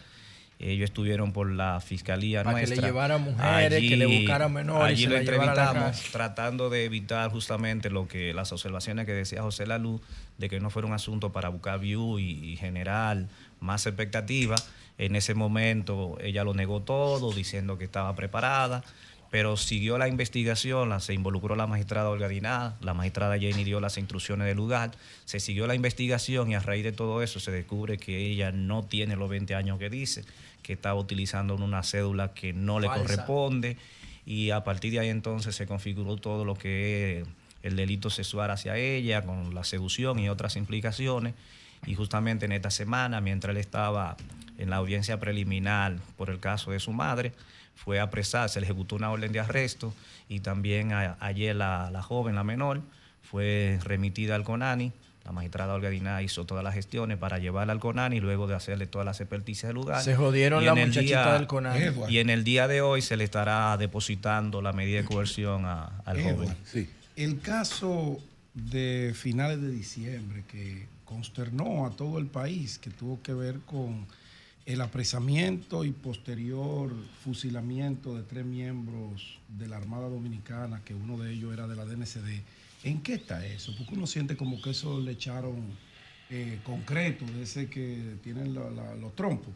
P: Ellos estuvieron por la fiscalía
K: Para que le
P: nuestra.
K: llevara mujeres, que le buscara menores y
P: Allí
K: se
P: lo
K: la
P: entrevistamos tratando de evitar justamente lo que las observaciones que decía José Lalu de que no fuera un asunto para buscar view y, y generar más expectativa. En ese momento ella lo negó todo, diciendo que estaba preparada, pero siguió la investigación, la, se involucró la magistrada Olga Diná, la magistrada Jenny dio las instrucciones del lugar, se siguió la investigación y a raíz de todo eso se descubre que ella no tiene los 20 años que dice, que estaba utilizando una cédula que no le corresponde y a partir de ahí entonces se configuró todo lo que es el delito sexual hacia ella, con la seducción y otras implicaciones. Y justamente en esta semana, mientras él estaba en la audiencia preliminar por el caso de su madre, fue apresada, se le ejecutó una orden de arresto y también a- ayer la, la joven, la menor, fue remitida al CONANI. La magistrada Olga Diná hizo todas las gestiones para llevarla al CONANI luego de hacerle todas las experticias del lugar.
K: Se jodieron
P: Y
K: la muchachita
P: día-
K: del Conani.
F: Edward.
P: Y en el día de hoy se le estará depositando la medida de coerción a- al
F: Edward,
P: joven.
A: Sí.
F: El caso de finales de diciembre que consternó a todo el país, que tuvo que ver con el apresamiento y posterior fusilamiento de tres miembros de la Armada Dominicana, que uno de ellos era de la DNCD. ¿En qué está eso? Porque uno siente como que eso le echaron eh, concreto, de ese que tienen la- la- los trompos,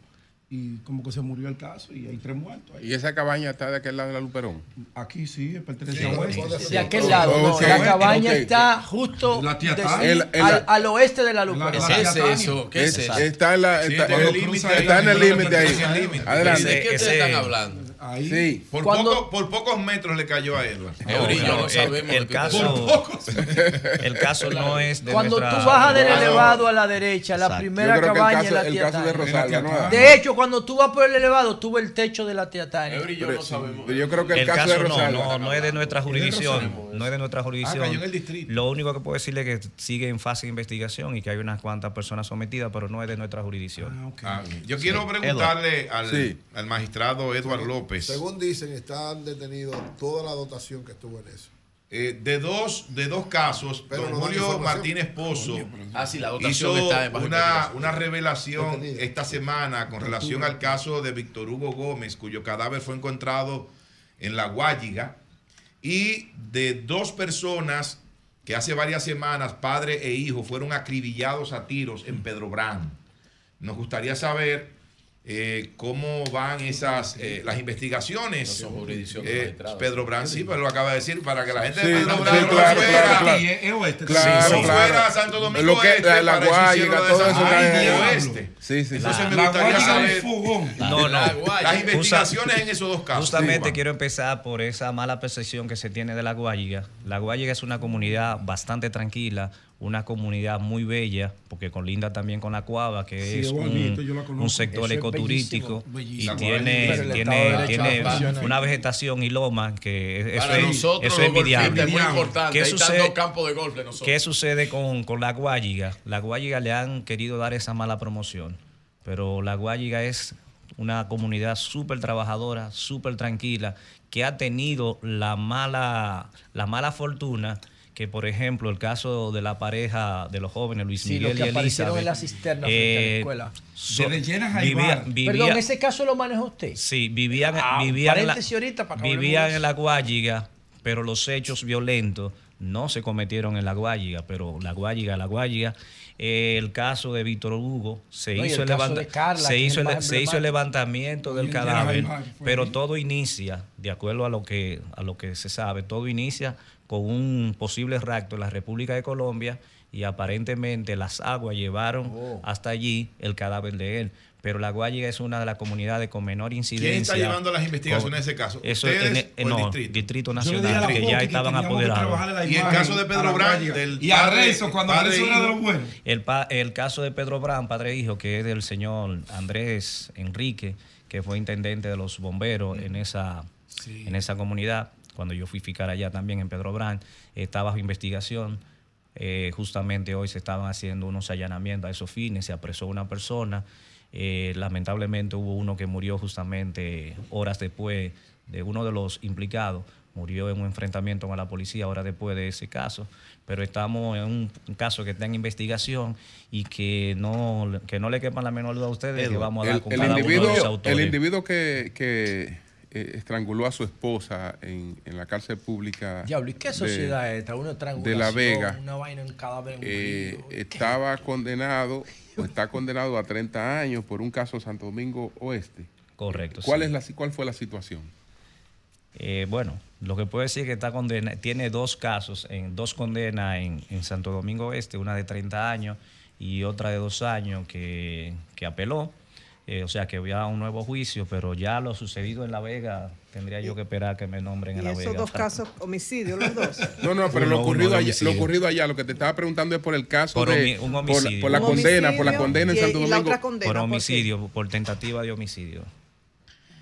F: y como que se murió el caso y hay tres muertos ahí.
A: Y esa cabaña está de aquel lado de la Luperón.
F: Aquí sí, pertenece
G: Sí,
F: a Oeste.
K: De aquel lado, no, la cabaña está justo
F: La tía
K: de-
F: Tania.
A: El- el-
K: al, al oeste de la Luperón.
O: ¿Qué es eso? ¿Qué es
A: Es-
O: eso?
A: está en, la,
O: Sí,
A: está,
O: tiene
A: en-
O: el límite ahí,
A: está en el límite ahí. Adelante.
O: ¿De qué ustedes están hablando?
F: Ahí.
A: Sí.
G: Por,
K: Cuando-
G: poco- por pocos metros le cayó a Edward.
O: Eury,
P: No,
O: no
P: el-
O: sabemos
P: el caso-
O: ustedes-
P: El caso no es de
K: Cuando
P: nuestra-
K: tú bajas del elevado a la derecha, la
P: Exacto.
K: primera cabaña
A: caso-
K: es la
A: caso de
K: hecho, cuando tú vas por el elevado, tú ves el techo de la tía Tania.
O: Eury, yo
A: Pero,
O: no
A: yo creo que el,
P: El
A: caso,
P: caso
A: de
P: no, no, no es de nuestra jurisdicción. No es de nuestra jurisdicción.
G: cayó en el distrito.
P: Lo único que puedo decirle es que sigue en fase de investigación y que hay unas cuantas personas sometidas, pero no es de nuestra jurisdicción.
F: Ah, ok.
G: Ah, bien. Yo quiero preguntarle al,
A: Sí.
G: al magistrado Edward López.
Q: Según dicen, están detenidos toda la dotación que estuvo en eso.
G: eh, de dos de dos casos,
Q: Pero
G: don
Q: no
G: Julio. Martínez Pozo
O: Ah, sí, la dotación
G: hizo
O: está en bajo
G: una, una revelación
Q: Detenido.
G: esta semana con relación al caso de Víctor Hugo Gómez, cuyo cadáver fue encontrado en La Guayiga, y de dos personas que hace varias semanas, padre e hijo, fueron acribillados a tiros en Pedro Brán. Nos gustaría saber eh, cómo van esas eh, las investigaciones. Eh, Pedro Brán, sí, pero lo acaba de decir para que la gente
A: Sí,
G: de Pedro
A: sí,
G: no
A: claro,
G: fuera,
A: claro, claro.
F: Y es- es oeste.
A: Claro,
G: no
A: claro.
G: fuera a Santo Domingo
A: Lo que-
G: Este,
A: la- la
G: para decir
A: Guayiga,
G: cielo de
A: todo
G: San
A: eso
G: Juan
A: cae-
G: y
A: Diablo.
G: Oeste.
A: Sí,
G: Entonces me gustaría saber.
P: No, no.
G: las investigaciones en esos dos casos.
P: Justamente
G: Sí.
P: quiero empezar por esa mala percepción que se tiene de la Guayiga. La Guayiga es una comunidad bastante tranquila, una comunidad muy bella, porque colinda también con la Cuava, que
F: Sí,
P: es un, sector
F: Eso es
P: ecoturístico
F: bellísimo,
P: y tiene, tiene, tiene una vegetación y loma que eso
O: Para
P: es,
O: nosotros
P: eso es envidiable.
O: es muy importante.
P: ¿Qué sucede-
O: dos campos de golf de nosotros.
P: ¿Qué sucede con, con la Guayiga? La Guayiga le han querido dar esa mala promoción, pero la Guayiga es una comunidad súper trabajadora, súper tranquila, que ha tenido la mala, la mala fortuna que, por ejemplo, el caso de la pareja de los jóvenes, Luis
K: Sí,
P: Miguel
K: los que
P: y Elizabeth.
K: en la cisterna frente a la escuela.
P: so-
F: a
P: vivía- vivía-
K: Perdón, ese caso lo maneja usted.
P: Sí, vivían,
K: Ah,
P: vivían, en la,
K: ahorita para
P: vivían en la Guayiga, pero los hechos violentos no se cometieron en la Guayiga, pero la Guayiga, la Guayiga. eh, el caso de Víctor Hugo, se,
K: No,
P: hizo,
K: el Carla,
P: se, hizo se hizo levantamiento del cadáver, pero todo inicia, de acuerdo a lo que a lo que se sabe, todo inicia con un posible rapto en la República de Colombia y aparentemente las aguas llevaron
K: Oh.
P: hasta allí el cadáver de él. Pero la Guayiga es una de las comunidades con menor incidencia.
G: ¿Quién está llevando las investigaciones de ese caso?
P: Eso
G: ¿Ustedes
P: en,
G: o
P: en-
G: el
P: no,
G: distrito?
P: Nacional, que ya
F: que
P: estaban apoderados.
G: Y el caso de Pedro Brán, del
F: Y a cuando
G: padre
F: Renzo era de los buenos.
P: El, pa- el caso de Pedro Brán, padre e hijo, que es del señor Andrés Enrique, que fue intendente de los bomberos en esa, en esa comunidad, cuando yo fui fiscal allá también en Pedro Brán, está bajo investigación. Eh, justamente hoy se estaban haciendo unos allanamientos a esos fines, se apresó una persona. Eh, lamentablemente hubo uno que murió justamente horas después de uno de los implicados, murió en un enfrentamiento con la policía horas después de ese caso, pero estamos en un, caso que está en investigación y que no, que no le quepa la menor duda a ustedes que vamos a dar
A: el,
P: con
A: el
P: cada uno de los
A: individuo,
P: autores.
A: el individuo que, que, eh, estranguló a su esposa en, en la cárcel pública
K: Diablo, ¿y qué
A: de-
K: sociedad es esta? Una
A: de La Vega
K: una vaina en cadáver en un
A: eh, estaba condenado o está condenado a 30 años por un caso Santo Domingo Oeste.
P: Correcto.
A: ¿Cuál,
P: sí.
A: es la, ¿Cuál fue la situación?
P: Eh, bueno, lo que puedo decir es que está condena, tiene dos casos, en, dos condenas en, en Santo Domingo Este, una de 30 años y otra de dos años que, que apeló. Eh, o sea que había un nuevo juicio, pero ya lo sucedido en La Vega tendría yo que esperar que me nombren
J: Y
P: en La
J: esos
P: Vega.
J: dos casos, homicidios los dos.
A: No, no, pero
P: Uno,
A: lo, ocurrido
P: uno
A: allá, lo
P: homicidio.
A: ocurrido allá, lo que te estaba preguntando es por el caso
P: Por
A: de
P: un
A: por la-
P: homicidio.
A: por, la
J: Un
A: condena, por la condena en
J: y-
A: Santo
J: y la
A: Domingo.
J: otra condena,
P: por homicidio, por tentativa de homicidio.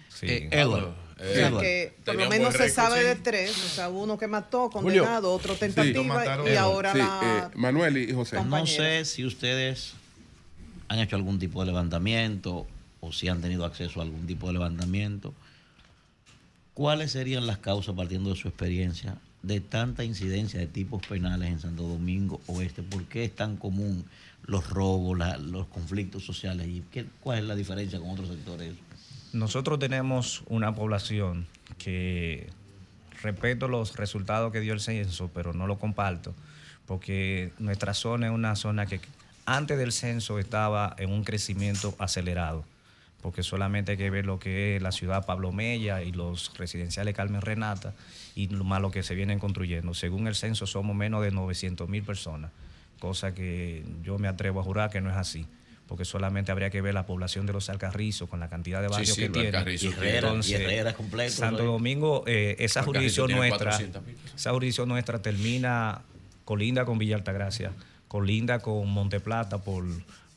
P: Sí.
L: Eh, Edward,
J: O sea que por lo menos se
O: récord,
J: sabe
O: sí.
J: de tres, o sea, uno que mató, condenado, otro tentativa
G: mataron.
J: y ahora
A: Sí,
J: la...
A: eh, Manuel y José.
L: No sé si ustedes han hecho algún tipo de levantamiento o si han tenido acceso a algún tipo de levantamiento. ¿Cuáles serían las causas, partiendo de su experiencia, de tanta incidencia de tipos penales en Santo Domingo Oeste? ¿Por qué es tan común los robos, los conflictos sociales? ¿Y qué, cuál es la diferencia con otros sectores?
P: Nosotros tenemos una población que respeto los resultados que dio el censo, pero no lo comparto, porque nuestra zona es una zona que antes del censo estaba en un crecimiento acelerado, porque solamente hay que ver lo que es la ciudad Pablo Mella y los residenciales Carmen Renata y lo más lo que se vienen construyendo. Según el censo somos menos de 900 mil personas, cosa que yo me atrevo a jurar que no es así porque solamente habría que ver la población de los Alcarrizos con la cantidad de barrios
O: sí,
P: que
O: los
P: tiene.
L: Herrera, completo,
P: Santo.
L: ¿no?
P: Domingo, eh, esa jurisdicción nuestra,
O: 400
P: esa jurisdicción nuestra termina colinda con Villa Altagracia, colinda con Monteplata por,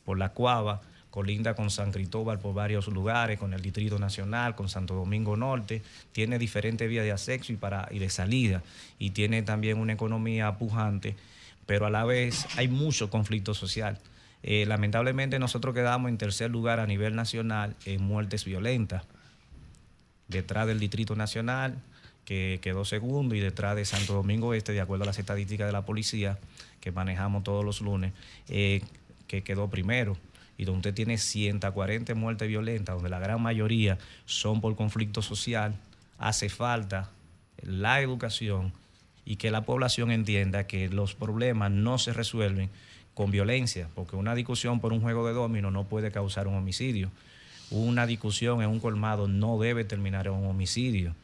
P: por la Cuava, colinda con San Cristóbal por varios lugares, con el Distrito Nacional, con Santo Domingo Norte, tiene diferentes vías de acceso y, para, y de salida, y tiene también una economía pujante, pero a la vez hay mucho conflicto social. Eh, lamentablemente nosotros quedamos en tercer lugar a nivel nacional en muertes violentas, detrás del Distrito Nacional, que quedó segundo, y detrás de Santo Domingo Este, de acuerdo a las estadísticas de la policía, que manejamos todos los lunes, eh, que quedó primero. Y donde usted tiene 140 muertes violentas, donde la gran mayoría son por conflicto social, hace falta la educación y que la población entienda que los problemas no se resuelven con violencia, porque una discusión por un juego de domino no puede causar un homicidio. Una discusión en un colmado no debe terminar en un homicidio.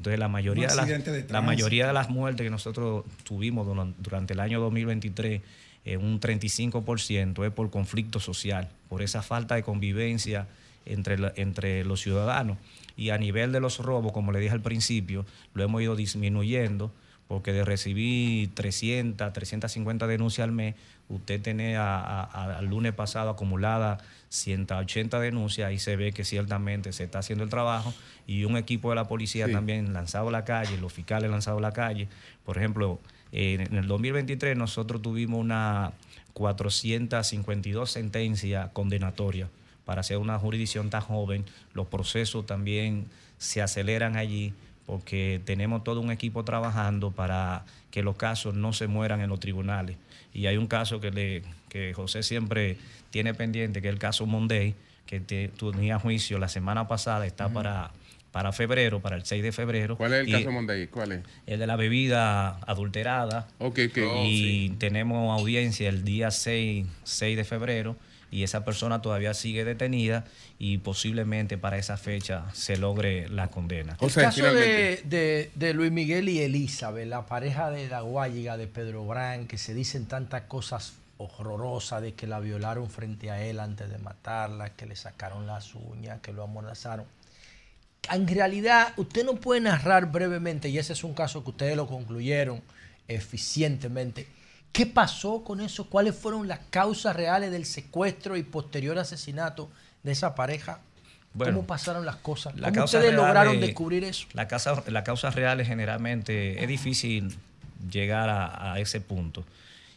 P: Entonces la mayoría, de las,
F: de
P: la mayoría de las muertes que nosotros tuvimos duran- durante el año 2023, eh, un 35% es por conflicto social, por esa falta de convivencia entre, la- entre los ciudadanos. Y a nivel de los robos, como le dije al principio, lo hemos ido disminuyendo, porque de recibir 300, 350 denuncias al mes, usted tiene a- a- a- al lunes pasado acumulada 180 denuncias y se ve que ciertamente se está haciendo el trabajo y un equipo de la policía
A: Sí.
P: también lanzado a la calle, los fiscales lanzados a la calle. Por ejemplo, eh, en el 2023 nosotros tuvimos una 452 sentencias condenatorias para ser una jurisdicción tan joven. Los procesos también se aceleran allí porque tenemos todo un equipo trabajando para que los casos no se mueran en los tribunales. Y hay un caso que, le, que José siempre tiene pendiente, que es el caso Monday, que te- tenía juicio la semana pasada, está para, para febrero, para el 6 de febrero.
A: ¿Cuál es el
P: Y-
A: caso Monday? ¿Cuál es?
P: el de la bebida adulterada.
A: Ok, ok.
P: Y
A: Oh,
P: tenemos audiencia el día 6, 6 de febrero y esa persona todavía sigue detenida y posiblemente para esa fecha se logre la condena.
K: El caso de, de- de Luis Miguel y Elizabeth, la pareja de la guayiga de Pedro Brán, que se dicen tantas cosas horrorosas de que la violaron frente a él antes de matarla, que le sacaron las uñas, que lo amordazaron. En realidad, usted no puede narrar brevemente, y ese es un caso que ustedes lo concluyeron eficientemente. ¿Qué pasó con eso? ¿Cuáles fueron las causas reales del secuestro y posterior asesinato de esa pareja?
P: Bueno,
K: ¿Cómo pasaron las cosas? ¿Cómo ustedes lograron
P: de-
K: descubrir eso?
P: La causa, la causa real generalmente es difícil llegar a, a ese punto.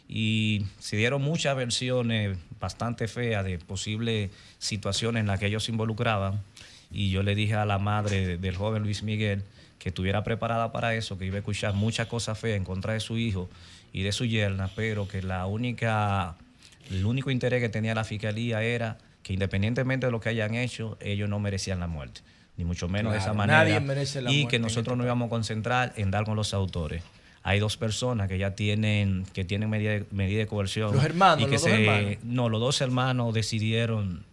P: Y se dieron muchas versiones bastante feas de posibles situaciones en las que ellos se involucraban. Y yo le dije a la madre de- del joven Luis Miguel que estuviera preparada para eso, que iba a escuchar muchas cosas feas en contra de su hijo y de su yerna, pero que la única, el único interés que tenía la fiscalía era que independientemente de lo que hayan hecho, ellos no merecían la muerte, ni mucho menos de esa manera.
K: nadie merece la
P: y que nosotros nos íbamos a concentrar en dar con los autores. Hay dos personas que ya tienen, que tienen medida de, medida de coerción.
K: Los hermanos,
P: y que
K: los dos
P: se-
K: hermanos.
P: No, los dos hermanos decidieron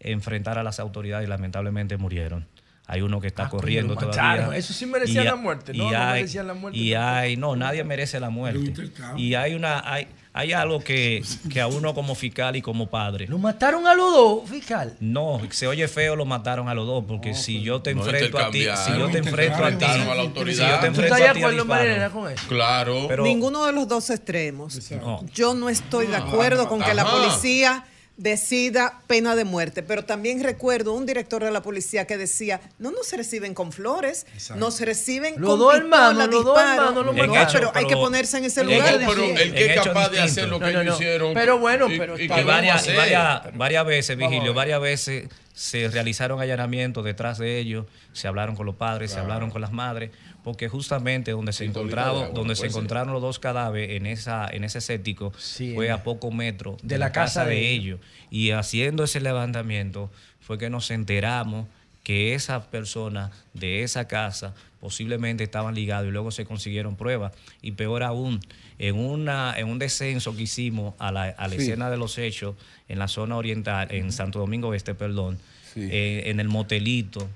P: enfrentar a las autoridades y lamentablemente murieron. Hay uno que está
K: Ah, coño,
P: corriendo
K: mataron.
P: todavía.
K: Eso sí merecía
P: Y
K: la muerte,
P: y
K: no, no
P: hay-
K: merecían la muerte
P: Y
K: tampoco.
P: hay, no, nadie merece la muerte. Y hay una, hay, hay algo que, que a uno como fiscal y como padre.
K: ¿Lo mataron a los dos, fiscal?
P: No, se oye feo, lo mataron a los dos, porque si yo te
O: No
P: enfrento a ti, si yo te enfrento a ti,
O: a la
P: si yo te
O: ¿Tú
P: enfrento
K: estás
P: a ti a
K: acuerdo,
P: disparo.
K: Marilena, con eso?
O: Claro.
P: Pero-
J: Ninguno de los dos extremos.
P: No.
J: Yo no estoy de acuerdo con que la
O: Ajá.
J: policía decida pena de muerte, pero también recuerdo un director de la policía que decía, no nos reciben con flores, nos reciben
K: Los
J: con
K: dos
J: pistola,
K: hermanos, los dos
J: disparo".
K: hermanos lo
J: No,
K: mataron.
J: pero hay que ponerse en ese lugar.
O: pero el que es capaz de hacer lo que
K: No, no,
O: ellos
K: no.
O: hicieron.
K: Pero bueno,
O: y-
K: pero
O: y
P: Y
O: a
P: varias, y varias, varias veces, Vigilio, varias veces se realizaron allanamientos detrás de ellos, se hablaron con los padres, se
O: Claro.
P: hablaron con las madres, porque justamente donde se
O: agua,
P: donde se
O: puede ser.
P: encontraron los dos cadáveres en esa, en ese séptico,
K: Sí,
P: fue a pocos metros
K: de la casa de
P: de ellos. Y haciendo ese levantamiento fue que nos enteramos que esas personas de esa casa posiblemente estaban ligados y luego se consiguieron pruebas. Y peor aún, en, una, en un descenso que hicimos a la, a la
A: Sí.
P: escena de los hechos en la zona oriental, en Santo Domingo Este, perdón,
A: Sí.
P: eh, en el motelito,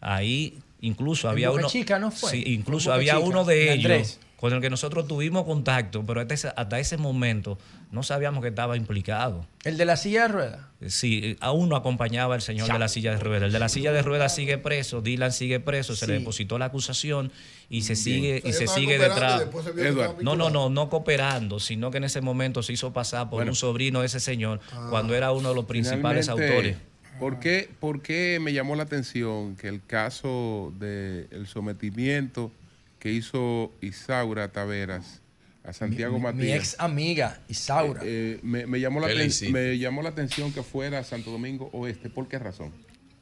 P: ahí incluso
K: En
P: había
K: Boca
P: uno...
K: Chica, ¿no fue?
P: Sí, incluso había
K: Chica,
P: uno de ellos
K: Andrés.
P: con el que nosotros tuvimos contacto, pero hasta ese, hasta ese momento no sabíamos que estaba implicado.
K: ¿El de la silla de ruedas?
P: Sí, a uno acompañaba el señor de la silla de ruedas. El de la silla de ruedas sigue preso, Dylan sigue preso, se le depositó la acusación y se sigue, y se sigue detrás.
Q: se
P: No, no, no, no cooperando, sino que en ese momento se hizo pasar por
A: Bueno.
P: un sobrino de ese señor cuando era uno de los principales
A: Finalmente,
P: autores.
A: ¿Por qué, por qué me llamó la atención que el caso del sometimiento que hizo Isaura Taveras a Santiago
K: mi, mi
A: Matías?
K: ex amiga, Isaura.
A: eh, me, me llamó la me llamó la atención que fuera Santo Domingo Oeste. ¿Por qué razón?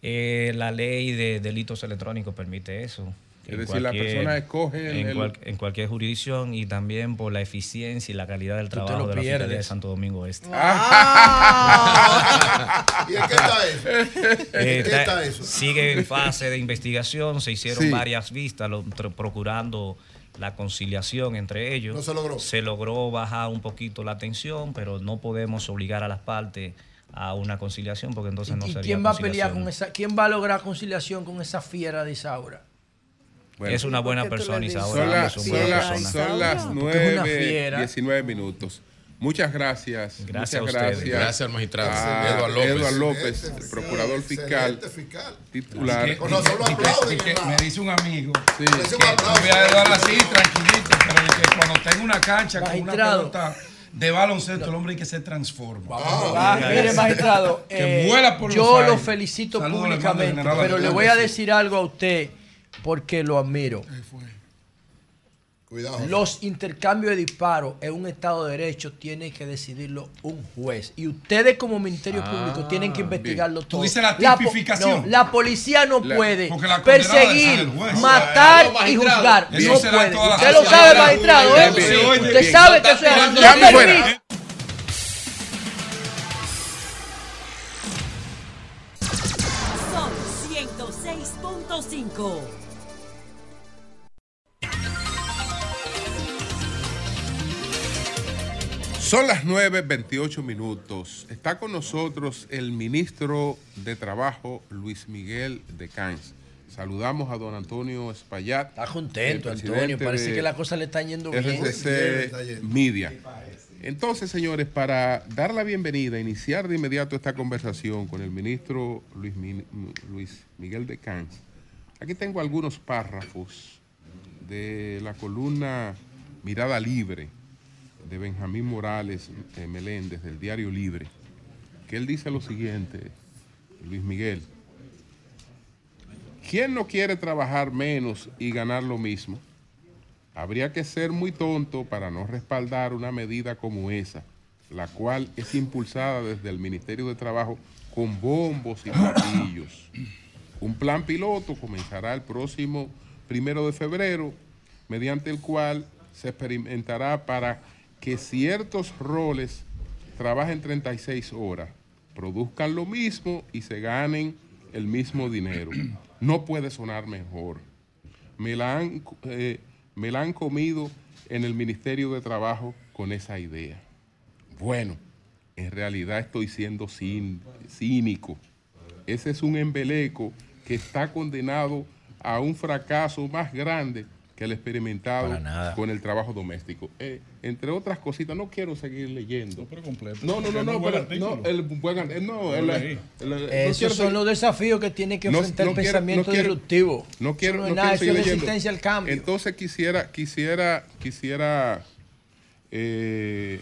P: Eh, la ley de delitos electrónicos permite eso.
A: Es decir, la persona escoge
P: en,
A: el-
P: cual- en cualquier jurisdicción y también por la eficiencia y la calidad del trabajo de la Fiscalía de. Santo Domingo Este.
Q: ¿Y en qué está eso?
P: Eh,
Q: ¿En qué
P: está-
Q: está eso?
P: Sigue en fase de investigación, se hicieron
Q: Sí.
P: varias vistas lo- procurando la conciliación entre ellos.
Q: No se logró.
P: Se logró bajar un poquito la tensión, pero no podemos obligar a las partes a una conciliación porque entonces no
K: ¿Y
P: sería
K: quién va a pelear con esa? ¿Quién va a lograr conciliación con esa fiera de Isaura?
P: Es una buena persona, Isaura.
A: Son, las-
P: es una
A: son
P: persona.
A: son las
K: Porque es una
A: 9,
K: fiera.
A: 19 minutos. Muchas gracias.
O: Gracias
A: muchas
O: a ustedes.
A: gracias.
O: Gracias al magistrado
A: a
O: Eduardo López.
A: Eduardo López,
Q: Excelente,
A: procurador fiscal,
Q: excelente fiscal.
A: titular.
F: Que- que me dice un amigo
A: Sí.
F: que voy a Eduardo así, tranquilito, pero que cuando tenga una cancha con una pelota de baloncesto, el hombre hay que se transforma.
K: Ah, mire, magistrado,
F: que
K: eh,
F: vuela por
K: yo
F: los
K: lo felicito
F: Saludos
K: públicamente, pero le voy a decir algo a usted porque lo admiro.
Q: Cuidado.
K: Los intercambios de disparos en un Estado de Derecho tiene que decidirlo un juez. Y ustedes como Ministerio
F: Ah,
K: Público tienen que investigarlo
F: Tú
K: todo.
F: dices la
K: po-
F: tipificación.
K: no, la policía no
F: La-
K: puede perseguir, matar
F: No,
K: y juzgar.
F: eso
K: No puede. Usted lo sabe, magistrado, ¿eh?
A: Bien, bien,
K: Usted
A: bien.
K: sabe que eso es.
R: Son 106.5.
A: Son las 9.28 minutos. Está con nosotros el ministro de Trabajo, Luis Miguel de Cans. Saludamos a don Antonio Espaillat.
K: Está contento, Antonio. Parece que la cosa le está yendo bien.
A: RCC Media. Entonces, señores, para dar la bienvenida, iniciar de inmediato esta conversación con el ministro Luis, Mi- Luis Miguel de Cans, aquí tengo algunos párrafos de la columna Mirada Libre de Benjamín Morales eh, Meléndez del Diario Libre, que él dice lo siguiente, Luis Miguel, ¿quién no quiere trabajar menos y ganar lo mismo? Habría que ser muy tonto para no respaldar una medida como esa, la cual es impulsada desde el Ministerio de Trabajo con bombos y platillos. Un plan piloto comenzará el próximo primero de febrero, mediante el cual se experimentará para que ciertos roles trabajen 36 horas, produzcan lo mismo y se ganen el mismo dinero. No puede sonar mejor. Me la han, eh, me la han comido en el Ministerio de Trabajo con esa idea. Bueno, en realidad estoy siendo cín- cínico. Ese es un embeleco que está condenado a un fracaso más grande que el experimentado con el trabajo doméstico. Eh, entre otras cositas, no quiero seguir leyendo.
S: pero completo.
A: No, no, no, no,
S: buen
A: pero, no, el buen, eh, no, el- el- el- no
K: Esos son
A: seguir-
K: los desafíos que tiene que
A: no-
K: enfrentar
A: no
K: el
A: quiero-
K: pensamiento
A: no quiero-
K: disruptivo.
A: No quiero,
K: no es
A: no
K: nada,
A: quiero seguir
K: resistencia al cambio.
A: Entonces quisiera, quisiera, quisiera eh,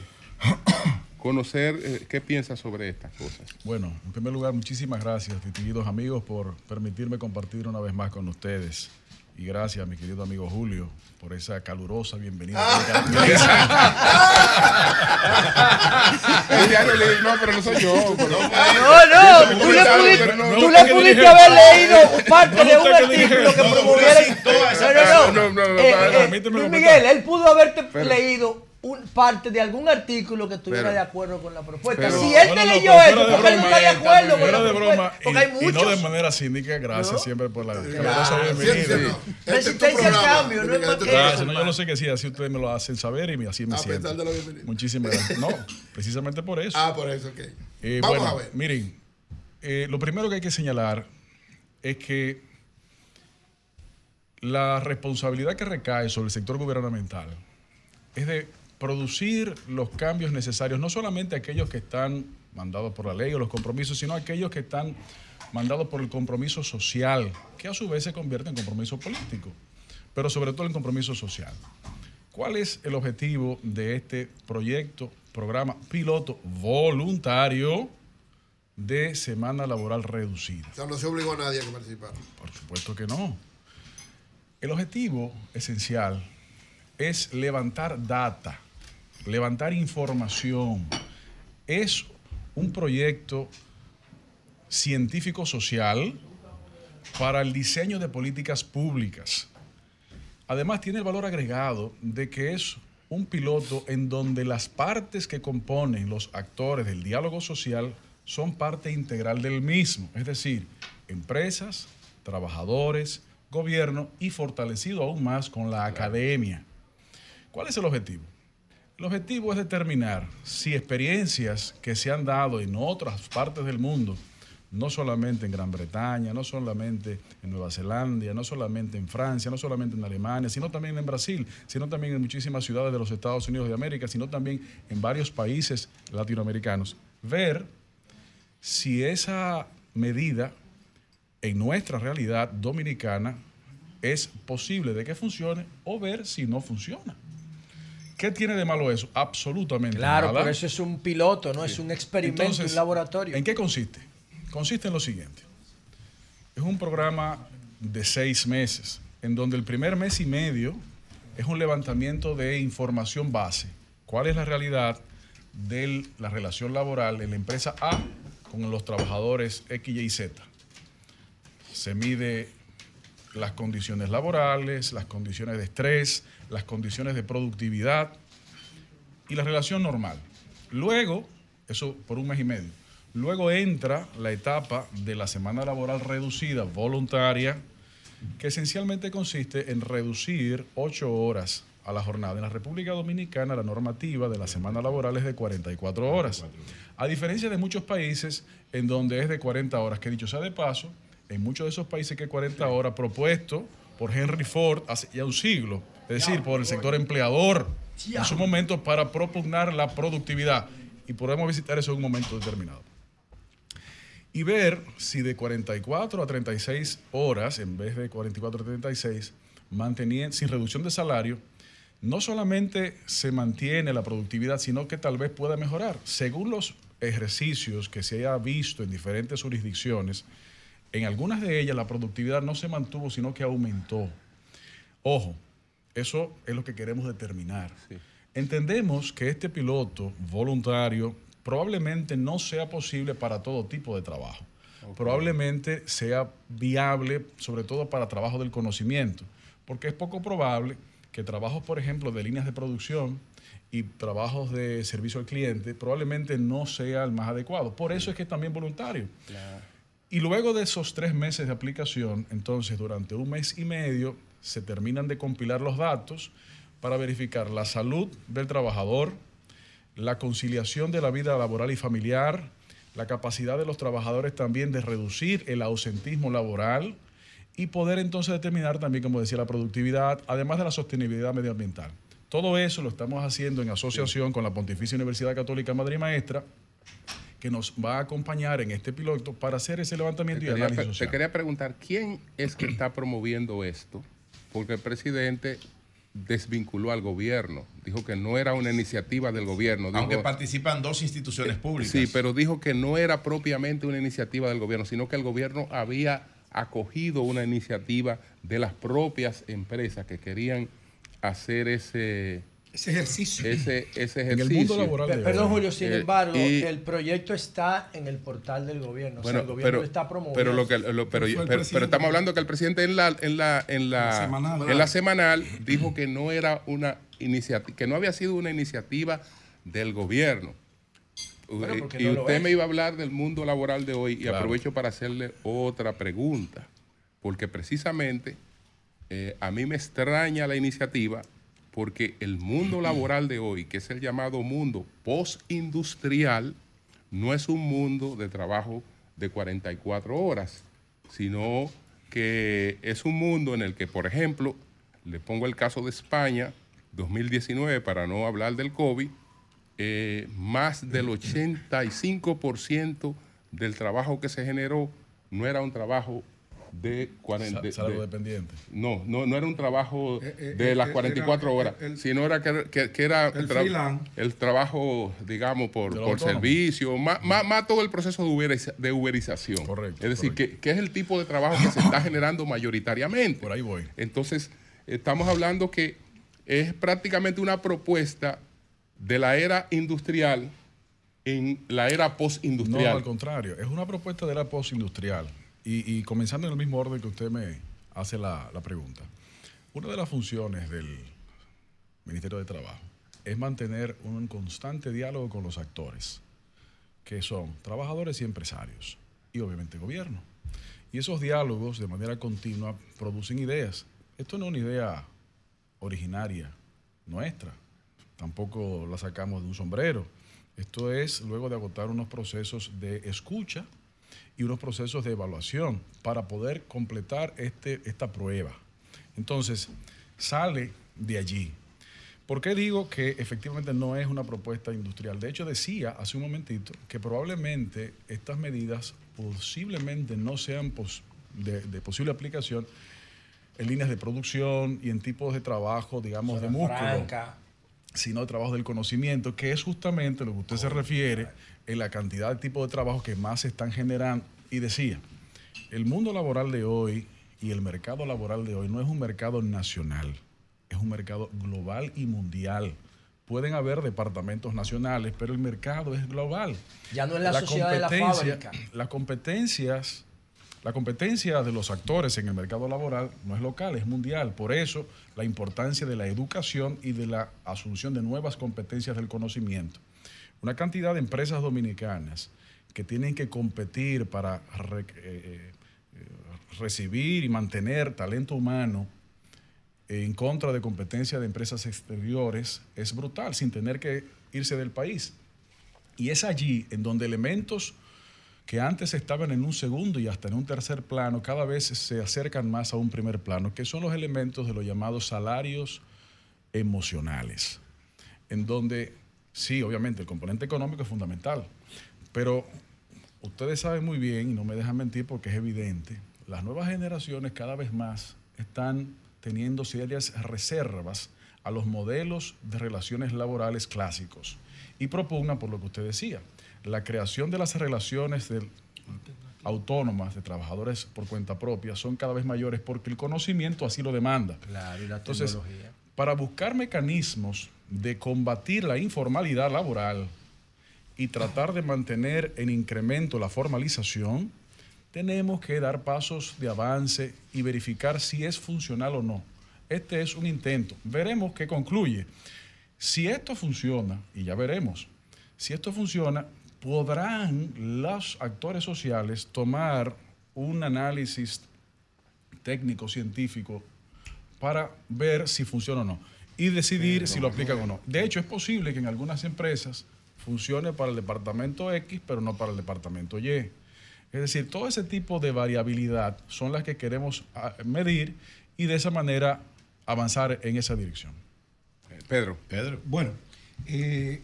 A: conocer eh, qué piensas sobre estas cosas.
S: Bueno, en primer lugar, muchísimas gracias, distinguidos amigos, por permitirme compartir una vez más con ustedes. Y gracias, mi querido amigo Julio, por esa calurosa bienvenida.
A: El diario Libre, no, pero no soy yo. pero-
K: No, no, tú le pudiste,
A: no,
K: tú le pudiste haber leído parte
A: No,
K: de
A: no,
K: un artículo que
A: no,
K: promoviera.
A: no,
K: No,
A: no,
K: no,
A: no, no,
K: no.
A: no,
K: Eh,
A: no,
K: eh,
A: permíteme
K: Luis. Miguel, él pudo haberte leído un, parte de algún artículo que estuviera
S: Pero-
K: de acuerdo con la propuesta.
S: Pero-
K: si él te
S: no,
K: leyó
S: de
K: porque él no está de acuerdo con
S: fuera
K: la
S: de
K: propuesta.
S: broma,
K: Porque hay
S: y, y no de
K: muchos.
S: manera cínica, gracias
K: ¿No?
S: siempre por la bienvenida.
K: Sí. Resistencia al cambio, no es más que
S: Gracias,
K: eso,
S: no, yo no sé qué sí, así ustedes me lo hacen saber y así me siento. Muchísimas gracias. No, precisamente por eso.
Q: Ah, por eso, ok.
S: Eh,
Q: Vamos
S: bueno,
Q: a ver.
S: miren, eh, lo primero que hay que señalar es que la responsabilidad que recae sobre el sector gubernamental es de producir los cambios necesarios, no solamente aquellos que están mandados por la ley o los compromisos, sino aquellos que están mandados por el compromiso social, que a su vez se convierte en compromiso político, pero sobre todo en compromiso social. ¿Cuál es el objetivo de este proyecto, programa piloto voluntario de semana laboral reducida?
Q: O sea, no se obligó a nadie a participar.
S: Por supuesto que no. El objetivo esencial es levantar data, levantar información. Es un proyecto científico-social para el diseño de políticas públicas. Además, tiene el valor agregado de que es un piloto en donde las partes que componen los actores del diálogo social son parte integral del mismo, es decir, empresas, trabajadores, gobierno y fortalecido aún más con la academia. ¿Cuál es el objetivo? El objetivo es determinar si experiencias que se han dado en otras partes del mundo, no solamente en Gran Bretaña, no solamente en Nueva Zelanda, no solamente en Francia, no solamente en Alemania, sino también en Brasil, sino también en muchísimas ciudades de los Estados Unidos de América, sino también en varios países latinoamericanos, ver si esa medida en nuestra realidad dominicana es posible de que funcione o ver si no funciona. ¿Qué tiene de malo eso? Absolutamente
K: Claro,
S: nada.
K: pero eso es un piloto, ¿no? Es un experimento,
S: Entonces,
K: un laboratorio.
S: ¿En qué consiste? Consiste en lo siguiente. Es un programa de seis meses, en donde el primer mes y medio es un levantamiento de información base. ¿Cuál es la realidad de la relación laboral de la empresa A con los trabajadores X, Y y Z? Se mide las condiciones laborales, las condiciones de estrés, las condiciones de productividad y la relación normal. Luego, eso por un mes y medio, luego entra la etapa de la semana laboral reducida, voluntaria, que esencialmente consiste en reducir ocho horas a la jornada. En la República Dominicana la normativa de la semana laboral es de 44 horas. A diferencia de muchos países en donde es de 40 horas, que dicho sea de paso, en muchos de esos países que 40 horas propuesto por Henry Ford hace ya un siglo, es decir, por el sector empleador en su momento para propugnar la productividad. Y podemos visitar eso en un momento determinado. Y ver si de 44 a 36 horas, en vez de 44 a 36, manteniendo, sin reducción de salario, no solamente se mantiene la productividad, sino que tal vez pueda mejorar. Según los ejercicios que se haya visto en diferentes jurisdicciones, en algunas de ellas la productividad no se mantuvo, sino que aumentó. Ojo, eso es lo que queremos determinar. Entendemos que este piloto voluntario probablemente no sea posible para todo tipo de trabajo. Probablemente sea viable, sobre todo para trabajo del conocimiento, porque es poco probable que trabajos, por ejemplo, de líneas de producción y trabajos de servicio al cliente probablemente no sea el más adecuado. Por eso es que es también voluntario. Y luego de esos tres meses de aplicación, entonces durante un mes y medio se terminan de compilar los datos para verificar la salud del trabajador, la conciliación de la vida laboral y familiar, la capacidad de los trabajadores también de reducir el ausentismo laboral y poder entonces determinar también, como decía, la productividad, además de la sostenibilidad medioambiental. Todo eso lo estamos haciendo en asociación con la Pontificia Universidad Católica Madre y Maestra, que nos va a acompañar en este piloto para hacer ese levantamiento
A: Te
S: y
A: quería,
S: análisis
A: te
S: social.
A: quería preguntar, ¿quién es que está promoviendo esto? Porque el presidente desvinculó al gobierno, dijo que no era una iniciativa del gobierno. dijo-
G: Aunque participan dos instituciones públicas.
A: Sí, pero dijo que no era propiamente una iniciativa del gobierno, sino que el gobierno había acogido una iniciativa de las propias empresas que querían hacer ese,
F: ese ejercicio.
A: Ese, ese
S: En el mundo laboral
K: Pe- Perdón, Julio, sin
A: Eh,
K: embargo,
A: y-
K: el proyecto está en el portal del gobierno. o sea,
A: Bueno,
K: el gobierno
A: pero,
K: está promoviendo.
A: pero lo que lo- pero, estamos hablando que el presidente en la en la en la,
K: La semanal.
A: en la semanal dijo que no era una iniciativa que no había sido una iniciativa del gobierno
K: Bueno,
A: y
K: no
A: usted me iba a hablar del mundo laboral de hoy y
S: Claro.
A: aprovecho para hacerle otra pregunta porque precisamente eh, a mí me extraña la iniciativa porque el mundo laboral de hoy, que es el llamado mundo postindustrial, no es un mundo de trabajo de 44 horas, sino que es un mundo en el que, por ejemplo, le pongo el caso de España, 2019, para no hablar del COVID, eh, más del 85% del trabajo que se generó no era un trabajo de 40 de-
S: Salario
A: de-
S: dependiente.
A: no, no, no era un trabajo
F: eh,
A: de
F: eh,
A: las
F: eh,
A: 44
F: era-
A: horas,
F: el-
A: sino era que, que- que era
F: el
A: tra-
F: freelance.
A: el trabajo, digamos, por,
S: De
A: por servicio, más, más- más todo el proceso de, uberiza- de uberización.
S: Correcto,
A: Es decir, que, que es el tipo de trabajo que se está generando mayoritariamente. Por
S: ahí voy.
A: Entonces, estamos hablando que es prácticamente una propuesta de la era industrial en la era
S: No,
A: postindustrial.
S: al contrario, es una propuesta de la postindustrial. Y, comenzando en el mismo orden que usted me hace la, la pregunta. Una de las funciones del Ministerio de Trabajo es mantener un constante diálogo con los actores, que son trabajadores y empresarios, y obviamente gobierno. Y esos diálogos de manera continua producen ideas. Esto no es una idea originaria nuestra, tampoco la sacamos de un sombrero. Esto es luego de agotar unos procesos de escucha y unos procesos de evaluación para poder completar este, esta prueba. Entonces, sale de allí. ¿Por qué digo que efectivamente no es una propuesta industrial? De hecho, decía hace un momentito que probablemente estas medidas posiblemente no sean pos- de, de posible aplicación en líneas de producción y en tipos de trabajo, digamos, de músculo
K: franca.
S: Sino de trabajo del conocimiento, que es justamente lo que usted se refiere en la cantidad de tipos de trabajo que más se están generando. Y decía, el mundo laboral de hoy y el mercado laboral de hoy no es un mercado nacional, es un mercado global y mundial. Pueden haber departamentos nacionales, pero el mercado es global.
K: Ya no es la sociedad de la
S: competencia-
K: fábrica.
S: Las competencias, la competencia de los actores en el mercado laboral no es local, es mundial. Por eso la importancia de la educación y de la asunción de nuevas competencias del conocimiento. Una cantidad de empresas dominicanas que tienen que competir para eh, eh, recibir y mantener talento humano en contra de competencia de empresas exteriores es brutal, sin tener que irse del país. Y es allí en donde elementos que antes estaban en un segundo y hasta en un tercer plano, cada vez se acercan más a un primer plano, que son los elementos de los llamados salarios emocionales, en donde sí, obviamente el componente económico es fundamental, pero ustedes saben muy bien, y no me dejan mentir porque es evidente, las nuevas generaciones cada vez más están teniendo serias reservas a los modelos de relaciones laborales clásicos y propugnan, por lo que usted decía, la creación de las relaciones de- autónomas de trabajadores por cuenta propia son cada vez mayores porque el conocimiento así lo demanda.
K: Claro, y la
S: Entonces,
K: tecnología.
S: para buscar mecanismos de combatir la informalidad laboral y tratar de mantener en incremento la formalización, tenemos que dar pasos de avance y verificar si es funcional o no. Este es un intento. Veremos qué concluye. Si esto funciona, y ya veremos, si esto funciona, podrán los actores sociales tomar un análisis técnico, científico, para ver si funciona o no y decidir si lo aplican o no. De hecho, es posible que en algunas empresas funcione para el departamento X, pero no para el departamento Y. Es decir, todo ese tipo de variabilidad son las que queremos ah, medir y de esa manera avanzar en esa dirección.
A: Pedro.
F: Pedro. Bueno, eh,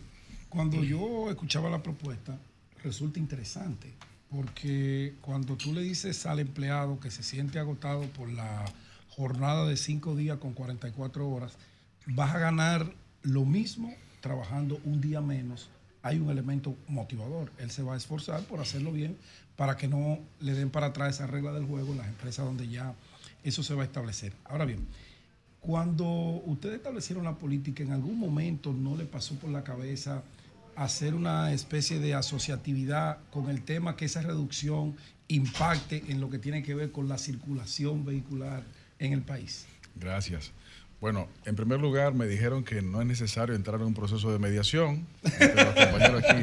F: cuando yo escuchaba la propuesta, resulta interesante, porque cuando tú le dices al empleado que se siente agotado por la jornada de cinco días con 44 horas, vas a ganar lo mismo trabajando un día menos. Hay un elemento motivador. Él se va a esforzar por hacerlo bien para que no le den para atrás esa regla del juego en las empresas donde ya eso se va a establecer. Ahora bien, cuando ustedes establecieron la política, ¿en algún momento no le pasó por la cabeza hacer una especie de asociatividad con el tema que esa reducción impacte en lo que tiene que ver con la circulación vehicular en el país?
S: Gracias. Bueno, en primer lugar me dijeron que no es necesario entrar en un proceso de mediación. entre los compañeros aquí.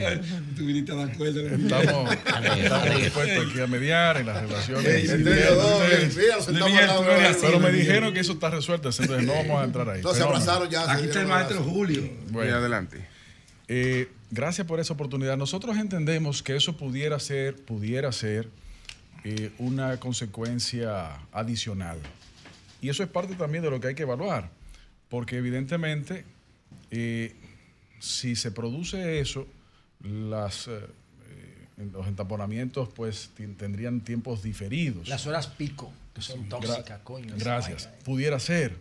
F: Tú viniste de acuerdo.
S: Estamos, estamos dispuestos aquí a mediar en las relaciones. Pero me dijeron que eso está resuelto, entonces no vamos a entrar ahí.
Q: No, se
S: Pero
Q: abrazaron ya, se
F: Aquí está el maestro. Julio.
S: Bueno,
A: adelante.
S: eh, gracias por esa oportunidad. Nosotros entendemos que eso pudiera ser, pudiera ser eh, una consecuencia adicional. Y eso es parte también de lo que hay que evaluar, porque evidentemente, eh, si se produce eso, las, eh, los entaponamientos pues tendrían tiempos diferidos.
K: Las horas pico, que son tóxicas, coño.
S: Gracias. Pudiera ser.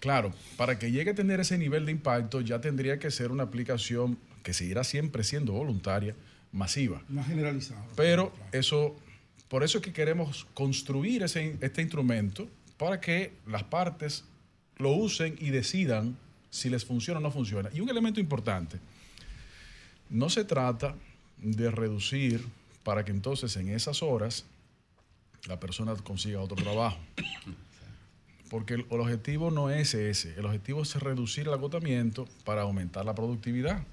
S: Claro, para que llegue a tener ese nivel de impacto ya tendría que ser una aplicación que seguirá siempre siendo voluntaria, masiva.
F: Más generalizado.
S: Pero eso, por eso es que queremos construir ese, este instrumento para que las partes lo usen y decidan si les funciona o no funciona. Y un elemento importante, no se trata de reducir para que entonces en esas horas la persona consiga otro trabajo. porque el objetivo no es ese. El objetivo es reducir el agotamiento para aumentar la productividad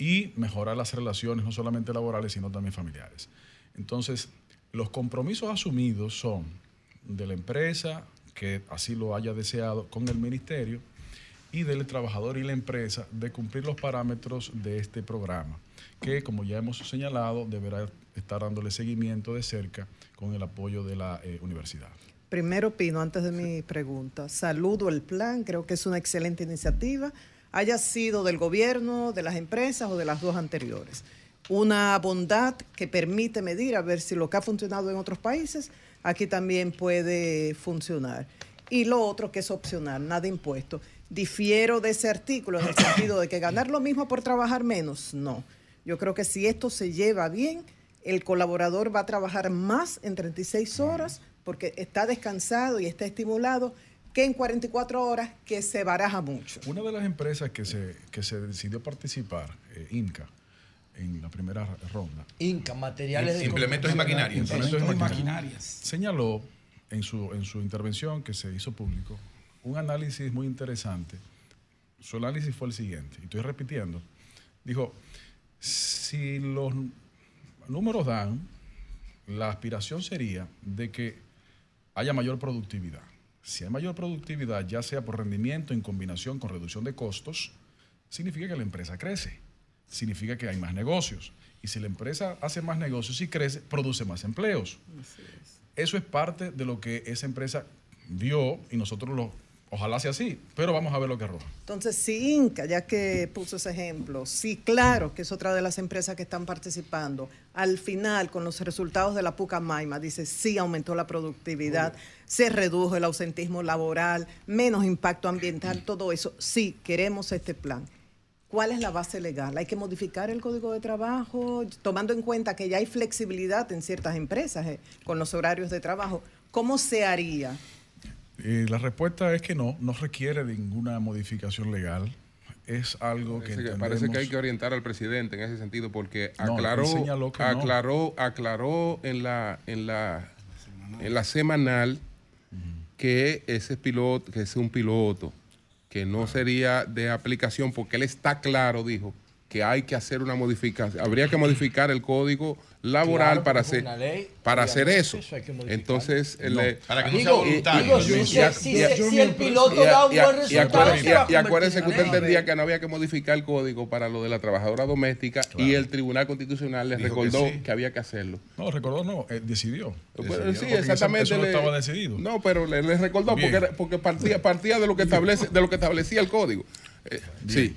S: y mejorar las relaciones, no solamente laborales, sino también familiares. Entonces, los compromisos asumidos son de la empresa, que así lo haya deseado, con el ministerio, y del trabajador y la empresa de cumplir los parámetros de este programa, que como ya hemos señalado, deberá estar dándole seguimiento de cerca con el apoyo de la eh, universidad.
J: Primero, Pino, antes de mi pregunta, saludo el plan, creo que es una excelente iniciativa, haya sido del gobierno, de las empresas o de las dos anteriores. Una bondad que permite medir a ver si lo que ha funcionado en otros países, aquí también puede funcionar. Y lo otro que es opcional, nada impuesto. Difiero de ese artículo en el sentido de que ganar lo mismo por trabajar menos, no. Yo creo que si esto se lleva bien, el colaborador va a trabajar más en 36 horas porque está descansado y está estimulado que en 44 horas que se baraja mucho.
S: Una de las empresas que se, que se decidió participar, eh, Inca, en la primera ronda.
K: Inca, materiales de
G: Implementos y maquinaria.
S: Implementos y
F: Implementos y
S: maquinarias. Señaló en su, en su intervención que se hizo público un análisis muy interesante. Su análisis fue el siguiente, y estoy repitiendo. Dijo, si los números dan, la aspiración sería de que haya mayor productividad. Si hay mayor productividad, ya sea por rendimiento en combinación con reducción de costos, significa que la empresa crece, significa que hay más negocios. Y si la empresa hace más negocios y crece, produce más empleos. Eso es parte de lo que esa empresa vio y nosotros lo, ojalá sea así, pero vamos a ver lo que arroja.
J: Entonces, si Inca, ya que puso ese ejemplo, sí, claro, que es otra de las empresas que están participando, al final, con los resultados de la Pucamaima, dice, sí aumentó la productividad, se redujo el ausentismo laboral, menos impacto ambiental, todo eso, sí, queremos este plan. ¿Cuál es la base legal? ¿Hay que modificar el código de trabajo, tomando en cuenta que ya hay flexibilidad en ciertas empresas eh, con los horarios de trabajo? ¿Cómo se haría?
S: La respuesta es que no, no requiere ninguna modificación legal. Es algo que,
A: Parece que, parece que hay que orientar al presidente en ese sentido porque
S: No,
A: aclaró,
S: no.
A: aclaró, aclaró en la, en la, en la semanal que ese piloto, que es un piloto, que no sería de aplicación porque él está claro, dijo, que hay que hacer una modificación, habría que modificar el código laboral
K: Claro,
A: para hacer
K: ley,
A: para hacer eso.
K: eso hay que modificarlo.
A: Entonces, el-
K: No,
A: eh,
K: para que no sea Digo, si
A: y-
K: el piloto
A: y-
K: da un
A: y-
K: buen resultado,
A: y acuérdense que usted entendía que no había que modificar el código para lo de la trabajadora doméstica y el Tribunal Constitucional les
S: Dijo que
A: recordó
S: sí.
A: que, había que hacerlo.
S: No, recordó, no, eh, decidió. Decidió,
A: sí,
S: eso-
A: exactamente.
S: Eso, no estaba decidido.
A: No, pero le, le recordó
S: Bien.
A: porque, era- porque partía, partía de lo que establece, de lo que establecía el código. Eh, sí.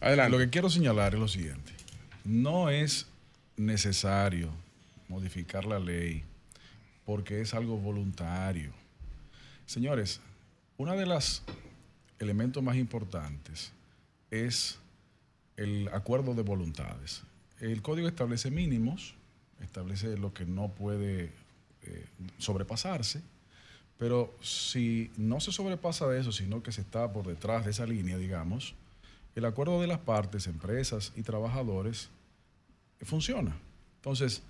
A: Adelante.
S: Lo que quiero señalar es lo siguiente. No es necesario modificar la ley porque es algo voluntario. Señores, uno de los elementos más importantes es el acuerdo de voluntades. El código establece mínimos, establece lo que no puede eh, sobrepasarse, pero si no se sobrepasa de eso, sino que se está por detrás de esa línea, digamos, el acuerdo de las partes, empresas y trabajadores, funciona. Entonces,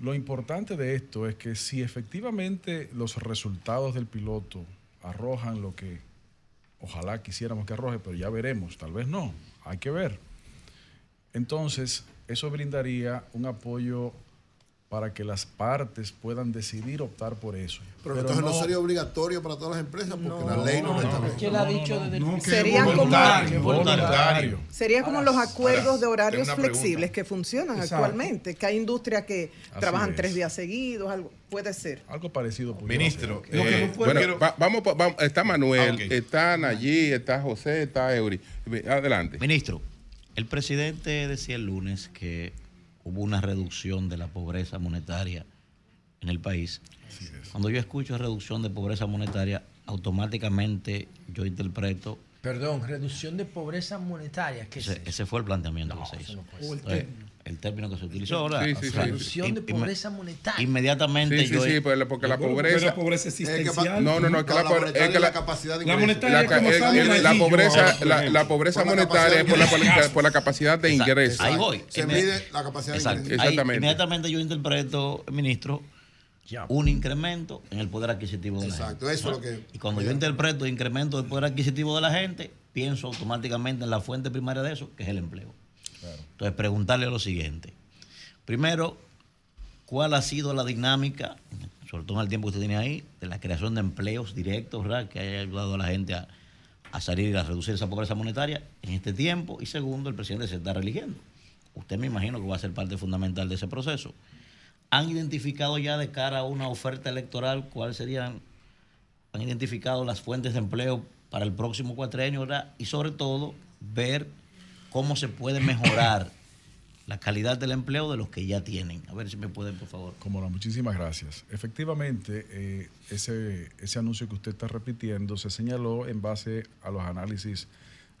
S: lo importante de esto es que si efectivamente los resultados del piloto arrojan lo que ojalá quisiéramos que arroje, pero ya veremos, tal vez no, hay que ver. Entonces, eso brindaría un apoyo para que las partes puedan decidir optar por eso.
Q: Pero, entonces no, sería obligatorio para todas las empresas porque la ley no, lo establece.
K: ¿Quién ha dicho desde el
F: no, que
J: Sería como-
S: voluntario, voluntario.
J: Sería como los acuerdos de horarios flexibles que funcionan
F: Exacto.
J: actualmente, que hay industrias que
S: Así
J: trabajan
S: es.
J: tres días seguidos, algo puede ser.
S: Algo parecido. pudiera
G: Ministro,
S: ser.
G: eh,
A: Bueno,
G: quiero-
A: va- vamos, pa- vamos, está Manuel,
G: Ah, ok.
A: está Nayí, está José, está Eury. Adelante.
L: Ministro, el presidente decía el lunes que hubo una reducción de la pobreza monetaria en el país. Cuando yo escucho reducción de pobreza monetaria, automáticamente yo interpreto,
K: Perdón, reducción de pobreza monetaria. ¿qué es
L: ese,
K: eso?
L: ese fue el planteamiento que se hizo.
K: no
L: Entonces. El término que se utilizó, ¿verdad?
A: Sí, sí, sí.
K: Reducción de pobreza monetaria.
L: Inmediatamente
A: Sí, sí,
L: yo...
A: sí, pero- porque la pobreza...
F: la pobreza
Q: Es que pa-
F: existencial.
A: No, no, no, es que la,
Q: la
A: po-
Q: monetaria
A: es que
Q: es
A: la,
Q: la capacidad de
F: La
Q: ingreso.
F: monetaria
A: la, pobreza,
F: ahora, por
A: la, pobreza monetaria
Q: capacidad
A: es por la, capacidad de
L: Exacto.
A: ingreso.
L: Ahí voy.
Q: Se mide la capacidad de
L: Exacto.
Q: ingreso.
L: Ahí,
A: Exactamente.
L: inmediatamente yo interpreto, ministro, un incremento en el poder adquisitivo de la
Q: Exacto,
L: gente.
Q: eso es lo que-
L: Y cuando yo interpreto incremento del poder adquisitivo de la gente, pienso automáticamente en la fuente primaria de eso, que es el empleo. Entonces, preguntarle lo siguiente. Primero, ¿cuál ha sido la dinámica, sobre todo en el tiempo que usted tiene ahí, de la creación de empleos directos, ¿verdad? que haya ayudado a la gente a, salir y a reducir esa pobreza monetaria en este tiempo? Y segundo, el presidente se está religiendo. Usted me imagino que va a ser parte fundamental de ese proceso. ¿Han identificado ya de cara a una oferta electoral cuáles serían, han identificado las fuentes de empleo para el próximo cuatrenio, ¿verdad? Y sobre todo, ver cómo se puede mejorar la calidad del empleo de los que ya tienen. A ver si me pueden, por favor.
S: Como no, muchísimas gracias. Efectivamente, eh, ese, ese anuncio que usted está repitiendo se señaló en base a los análisis,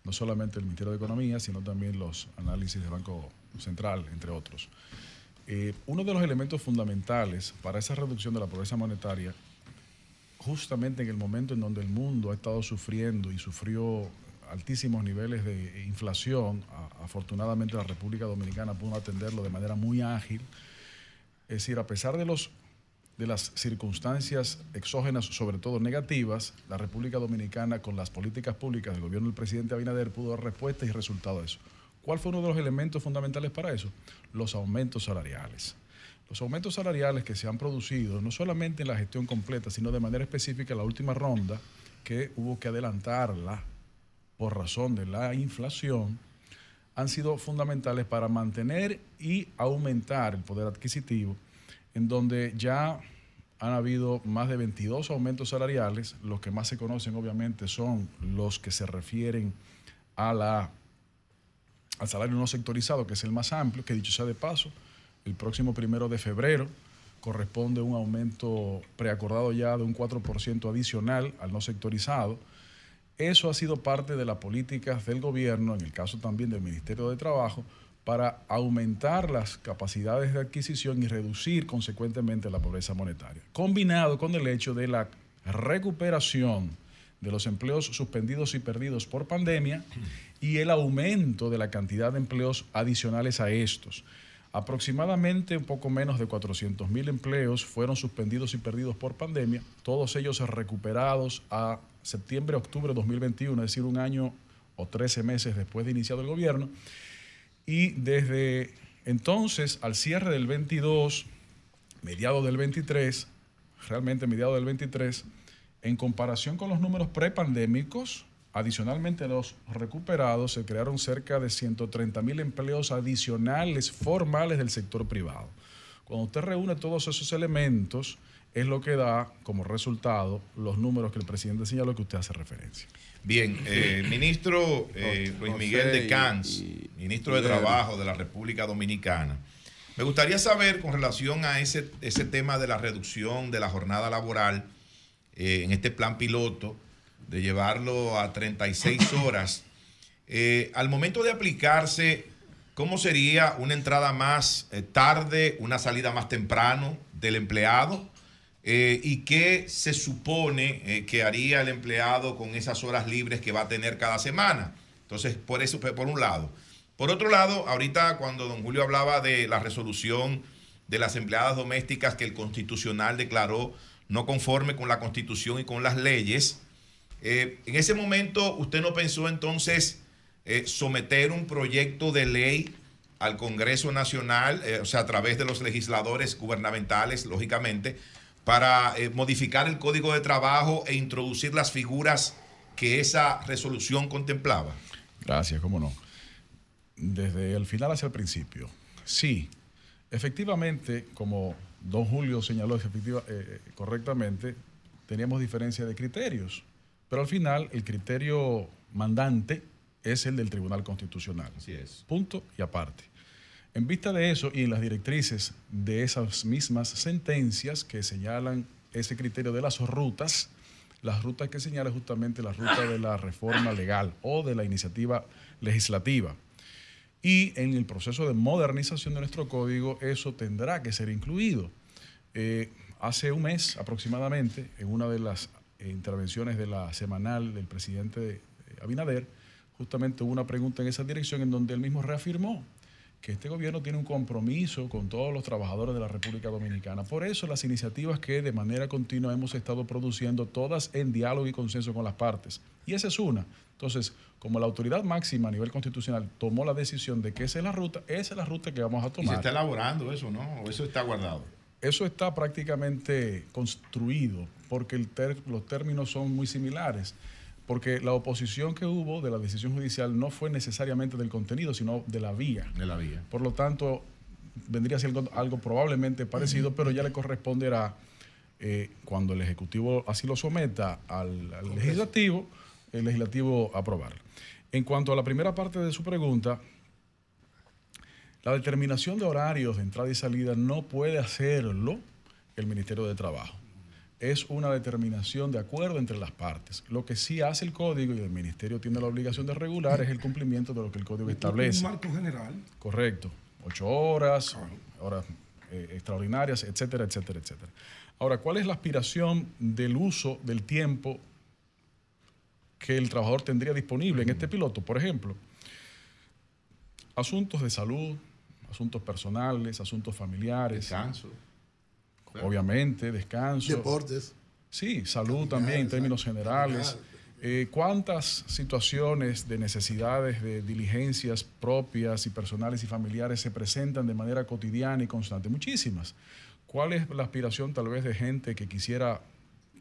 S: no solamente del Ministerio de Economía, sino también los análisis del Banco Central, entre otros. Eh, uno de los elementos fundamentales para esa reducción de la pobreza monetaria, justamente en el momento en donde el mundo ha estado sufriendo y sufrió altísimos niveles de inflación, afortunadamente la República Dominicana pudo atenderlo de manera muy ágil. Es decir, a pesar de los de las circunstancias exógenas, sobre todo negativas, la República Dominicana, con las políticas públicas del gobierno del presidente Abinader, pudo dar respuesta y resultado a eso. ¿Cuál fue uno de los elementos fundamentales para eso? Los aumentos salariales. Los aumentos salariales que se han producido, no solamente en la gestión completa, sino de manera específica en la última ronda, que hubo que adelantarla por razón de la inflación, han sido fundamentales para mantener y aumentar el poder adquisitivo, en donde ya han habido más de 22 aumentos salariales. Los que más se conocen, obviamente, son los que se refieren a la, al salario no sectorizado, que es el más amplio, que dicho sea de paso, el próximo primero de febrero corresponde un aumento preacordado ya de un 4% adicional al no sectorizado. Eso ha sido parte de las políticas del gobierno, en el caso también del Ministerio de Trabajo, para aumentar las capacidades de adquisición y reducir consecuentemente la pobreza monetaria, combinado con el hecho de la recuperación de los empleos suspendidos y perdidos por pandemia y el aumento de la cantidad de empleos adicionales a estos. Aproximadamente un poco menos de 400 mil empleos fueron suspendidos y perdidos por pandemia, todos ellos recuperados a septiembre, octubre de 2021, es decir, un año o 13 meses después de iniciado el gobierno. Y desde entonces al cierre del 22, mediado del 23, realmente mediado del 23, en comparación con los números prepandémicos, adicionalmente los recuperados, se crearon cerca de 130 mil empleos adicionales formales del sector privado. Cuando usted reúne todos esos elementos, es lo que da como resultado los números que el presidente señaló que usted hace referencia.
G: Bien, eh, ministro eh, Luis Miguel de Cans, ministro de Trabajo de la República Dominicana. Me gustaría saber con relación a ese, ese tema de la reducción de la jornada laboral eh, en este plan piloto, de llevarlo a 36 horas. eh, al momento de aplicarse, ¿cómo sería una entrada más tarde, una salida más temprano del empleado? Eh, ¿Y qué se supone eh, que haría el empleado con esas horas libres que va a tener cada semana? Entonces, por eso, por un lado. Por otro lado, ahorita cuando don Julio hablaba de la resolución de las empleadas domésticas que el constitucional declaró no conforme con la constitución y con las leyes, eh, en ese momento usted no pensó entonces someter un proyecto de ley al Congreso Nacional, o sea, a través de los legisladores gubernamentales, lógicamente, para eh, modificar el Código de Trabajo e introducir las figuras que esa resolución contemplaba.
S: Gracias, cómo no. Desde el final hacia el principio. Sí, efectivamente, como don Julio señaló efectiva- eh, correctamente, teníamos diferencia de criterios, pero al final el criterio mandante es el del Tribunal Constitucional.
G: Así es.
S: Punto y aparte. En vista de eso y en las directrices de esas mismas sentencias que señalan ese criterio de las rutas, las rutas que señala justamente la ruta de la reforma legal o de la iniciativa legislativa. Y en el proceso de modernización de nuestro código eso tendrá que ser incluido. Eh, hace un mes aproximadamente, en una de las intervenciones de la semanal del presidente eh, Abinader, justamente hubo una pregunta en esa dirección en donde él mismo reafirmó que este gobierno tiene un compromiso con todos los trabajadores de la República Dominicana. Por eso las iniciativas que de manera continua hemos estado produciendo, todas en diálogo y consenso con las partes. Y esa es una. Entonces, como la autoridad máxima a nivel constitucional tomó la decisión de que esa es la ruta, esa es la ruta que vamos a
G: Y
S: tomar.
G: se está elaborando eso, ¿no? ¿O eso está guardado?
S: Eso está prácticamente construido porque el los términos son muy similares. Porque la oposición que hubo de la decisión judicial no fue necesariamente del contenido, sino de la vía.
G: De la vía.
S: Por lo tanto, vendría a ser algo, algo probablemente parecido, pero ya le corresponderá, eh, cuando el Ejecutivo así lo someta al, al Legislativo, el Legislativo aprobar. En cuanto a la primera parte de su pregunta, la determinación de horarios de entrada y salida no puede hacerlo el Ministerio de Trabajo. Es una determinación de acuerdo entre las partes. Lo que sí hace el código y el Ministerio tiene la obligación de regular es el cumplimiento de lo que el código establece.
F: Un marco general.
S: Correcto. Ocho horas, horas eh, extraordinarias, etcétera, etcétera, etcétera. Ahora, ¿cuál es la aspiración del uso del tiempo que el trabajador tendría disponible en este piloto? Por ejemplo, asuntos de salud, asuntos personales, asuntos familiares.
G: Descanso.
S: Obviamente, descanso.
Q: Deportes.
S: Sí, salud también en términos generales. Eh, ¿Cuántas situaciones de necesidades de diligencias propias y personales y familiares se presentan de manera cotidiana y constante? Muchísimas. ¿Cuál es la aspiración tal vez de gente que quisiera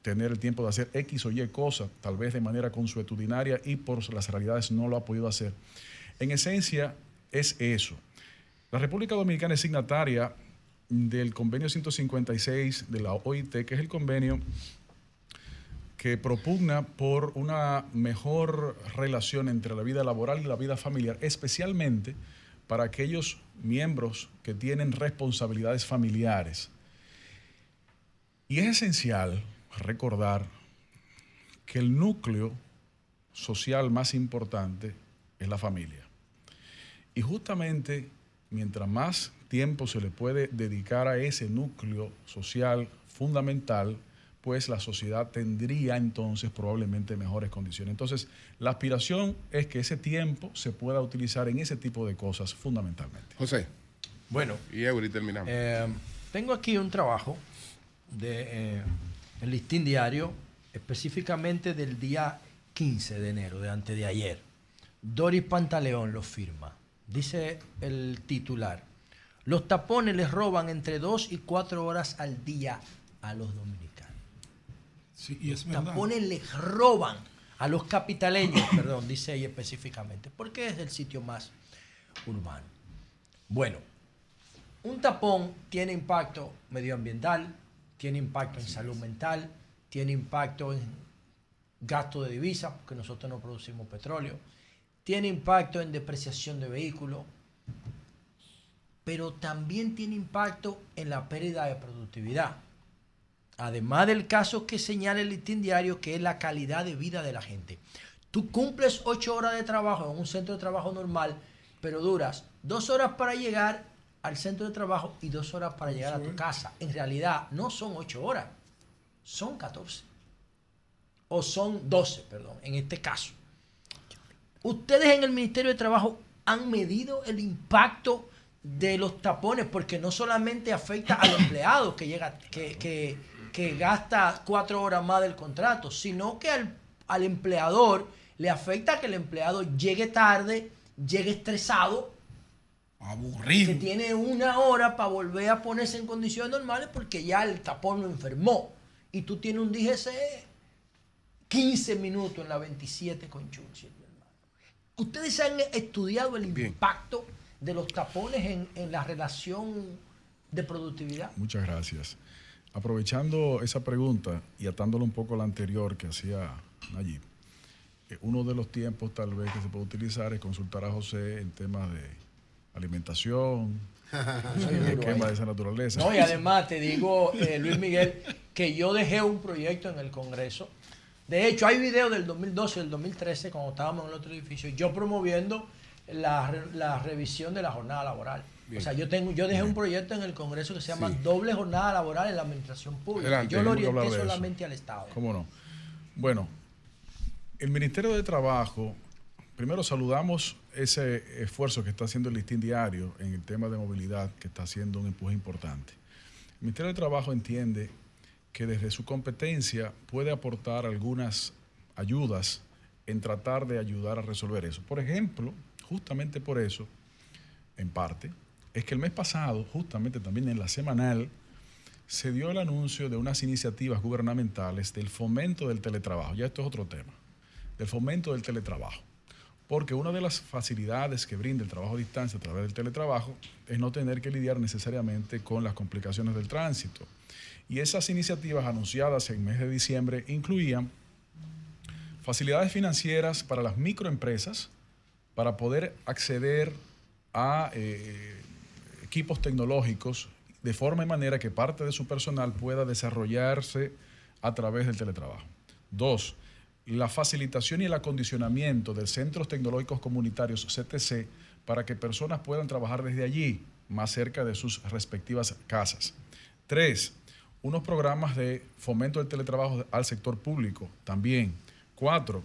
S: tener el tiempo de hacer X o Y cosa, tal vez de manera consuetudinaria y por las realidades no lo ha podido hacer? En esencia, es eso. La República Dominicana es signataria del convenio 156 de la OIT, que es el convenio que propugna por una mejor relación entre la vida laboral y la vida familiar, especialmente para aquellos miembros que tienen responsabilidades familiares. Y es esencial recordar que el núcleo social más importante es la familia. Y justamente mientras más tiempo se le puede dedicar a ese núcleo social fundamental, pues la sociedad tendría entonces probablemente mejores condiciones. Entonces, la aspiración es que ese tiempo se pueda utilizar en ese tipo de cosas fundamentalmente.
A: José.
K: Bueno.
A: Y ahorita terminamos.
K: Eh, tengo aquí un trabajo de eh, el listín diario, específicamente del día 15 de enero, de antes de ayer. Doris Pantaleón lo firma. Dice el titular. Los tapones les roban entre dos y cuatro horas al día a los dominicanos.
F: Sí, y es
K: Los
F: verdad.
K: tapones les roban a los capitaleños, perdón, dice ahí específicamente, porque es el sitio más urbano. Bueno, un tapón tiene impacto medioambiental, tiene impacto en salud mental, tiene impacto en gasto de divisas, porque nosotros no producimos petróleo, tiene impacto en depreciación de vehículos, pero también tiene impacto en la pérdida de productividad. Además del caso que señala el listín diario, que es la calidad de vida de la gente. Tú cumples ocho horas de trabajo en un centro de trabajo normal, pero duras dos horas para llegar al centro de trabajo y dos horas para llegar a tu casa. En realidad no son ocho horas, son 14. O son 12, perdón, en este caso. Ustedes en el Ministerio de Trabajo han medido el impacto de los tapones, porque no solamente afecta al empleado que llega, que, que- que gasta cuatro horas más del contrato, sino que al, al empleador le afecta que el empleado llegue tarde, llegue estresado,
F: Aburrido.
K: que tiene una hora para volver a ponerse en condiciones normales porque ya el tapón lo enfermó. Y tú tienes un DGC 15 minutos en la 27 con Churchill, hermano. Ustedes han estudiado el impacto de los tapones en, en la relación de productividad.
S: Muchas gracias. Aprovechando esa pregunta y atándolo un poco a la anterior que hacía Nayib, eh, uno de los tiempos tal vez que se puede utilizar es consultar a José en temas de alimentación,
K: ahí.
S: de esa naturaleza.
K: No, y además te digo, eh, Luis Miguel, que yo dejé un proyecto en el Congreso. De hecho, hay videos del 2012 y del 2013, cuando estábamos en el otro edificio, yo promoviendo la, la revisión de la jornada laboral.
A: Bien.
K: O sea, yo tengo, yo dejé un proyecto en el Congreso que se llama
A: Sí.
K: Doble Jornada Laboral en la Administración Pública.
S: Adelante,
K: yo lo orienté solamente al Estado.
S: ¿Cómo no? Bueno, el Ministerio de Trabajo primero saludamos ese esfuerzo que está haciendo el listín diario en el tema de movilidad, que está haciendo un empuje importante. El Ministerio de Trabajo entiende que desde su competencia puede aportar algunas ayudas en tratar de ayudar a resolver eso. Por ejemplo, justamente por eso, en parte, es que el mes pasado, justamente también en la semanal, se dio el anuncio de unas iniciativas gubernamentales del fomento del teletrabajo. Ya esto es otro tema, del fomento del teletrabajo. Porque una de las facilidades que brinda el trabajo a distancia a través del teletrabajo es no tener que lidiar necesariamente con las complicaciones del tránsito. Y esas iniciativas anunciadas en el mes de diciembre incluían facilidades financieras para las microempresas para poder acceder a eh, equipos tecnológicos de forma y manera que parte de su personal pueda desarrollarse a través del teletrabajo. Dos, la facilitación y el acondicionamiento de centros tecnológicos comunitarios CTC para que personas puedan trabajar desde allí, más cerca de sus respectivas casas. Tres, unos programas de fomento del teletrabajo al sector público también. Cuatro,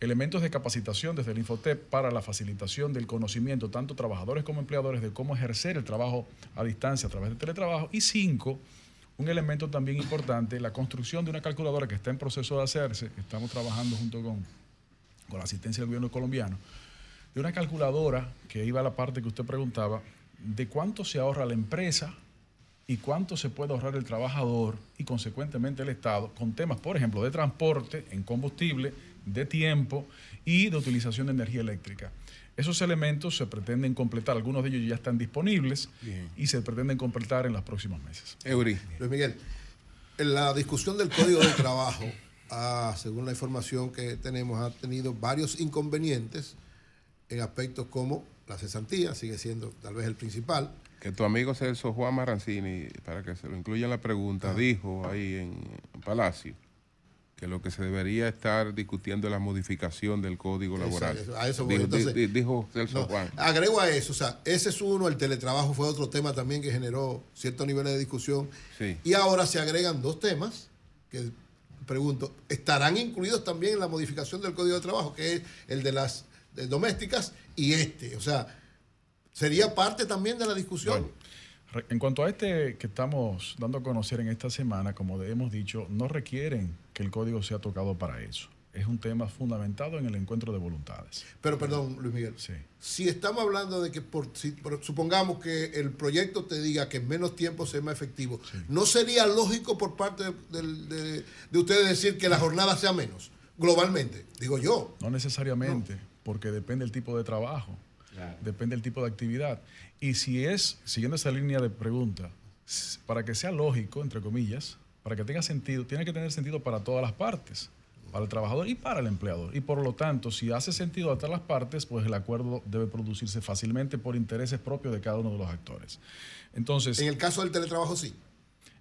S: elementos de capacitación desde el Infotep para la facilitación del conocimiento, tanto trabajadores como empleadores, de cómo ejercer el trabajo a distancia a través del teletrabajo. Y cinco, un elemento también importante, la construcción de una calculadora que está en proceso de hacerse, estamos trabajando junto con, con la asistencia del gobierno colombiano, de una calculadora que iba a la parte que usted preguntaba, de cuánto se ahorra la empresa y cuánto se puede ahorrar el trabajador y consecuentemente el Estado con temas, por ejemplo, de transporte en combustible, de tiempo y de utilización de energía eléctrica. Esos elementos se pretenden completar, algunos de ellos ya están disponibles y se pretenden completar en los próximos meses.
A: Eury.
Q: Luis Miguel, en la discusión del Código de Trabajo, ah, según la información que tenemos, ha tenido varios inconvenientes en aspectos como la cesantía, sigue siendo tal vez el principal,
A: Que tu amigo Celso Juan Marancini, para que se lo incluya en la pregunta, dijo ahí en Palacio que lo que se debería estar discutiendo es la modificación del Código Laboral.
Q: Eso, a eso voy.
A: Dijo,
Q: Entonces,
A: di- dijo Celso
Q: no,
A: Juan.
Q: Agrego a eso, o sea, ese es uno, el teletrabajo fue otro tema también que generó ciertos niveles de discusión.
A: Sí.
Q: Y ahora se agregan dos temas que pregunto, ¿estarán incluidos también en la modificación del Código de Trabajo, que es el de las de domésticas y este? O sea, ¿sería parte también de la discusión?
S: En cuanto a este que estamos dando a conocer en esta semana, como hemos dicho, no requieren que el código sea tocado para eso. Es un tema fundamentado en el encuentro de voluntades.
Q: Pero perdón, Luis Miguel.
S: Sí.
Q: Si estamos hablando de que, por, si- por- supongamos que el proyecto te diga que en menos tiempo sea más efectivo, ¿no sería lógico por parte de, de- de ustedes decir que la jornada sea menos, globalmente? Digo yo.
S: No necesariamente, porque depende del tipo de trabajo, depende del tipo de actividad. Y si es, siguiendo esa línea de pregunta, para que sea lógico, entre comillas, para que tenga sentido, tiene que tener sentido para todas las partes, para el trabajador y para el empleador. Y por lo tanto, si hace sentido a todas las partes, pues el acuerdo debe producirse fácilmente por intereses propios de cada uno de los actores. Entonces,
Q: En el caso del teletrabajo, sí.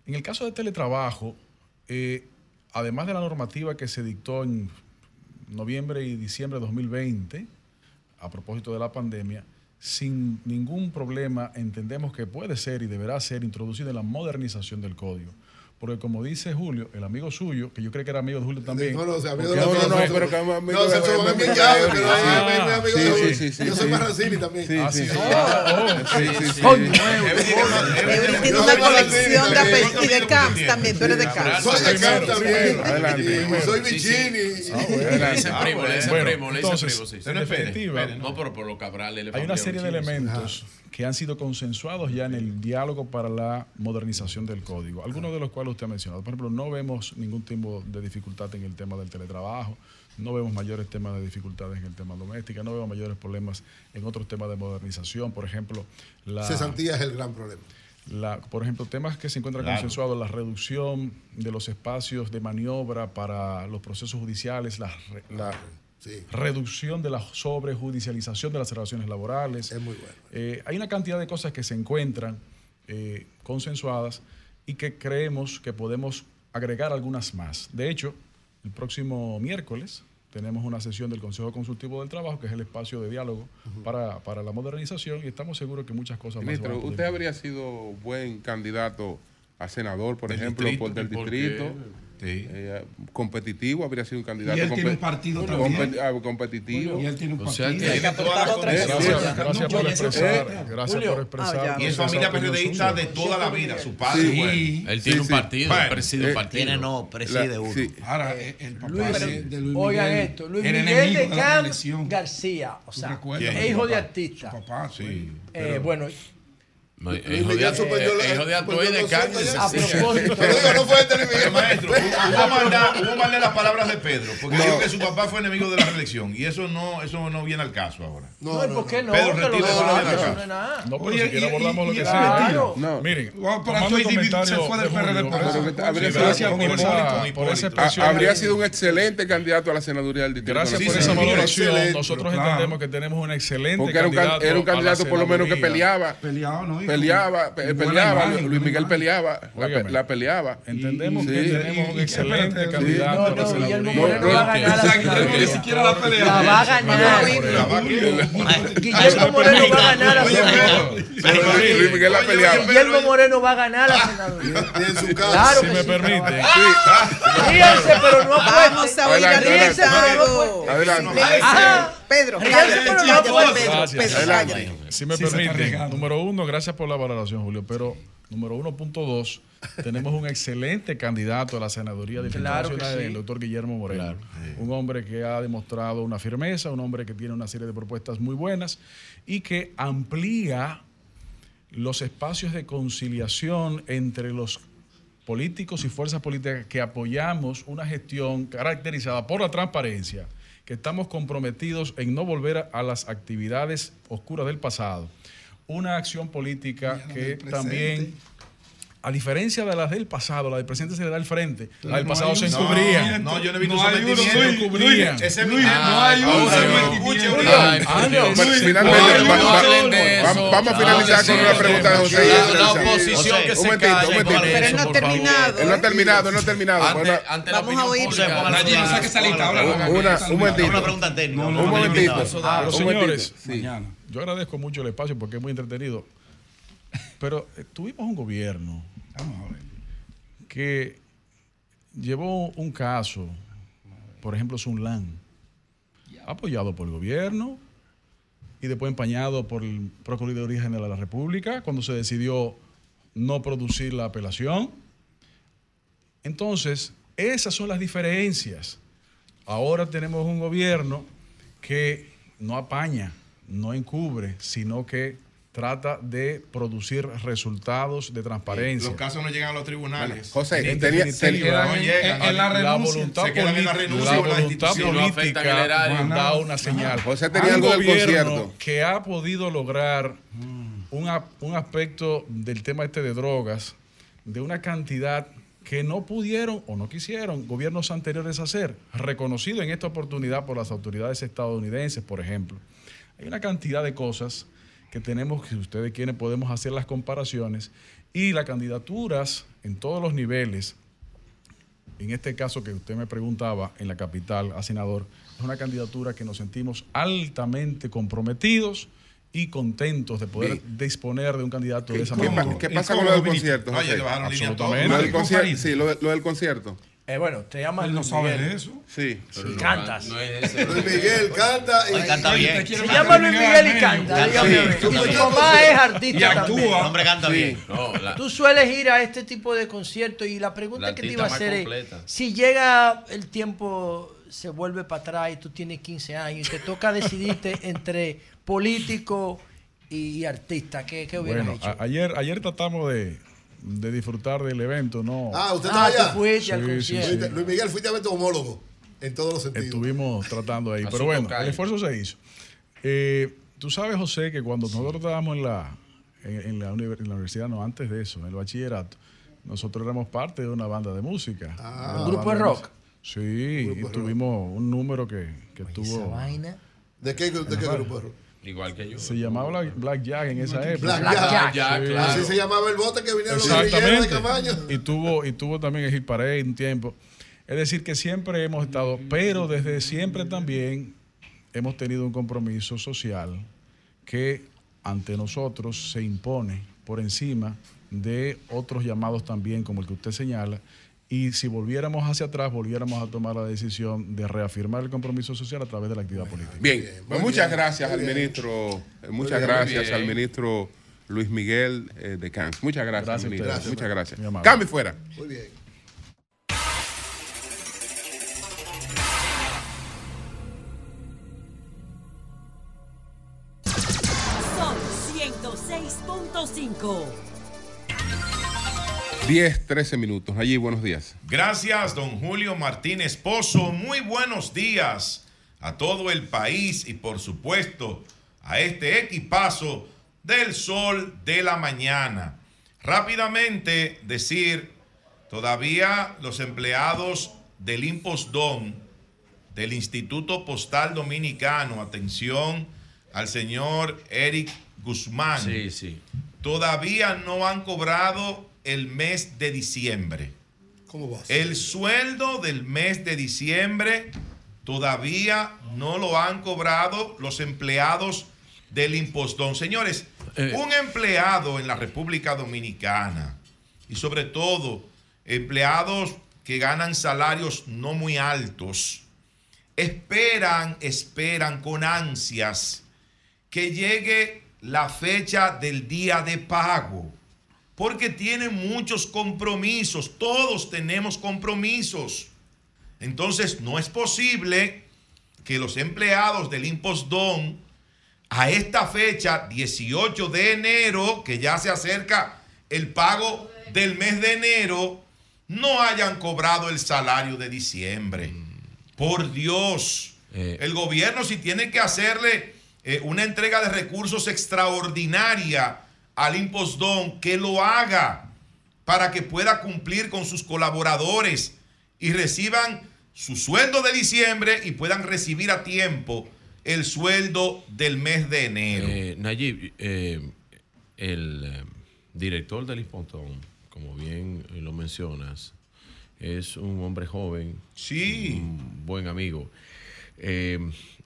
S: en el caso de teletrabajo, eh, además de la normativa que se dictó en noviembre y diciembre de 2020, a propósito de la pandemia, sin ningún problema entendemos que puede ser y deberá ser introducida en la modernización del código. Porque como dice Julio, el amigo suyo, que yo creo que era amigo de Julio también.
Q: No, no, o sea, amigo de
A: No, no, no, pero que es amigo
Q: No,
A: de-
Q: se ya,
A: de-
Q: pero
A: Ah,
Q: es amigo de Julio.
A: sí, sí, sí,
Q: Yo soy. Marrancini también.
A: Sí, sí,
S: sí.
J: tiene
Q: soy
J: una colección de apellidos y de camps también. Tú eres de camps.
Q: Soy de Camp
S: Primero,
Q: también.
A: Adelante.
Q: Soy. Vicini.
O: Le dicen primo, le
S: Bueno,
O: primo, le
S: entonces,
O: primo, sí. No, pero por los cabrales. le
S: Hay una serie de elementos que han sido consensuados ya en el diálogo para la modernización del código, algunos de los cuales usted ha mencionado. Por ejemplo, no vemos ningún tipo de dificultad en el tema del teletrabajo, no vemos mayores temas de dificultades en el tema doméstico, no vemos mayores problemas en otros temas de modernización, por ejemplo, la...
Q: Cesantía es el gran problema.
S: La- por ejemplo, temas que se encuentran
Q: Claro.
S: consensuados, la reducción de los espacios de maniobra para los procesos judiciales, la, re- la
Q: Sí.
S: reducción de la sobrejudicialización de las relaciones laborales.
Q: Es muy bueno.
S: Eh, hay una cantidad de cosas que se encuentran eh, consensuadas y que creemos que podemos agregar algunas más. De hecho, el próximo miércoles tenemos una sesión del Consejo Consultivo del Trabajo, que es el espacio de diálogo para, para la modernización, y estamos seguros que muchas cosas más.
A: Ministro,
S: van a poder
A: ¿usted habría sido buen candidato a senador, por
O: Del
A: ejemplo,
O: distrito,
A: por del
O: ¿y por
A: distrito?
O: qué?
A: Eh, competitivo, habría sido un candidato
F: Y él tiene un partido también.
A: ah, competitivo.
F: Y él tiene un
A: O sea,
F: partido.
A: que tiene todas las
S: Gracias, gracias por expresar, gracias
G: Julio.
S: por expresar.
G: Y es familia periodista de toda la vida, su padre.
S: Sí.
G: bueno.
O: Él tiene un partido,
G: Bueno,
O: preside un
G: eh,
O: partido.
L: Tiene no, preside
O: La-
L: uno.
O: sí.
F: Ahora, eh, el papá
K: Luis,
F: de, Luis
K: oigan
F: Miguel
K: esto, Luis Miguel de
F: reelección.
K: García, o sea, es hijo de
F: Papá.
K: artista.
F: Sí.
K: Eh, bueno,
O: No,
K: Luis
O: hijo de
K: Miguel
O: Arto-
K: suspendió la-
O: eh, hijo de Artois de
K: suspendió
O: Cáceres.
K: los A propósito.
G: Pero digo, no fue este Luis Miguel. Maestro, hubo maldad, hubo maldad en las palabras de Pedro, porque dijo que su papá fue enemigo de la reelección y eso no, eso no viene al caso ahora.
K: No, ¿y por qué no?
G: Pedro
K: debate,
G: eso,
K: no es nada.
S: No, pero
F: Oye,
S: si quiere
F: y-
S: abordamos lo que sea.
A: No.
S: Miren, tomando el comentario
F: se fue del
S: de
A: habría sido- un excelente candidato a la senaduría del distrito.
S: Gracias por esa valoración. Nosotros entendemos que tenemos un excelente
A: Porque era un, can-
S: candidato.
A: candidato por lo menos que peleaba.
F: Peleaba, ¿no?
A: Peleaba, pe- peleaba.
F: imagen,
A: Luis Miguel peleaba. La, la peleaba.
S: Entendemos
A: Sí.
S: que tenemos un excelente
F: espérate,
S: candidato
K: No,
S: a la
K: no. Guillermo Moreno va a ganar
F: ni siquiera la pelea.
K: La va a ganar. Guillermo Moreno va a ganar la senaduría.
A: Luis Miguel la peleaba.
K: Guillermo Moreno va a ganar la senaduría. Claro
S: Si me
K: sí.
S: permite.
K: Ríanse, pero no
J: Vamos a oír a
K: apuesten.
A: Adelante.
J: Pedro.
S: Si me
F: Sí,
S: permite, número uno, gracias por la valoración, Julio, pero número 1.2, tenemos un excelente candidato a la senaduría del
K: Claro
S: Nacional,
K: sí.
S: el doctor Guillermo Moreno. Un hombre que ha demostrado una firmeza, un hombre que tiene una serie de propuestas muy buenas y que amplía los espacios de conciliación entre los políticos y fuerzas políticas que apoyamos una gestión caracterizada por la transparencia, que estamos comprometidos en no volver a- las actividades oscuras del pasado. Una acción política que también, a diferencia de las del pasado, la del presente se le da el frente, la del
F: no
S: pasado se encubría.
G: No, yo no he visto
F: No hay uno,
G: sometimiento.
F: Luis,
S: Encubría.
F: Luis,
G: Ese es mi-
F: no hay un sometimiento.
A: Finalmente, vamos a finalizar con una pregunta de José.
O: la oposición que
A: Un
O: se
A: momentito.
J: Pero él no ha terminado.
A: Él no ha terminado, él no ha terminado.
J: Vamos a oír.
A: un momentito. Un momentito.
S: señores, yo agradezco mucho el espacio porque es muy entretenido, pero tuvimos un gobierno Que llevó un caso, por ejemplo, Sunlan, apoyado por el gobierno y después empañado por el Procuraduría General de la República cuando se decidió no producir la apelación. Entonces, esas son las diferencias. Ahora tenemos un gobierno que no apaña, no encubre, sino que trata de producir resultados de transparencia.
G: Los casos no llegan a los tribunales.
A: José,
S: En
A: tenía-
S: definitiva,
G: no
F: en-
G: llegan.
F: en la
S: la
F: renuncia.
S: voluntad
G: Se quedan en la
S: política,
G: renuncia
S: la voluntad.
O: No
S: política
O: erario.
S: da una señal.
A: José tenía
S: Hay un
A: algo del
S: gobierno
A: concierto.
S: que ha podido lograr un, un aspecto del tema este de drogas de una cantidad que no pudieron o no quisieron gobiernos anteriores hacer, reconocido en esta oportunidad por las autoridades estadounidenses, por ejemplo. Hay una cantidad de cosas que tenemos, que si ustedes quieren podemos hacer las comparaciones, y las candidaturas en todos los niveles, en este caso que usted me preguntaba en la capital a senador, es una candidatura que nos sentimos altamente comprometidos y contentos de poder
A: Bien.
S: disponer de un candidato de esa
A: ¿Qué, pa-
S: magnitud.
A: qué pasa con lo del concierto?
G: Oye,
A: José?
G: le bajaron línea a todo.
S: Absolutamente.
A: Lo del concierto, sí, lo, de- lo del concierto.
K: Eh, bueno, te llama
F: Él no
K: Luis
F: sabe
K: Miguel.
F: de eso.
A: Sí.
K: Y cantas.
O: No es ese.
Q: Luis Miguel canta y,
L: Ay, canta bien.
K: Se llama Luis Miguel y canta. dígame tu mamá es artista
F: Y
K: también.
F: actúa.
L: El hombre canta bien.
O: No, la-
K: Tú sueles ir a este tipo de conciertos y la pregunta
O: La
K: que te iba a hacer es, si llega el tiempo, se vuelve para atrás y tú tienes 15 años y te toca decidirte entre político y artista, ¿qué, qué hubieras
S: Bueno,
K: hecho?
S: a- ayer, ayer tratamos de, de disfrutar del evento, ¿no?
Q: Ah, ¿usted
K: Ah,
Q: estaba
K: tú
Q: allá?
K: fuiste al
S: Sí,
K: concierto.
S: sí.
Q: Luis, Luis Miguel, fuiste a ver tu homólogo en todos los sentidos.
S: Estuvimos tratando ahí. Pero bueno, el esfuerzo se hizo. Eh, Tú sabes, José, que cuando nosotros estábamos en la, en, en la, univer- en la universidad, no, antes de eso, en el bachillerato, nosotros éramos parte de una banda de música.
Q: Ah.
K: ¿Un grupo de rock?
S: Sí, y tuvimos un número que, que tuvo.
K: vaina.
Q: ¿De qué, de qué grupo?
O: Igual que yo.
S: Se llamaba Black, Black Jack en esa época.
Q: Black Jack.
S: Sí.
O: claro.
Q: Así se llamaba el bote que vinieron los guerrilleros de. Camaño.
S: Y tuvo, y tuvo también el Hit Parade un tiempo. Es decir, que siempre hemos estado, pero desde siempre también hemos tenido un compromiso social que ante nosotros se impone por encima de otros llamados también, como el que usted señala, y si volviéramos hacia atrás, volviéramos a tomar la decisión de reafirmar el compromiso social a través de la actividad política.
A: Bien, pues muchas
S: bien,
A: gracias al
S: bien.
A: ministro, eh, muchas
S: bien,
A: gracias al ministro Luis Miguel eh, de Cans. Muchas gracias,
S: Gracias
A: ministro.
S: ustedes.
A: muchas gracias. Cambio fuera.
Q: Muy bien.
R: Son 106.5.
A: 10, 13 minutos. Allí, buenos días.
G: Gracias, don Julio Martínez Pozo. Muy buenos días a todo el país y por supuesto a este equipazo del sol de la mañana. Rápidamente decir, todavía los empleados del Impostón, del Instituto Postal Dominicano, atención al señor Eric Guzmán,
O: Sí, sí.
G: todavía no han cobrado el mes de diciembre.
Q: ¿Cómo va?
G: El sueldo del mes de diciembre todavía no lo han cobrado los empleados del impostón. Señores,
O: Eh.
G: un empleado en la República Dominicana y sobre todo empleados que ganan salarios no muy altos, esperan, esperan con ansias que llegue la fecha del día de pago porque tienen muchos compromisos, todos tenemos compromisos. Entonces no es posible que los empleados del Impostón a esta fecha, 18 de enero, que ya se acerca el pago del mes de enero, no hayan cobrado el salario de diciembre. Por Dios, el gobierno si tiene que hacerle eh, una entrega de recursos extraordinaria al Impostón, que lo haga para que pueda cumplir con sus colaboradores y reciban su sueldo de diciembre y puedan recibir a tiempo el sueldo del mes de enero.
O: Eh, Nayib, eh, el eh, director del Impostón, como bien lo mencionas, es un hombre joven.
G: Sí.
O: Un buen amigo. Eh,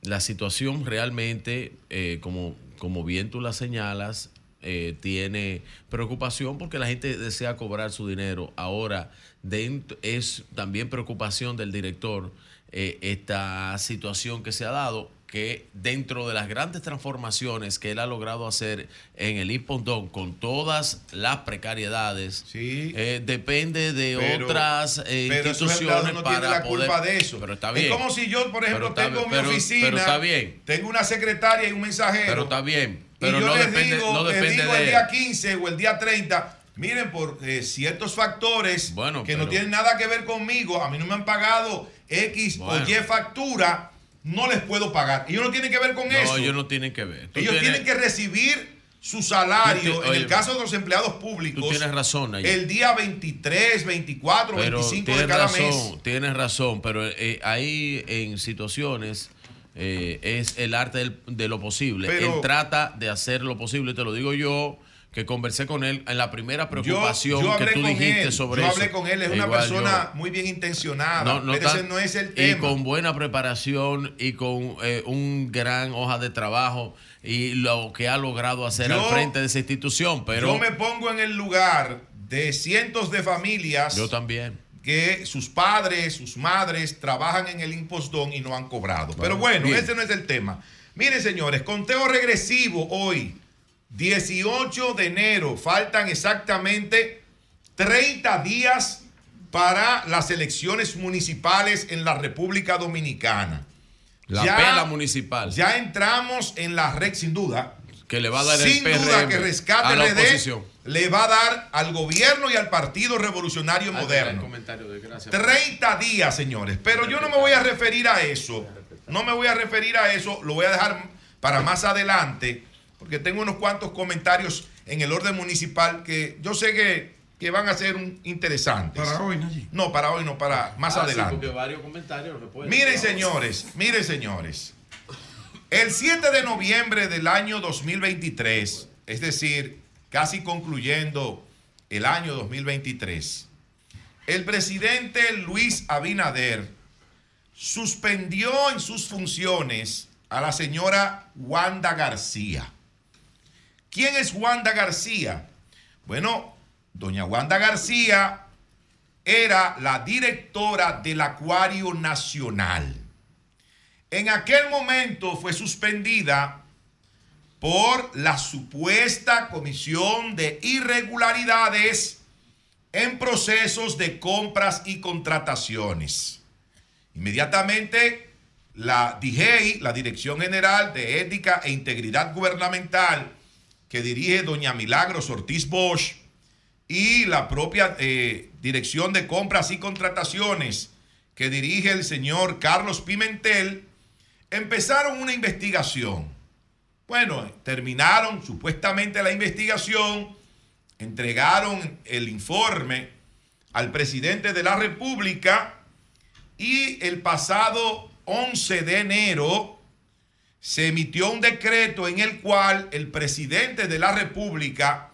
O: la situación realmente, eh, como, como bien tú la señalas, eh, tiene preocupación porque la gente desea cobrar su dinero. Ahora, dentro- es también preocupación del director eh, esta situación que se ha dado que dentro de las grandes transformaciones que él ha logrado hacer en el Impondón con todas las precariedades, eh, depende de
G: Pero-
O: otras eh,
G: pero
O: instituciones
G: no
O: para
G: tienen la
O: poder-
G: culpa de eso.
O: Pero está
G: Es
O: bien.
G: como si yo, por ejemplo,
O: Pero
G: tengo mi oficina,
O: pero está bien.
G: tengo una secretaria y un mensajero.
O: Pero está bien. Pero
G: y yo
O: no
G: les
O: depende,
G: digo,
O: no
G: les digo el día 15 o el día 30, miren, por eh, ciertos factores que no
O: pero-
G: tienen nada que ver conmigo, a mí no me han pagado X
O: Bueno.
G: o Y factura, no les puedo pagar. Ellos no tienen que ver con
O: No,
G: eso.
O: ellos no tienen que ver. Tú
G: Ellos
O: tienes-
G: tienen que recibir su salario,
O: ti-
G: en el
O: oye,
G: caso de los empleados públicos,
O: Tú tienes razón ahí.
G: el día 23, 24,
O: pero
G: 25 de cada
O: razón,
G: mes.
O: Tienes razón, pero eh, ahí en situaciones eh, es el arte del- de lo posible.
G: Pero-
O: Él trata de hacer lo posible, te lo digo yo, que conversé con él en la primera preocupación
G: yo
O: que tú dijiste
G: él,
O: sobre
G: yo
O: eso.
G: hablé con él, es una persona
O: yo.
G: muy bien intencionada,
O: No, no
G: pero ese no es el
O: y
G: tema.
O: con buena preparación y con eh, un gran hoja de trabajo y lo que ha logrado hacer
G: Yo-
O: al frente de esa institución, pero
G: yo me pongo en el lugar de cientos de familias
O: yo también.
G: Que sus padres, sus madres trabajan en el impostón y no han cobrado. Pero bueno,
O: bien.
G: ese no es el tema. Miren, señores, conteo regresivo hoy, 18 de enero. Faltan exactamente 30 días para las elecciones municipales en la República Dominicana.
O: La pela municipal.
G: Ya entramos en la red, sin duda.
O: Que le va a dar el
G: sin duda
O: PRM
G: que Rescate
O: a la oposición.
G: Le va a dar al gobierno y al Partido Revolucionario Moderno. 30 días, señores. Pero yo no me voy a referir a eso. No me voy a referir a eso. Lo voy a dejar para más adelante. Porque tengo unos cuantos comentarios en el orden municipal que yo sé que, que van a ser un- interesantes.
F: Para hoy.
G: No, para hoy no, para más
O: Ah, sí,
G: adelante.
O: porque varios comentarios no pueden-
G: Miren, señores, miren, señores. El 7 de noviembre del año 2023, es decir, casi concluyendo el año 2023, el presidente Luis Abinader suspendió en sus funciones a la señora Wanda García. ¿Quién es Wanda García? Bueno, doña Wanda García era la directora del Acuario Nacional. En aquel momento fue suspendida por la supuesta comisión de irregularidades en procesos de compras y contrataciones. Inmediatamente la DIGEI, la Dirección General de Ética e Integridad Gubernamental, que dirige doña Milagros Ortiz Bosch, y la propia eh, Dirección de Compras y Contrataciones, que dirige el señor Carlos Pimentel, empezaron una investigación. Bueno, terminaron supuestamente la investigación, entregaron el informe al presidente de la República y el pasado 11 de enero se emitió un decreto en el cual el presidente de la República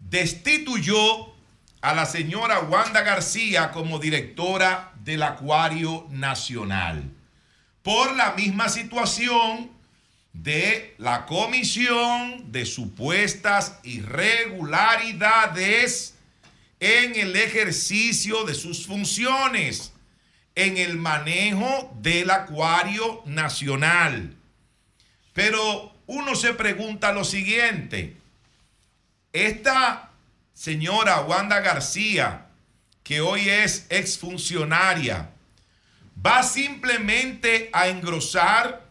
G: destituyó a la señora Wanda García como directora del Acuario Nacional por la misma situación de la comisión de supuestas irregularidades en el ejercicio de sus funciones, en el manejo del acuario nacional. Pero uno se pregunta lo siguiente, esta señora Wanda García, que hoy es exfuncionaria, va simplemente a engrosar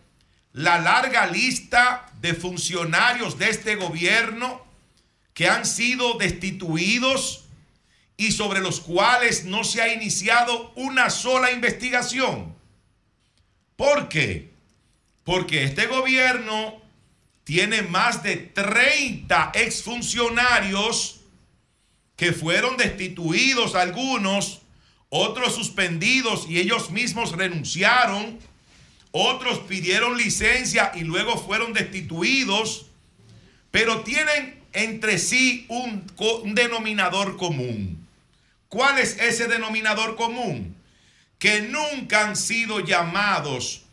G: la larga lista de funcionarios de este gobierno que han sido destituidos y sobre los cuales no se ha iniciado una sola investigación. ¿Por qué? Porque este gobierno tiene más de 30 exfuncionarios que fueron destituidos algunos, otros suspendidos y ellos mismos renunciaron otros pidieron licencia y luego fueron destituidos, pero tienen entre sí un, un, denominador común. ¿Cuál es ese denominador común? Que nunca han sido llamados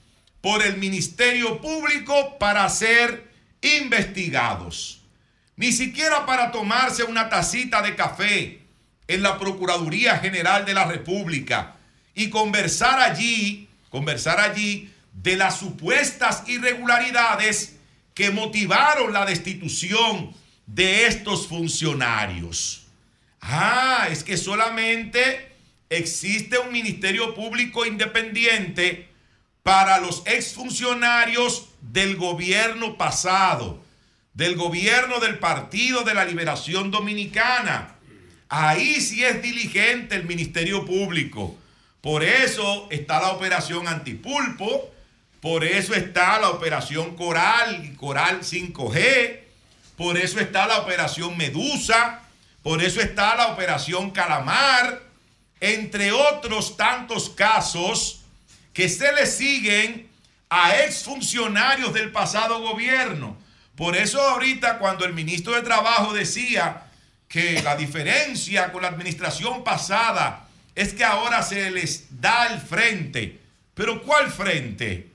G: por el Ministerio Público para ser investigados. Ni siquiera para tomarse una tacita de café en la Procuraduría General de la República y conversar allí, conversar allí de las supuestas irregularidades que motivaron la destitución de estos funcionarios. Ah, es que solamente existe un ministerio público independiente para los exfuncionarios del gobierno pasado, del gobierno del Partido de la Liberación Dominicana. Ahí sí es diligente el ministerio público. Por eso está la operación antipulpo, por eso está la operación Coral y Coral 5G. Por eso está la operación Medusa. Por eso está la operación Calamar. Entre otros tantos casos que se le siguen a exfuncionarios del pasado gobierno. Por eso ahorita cuando el ministro de Trabajo decía que la diferencia con la administración pasada es que ahora se les da el frente. Pero ¿cuál frente?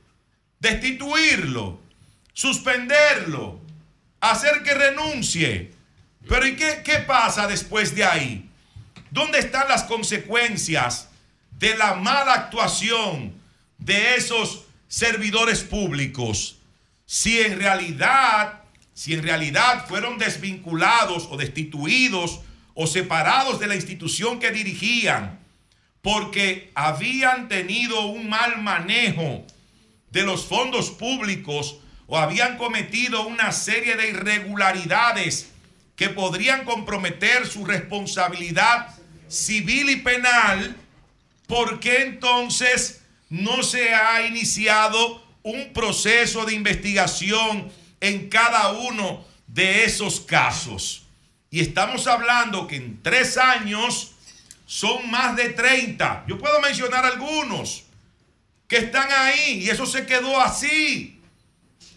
G: Destituirlo, suspenderlo, hacer que renuncie. Pero ¿y qué, qué pasa después de ahí? ¿Dónde están las consecuencias de la mala actuación de esos servidores públicos? Si en realidad, si en realidad fueron desvinculados o destituidos o separados de la institución que dirigían porque habían tenido un mal manejo de los fondos públicos o habían cometido una serie de irregularidades que podrían comprometer su responsabilidad civil y penal, ¿por qué entonces no se ha iniciado un proceso de investigación en cada uno de esos casos? Y estamos hablando que en tres años son más de 30. Yo puedo mencionar algunos que están ahí y eso se quedó así.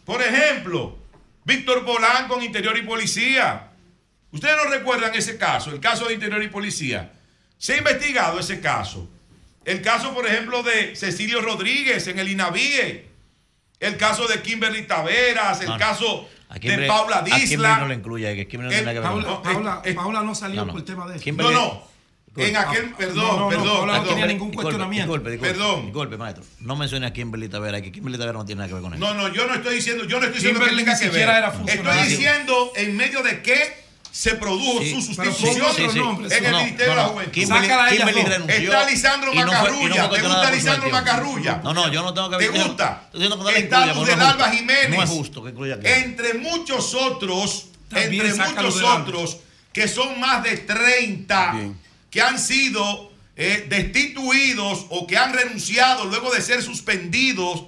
G: Por ejemplo, Víctor Bolán con Interior y Policía. Ustedes no recuerdan ese caso, el caso de Interior y Policía. Se ha investigado ese caso. El caso, por ejemplo, de Cecilio Rodríguez en el INAVIE. El caso de Kimberly Taveras, el caso de Paula Disla.
L: no lo incluye, que Kimberly no
F: Paula, Paula, Paula, no salió por el tema de eso.
G: no, no. En aquel, perdón,
L: No, no,
G: perdón,
L: no
G: perdón.
L: tenía ningún cuestionamiento. Disculpe, disculpe,
G: Perdón.
L: Disculpe, maestro. No mencione a Kimberly Tavera, que Kimberly Tavera no tiene nada que ver con eso.
G: No, no, yo no estoy diciendo, yo no estoy diciendo
L: Kimberly
G: que tenga que
L: siquiera
G: ver.
L: era funcionario.
G: Estoy diciendo en medio de qué se produjo
L: Sí,
G: su sustitución en el
L: no,
G: Ministerio
L: no,
G: de la
L: no.
G: Juventud.
L: Kimberly-
G: Kimberly renunció.
L: Está
G: Lisandro
L: y no fue- y no fue
G: Macarrulla. ¿Te gusta Lisandro. Macarrulla?
L: No, no, yo no tengo que
G: ¿Te
L: yo-
G: gusta? Está Luz Alba. Jiménez.
L: No es justo que incluya aquí.
G: Entre muchos otros, entre muchos otros, que son más de 30 que han sido eh, destituidos o que han renunciado luego de ser suspendidos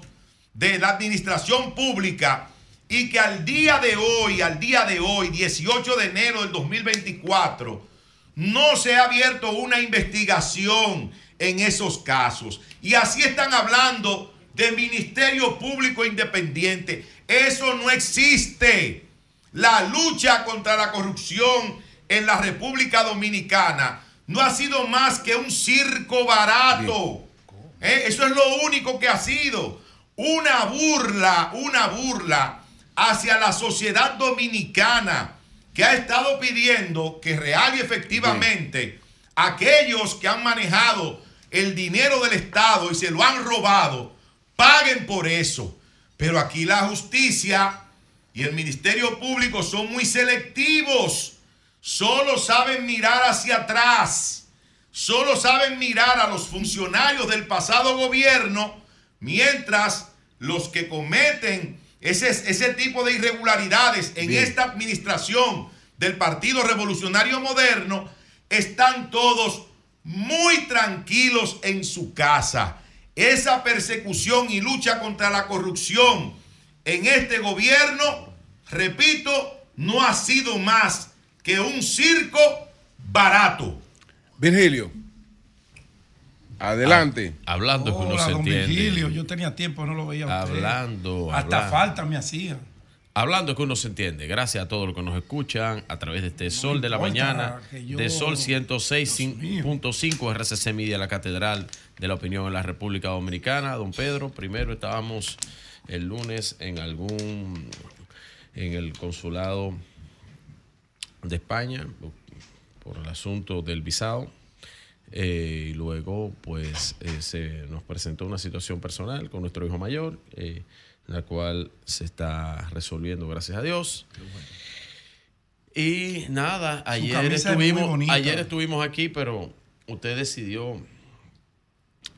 G: de la administración pública y que al día de hoy, al día de hoy, 18 de enero del 2024, no se ha abierto una investigación en esos casos. Y así están hablando de Ministerio Público Independiente. Eso no existe. La lucha contra la corrupción en la República Dominicana no ha sido más que un circo barato. ¿Eh? Eso es lo único que ha sido. Una burla, una burla hacia la sociedad dominicana que ha estado pidiendo que real y efectivamente aquellos que han manejado el dinero del Estado y se lo han robado, paguen por eso. Pero aquí la justicia y el Ministerio Público son muy selectivos. Solo saben mirar hacia atrás. Solo saben mirar a los funcionarios del pasado gobierno, mientras los que cometen ese, ese tipo de irregularidades en
A: Bien.
G: esta administración del Partido Revolucionario Moderno están todos muy tranquilos en su casa. Esa persecución y lucha contra la corrupción en este gobierno, repito, no ha sido más que un circo barato.
A: Virgilio, adelante.
O: Hablando que uno
F: Hola,
O: se
F: don
O: entiende.
F: Virgilio, yo tenía tiempo, no lo veía a usted.
O: Hablando,
F: Hasta
O: hablando.
F: falta me hacía.
O: Hablando que uno se entiende. Gracias a todos los que nos escuchan a través de este Sol de la Mañana,
F: yo-
O: de Sol 106.5 RCC Media, la Catedral de la Opinión en la República Dominicana. Don Pedro, primero estábamos el lunes en algún, en el consulado de España por el asunto del visado. Eh, y luego, pues, eh, se nos presentó una situación personal con nuestro hijo mayor, eh, la cual se está resolviendo, gracias a Dios. Y nada, ayer
F: es
O: estuvimos, ayer estuvimos aquí, pero usted decidió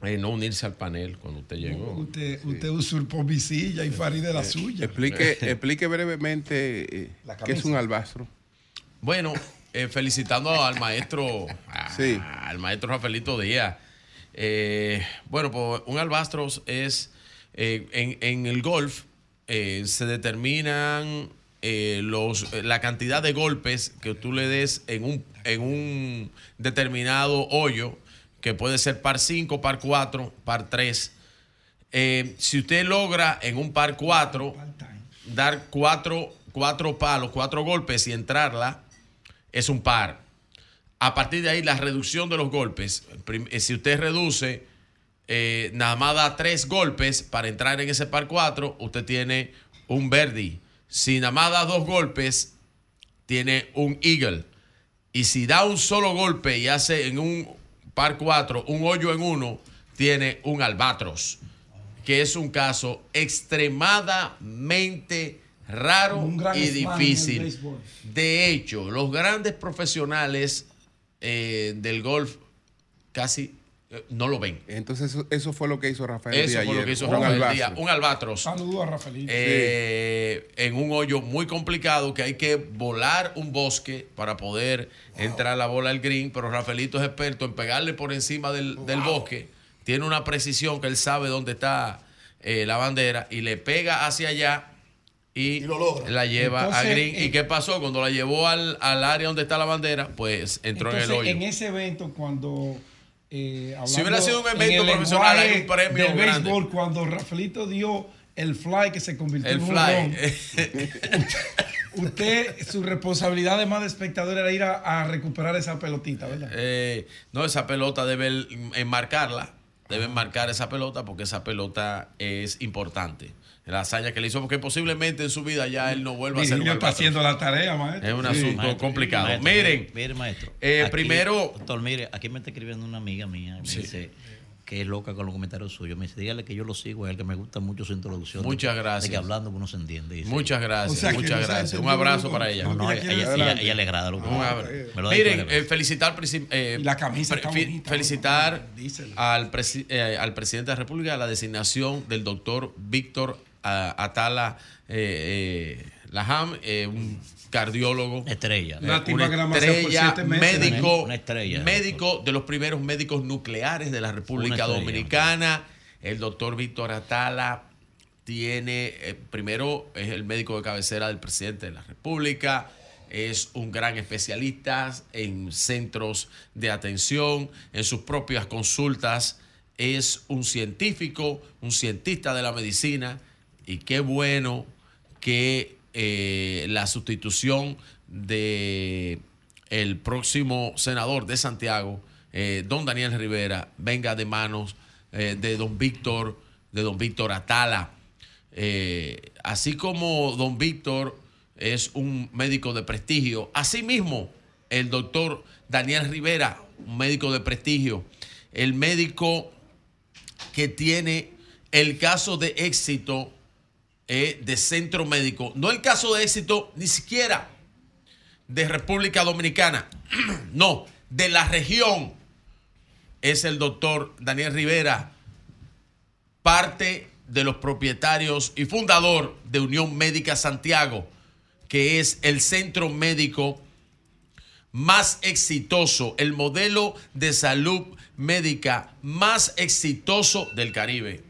O: eh, no unirse al panel cuando usted llegó.
F: Usted, usted usurpó mi silla y Farid la suya.
A: Explique, explique brevemente eh,
F: La
A: qué es un albastro.
O: Bueno, eh, felicitando al maestro, a- al maestro Rafaelito Díaz. Eh, bueno, pues un albastros es, eh, en, en el golf eh, se determinan eh, los, la cantidad de golpes que tú le des en un, en un determinado hoyo, que puede ser par 5, par 4, par 3. Eh, si usted logra en un par 4 dar cuatro, cuatro palos, cuatro golpes y entrarla, es un par. A partir de ahí, la reducción de los golpes, eh, si usted reduce, eh, nada más da tres golpes para entrar en ese par 4, usted tiene un birdie. Si nada más da dos golpes, tiene un eagle. Y si da un solo golpe y hace en un par 4 un hoyo en uno, tiene un albatros, que es un caso extremadamente raro y difícil. De hecho, los grandes profesionales eh, del golf casi eh, no lo ven.
A: Entonces, eso, eso fue lo que hizo Rafael
O: Eso
A: Díaz
O: fue lo
A: ayer,
O: que hizo
A: un
O: Rafael
A: albastro.
O: Díaz, un albatros.
F: Saludos a Rafaelito.
O: eh, en un hoyo muy complicado que hay que volar un bosque para poder entrar la bola al green, pero Rafaelito es experto en pegarle por encima del, del bosque, tiene una precisión que él sabe dónde está eh, la bandera y le pega hacia allá y, la lleva a green.
F: eh,
O: ¿Y qué pasó? Cuando la llevó al, al área donde está la bandera, pues entró
F: Entonces,
O: en el hoyo.
F: en ese evento, cuando. eh,
O: Si
F: hablando
O: hubiera sido un
F: en
O: evento
F: el
O: profesional, hay un premio
F: del
O: grande.
F: béisbol, cuando Rafaelito dio el fly que se convirtió
O: El
F: en un
O: fly.
F: usted, su responsabilidad además de espectador era ir a, a recuperar esa pelotita, ¿verdad?
O: Eh, no, esa pelota debe enmarcarla deben marcar esa pelota porque esa pelota es importante. La hazaña que le hizo, porque posiblemente en su vida ya él no vuelva a ser un
F: está haciendo la tarea, maestro.
O: Es un
F: Sí.
O: asunto
L: Maestro,
O: complicado.
L: maestro,
O: Miren,
L: mire, maestro.
O: eh,
L: aquí,
O: primero-
L: Doctor, mire, aquí me está escribiendo una amiga mía. y Me dice que es loca con los comentarios suyos. Me dice, dígale que yo lo sigo, es el que me gusta mucho su introducción.
O: Muchas
L: de-
O: gracias.
L: De que hablando uno se entiende. dice.
O: Muchas gracias,
L: O sea, que
O: muchas gracias. Un abrazo para ella.
L: No, no, ella, ella, ella- ella le agrada lo que de
O: Miren, eh, felicitar, eh,
F: la camisa está
O: fe-
F: bonita,
O: felicitar al, presi- eh, al presidente de la República la designación del doctor Víctor Atala eh, eh, Laham, eh, un cardiólogo.
L: Estrella.
O: Una
F: por
O: estrella, médico,
L: Una estrella.
O: médico de los primeros médicos nucleares de la República. Dominicana. El doctor Víctor Atala tiene, eh, primero, es el médico de cabecera del presidente de la República, es un gran especialista en centros de atención, en sus propias consultas, es un científico, un cientista de la medicina, y qué bueno que eh, la sustitución de el próximo senador de Santiago, eh, don Daniel Rivera, venga de manos eh, de don Víctor, de don Víctor Atala. Así como don Víctor es un médico de prestigio, asimismo el doctor Daniel Rivera, un médico de prestigio, el médico que tiene el caso de éxito eh, de centro médico, no el caso de éxito ni siquiera de República Dominicana, no, de la región, es el doctor Daniel Rivera, parte de los propietarios y fundador de Unión Médica Santiago, que es el centro médico más exitoso, el modelo de salud médica más exitoso del Caribe,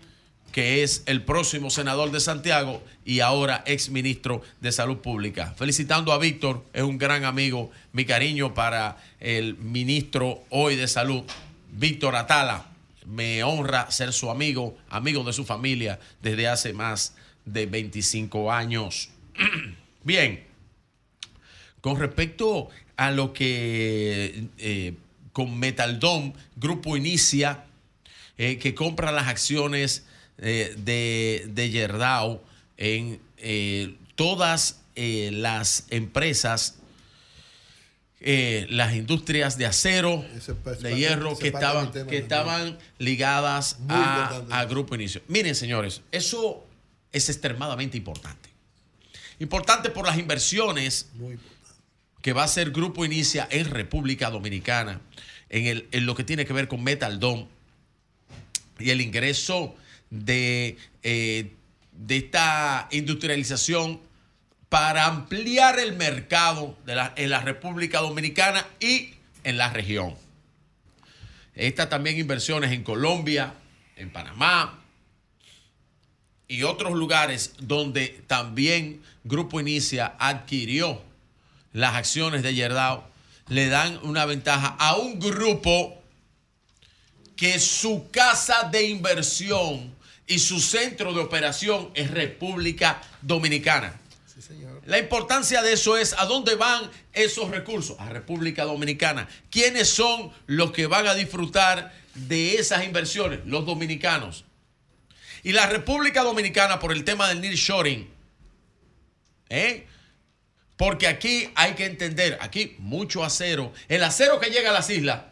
O: que es el próximo senador de Santiago y ahora ex ministro de Salud Pública. Felicitando a Víctor, es un gran amigo. Mi cariño para el ministro hoy de Salud, Víctor Atala. Me honra ser su amigo, amigo de su familia desde hace más de 25 años. Bien, con respecto a lo que eh, con Metaldom, Grupo Inicia, eh, que compra las acciones eh, de, de Yerdao en eh, todas eh, las empresas, las industrias de acero, de hierro, que estaban, que estaban ligadas a, Grupo Inicio. Miren, señores, eso es extremadamente importante. Importante por las inversiones que va a hacer Grupo Inicia en República Dominicana, en, el- en lo que tiene que ver con Metaldom y el ingreso de, eh, de esta industrialización para ampliar el mercado en la República Dominicana y en la región. Estas también inversiones en Colombia, en Panamá y otros lugares donde también Grupo Inicia adquirió las acciones de Yerdao, le dan una ventaja a un grupo que su casa de inversión y su centro de operación es República Dominicana. La importancia de eso es a dónde van esos recursos, a República Dominicana. ¿Quiénes son los que van a disfrutar de esas inversiones? Los dominicanos. Y la República Dominicana por el tema del nearshoring, ¿eh? Porque aquí hay que entender, aquí mucho acero, el acero que llega a las islas,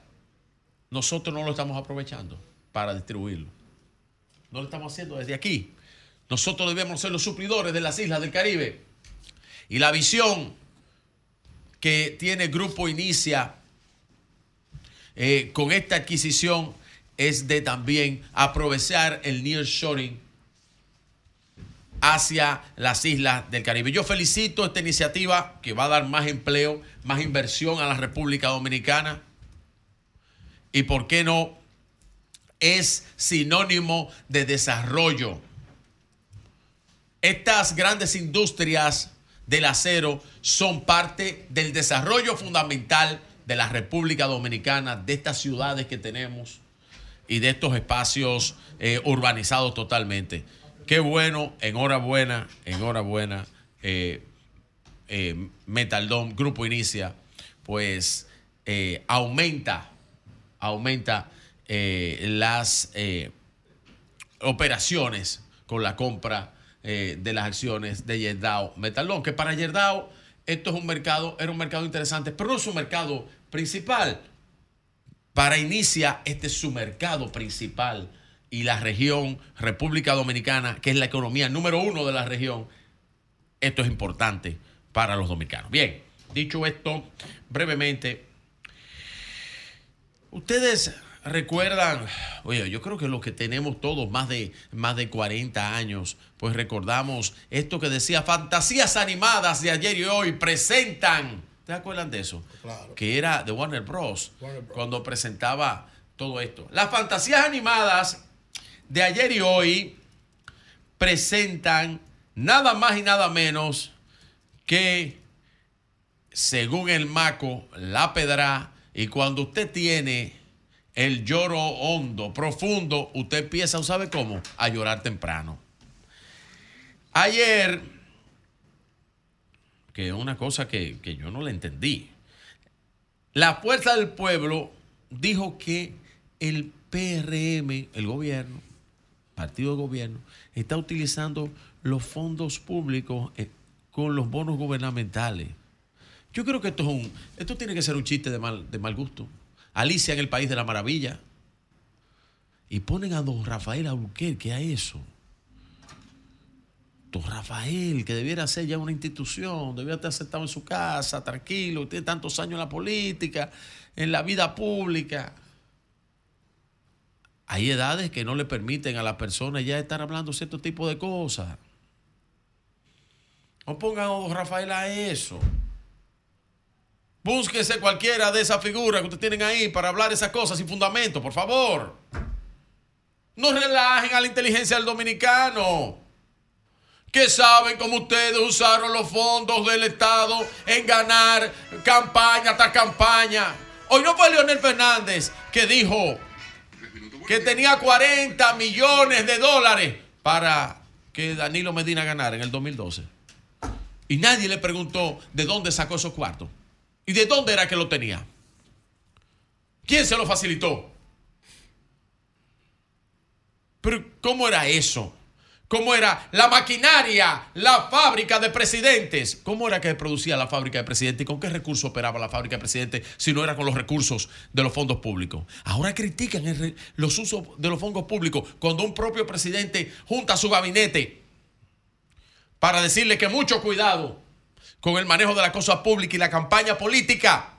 O: nosotros no lo estamos aprovechando para distribuirlo. No lo estamos haciendo desde aquí. Nosotros debemos ser los suplidores de las islas del Caribe. Y la visión que tiene Grupo Inicia eh, con esta adquisición es de también aprovechar el nearshoring hacia las islas del Caribe. Yo felicito esta iniciativa que va a dar más empleo, más inversión a la República Dominicana. Y por qué no, es sinónimo de desarrollo. Estas grandes industrias del acero son parte del desarrollo fundamental de la República Dominicana, de estas ciudades que tenemos y de estos espacios eh, urbanizados totalmente. Qué bueno, enhorabuena, enhorabuena, eh, eh, Grupo Inicia, pues eh, aumenta, aumenta eh, las eh, operaciones con la compra eh, de las acciones de Yerdao Metalón, que para Yerdao esto es un mercado, era un mercado interesante, pero no es su mercado principal. Para Inicia, este es su mercado principal y la región República Dominicana, que es la economía número uno de la región, esto es importante para los dominicanos. Bien, dicho esto, brevemente, ustedes recuerdan, oye, yo creo que los que tenemos todos más de, más de 40 años, pues recordamos esto que decía, fantasías animadas de ayer y hoy presentan, ¿te acuerdan de eso?
Q: Claro.
O: Que era de Warner Bros.
Q: Warner Bros.
O: Cuando presentaba todo esto. Las fantasías animadas de ayer y hoy presentan nada más y nada menos que, según el Maco, la pedra, y cuando usted tiene el lloro hondo, profundo, usted empieza, ¿sabe cómo? A llorar temprano. Ayer, que es una cosa que, que yo no le entendí, la Fuerza del Pueblo dijo que el PRM, el gobierno, partido de gobierno, está utilizando los fondos públicos eh, con los bonos gubernamentales. Yo creo que esto es un, esto tiene que ser un chiste de mal, de mal gusto. Alicia en el País de la Maravilla. Y ponen a don Rafael Albuquerque a eso. Don Rafael, que debiera ser ya una institución, debiera estar sentado en su casa, tranquilo, tiene tantos años en la política, en la vida pública. Hay edades que no le permiten a las personas ya estar hablando cierto tipo de cosas. No pongan a don Rafael a eso. Búsquese cualquiera de esas figuras que ustedes tienen ahí para hablar esas cosas sin fundamento, por favor. No relajen a la inteligencia del dominicano. Que saben cómo ustedes usaron los fondos del Estado en ganar campaña tras campaña. Hoy no fue Leonel Fernández que dijo que tenía 40 millones de dólares para que Danilo Medina ganara en el 2012. Y nadie le preguntó de dónde sacó esos cuartos. ¿Y de dónde era que lo tenía? ¿Quién se lo facilitó? Pero ¿cómo era eso? ¿Cómo era la maquinaria, la fábrica de presidentes? ¿Cómo era que producía la fábrica de presidentes y con qué recursos operaba la fábrica de presidentes si no era con los recursos de los fondos públicos? Ahora critican los usos de los fondos públicos cuando un propio presidente junta su gabinete para decirle que mucho cuidado con el manejo de la cosa pública y la campaña política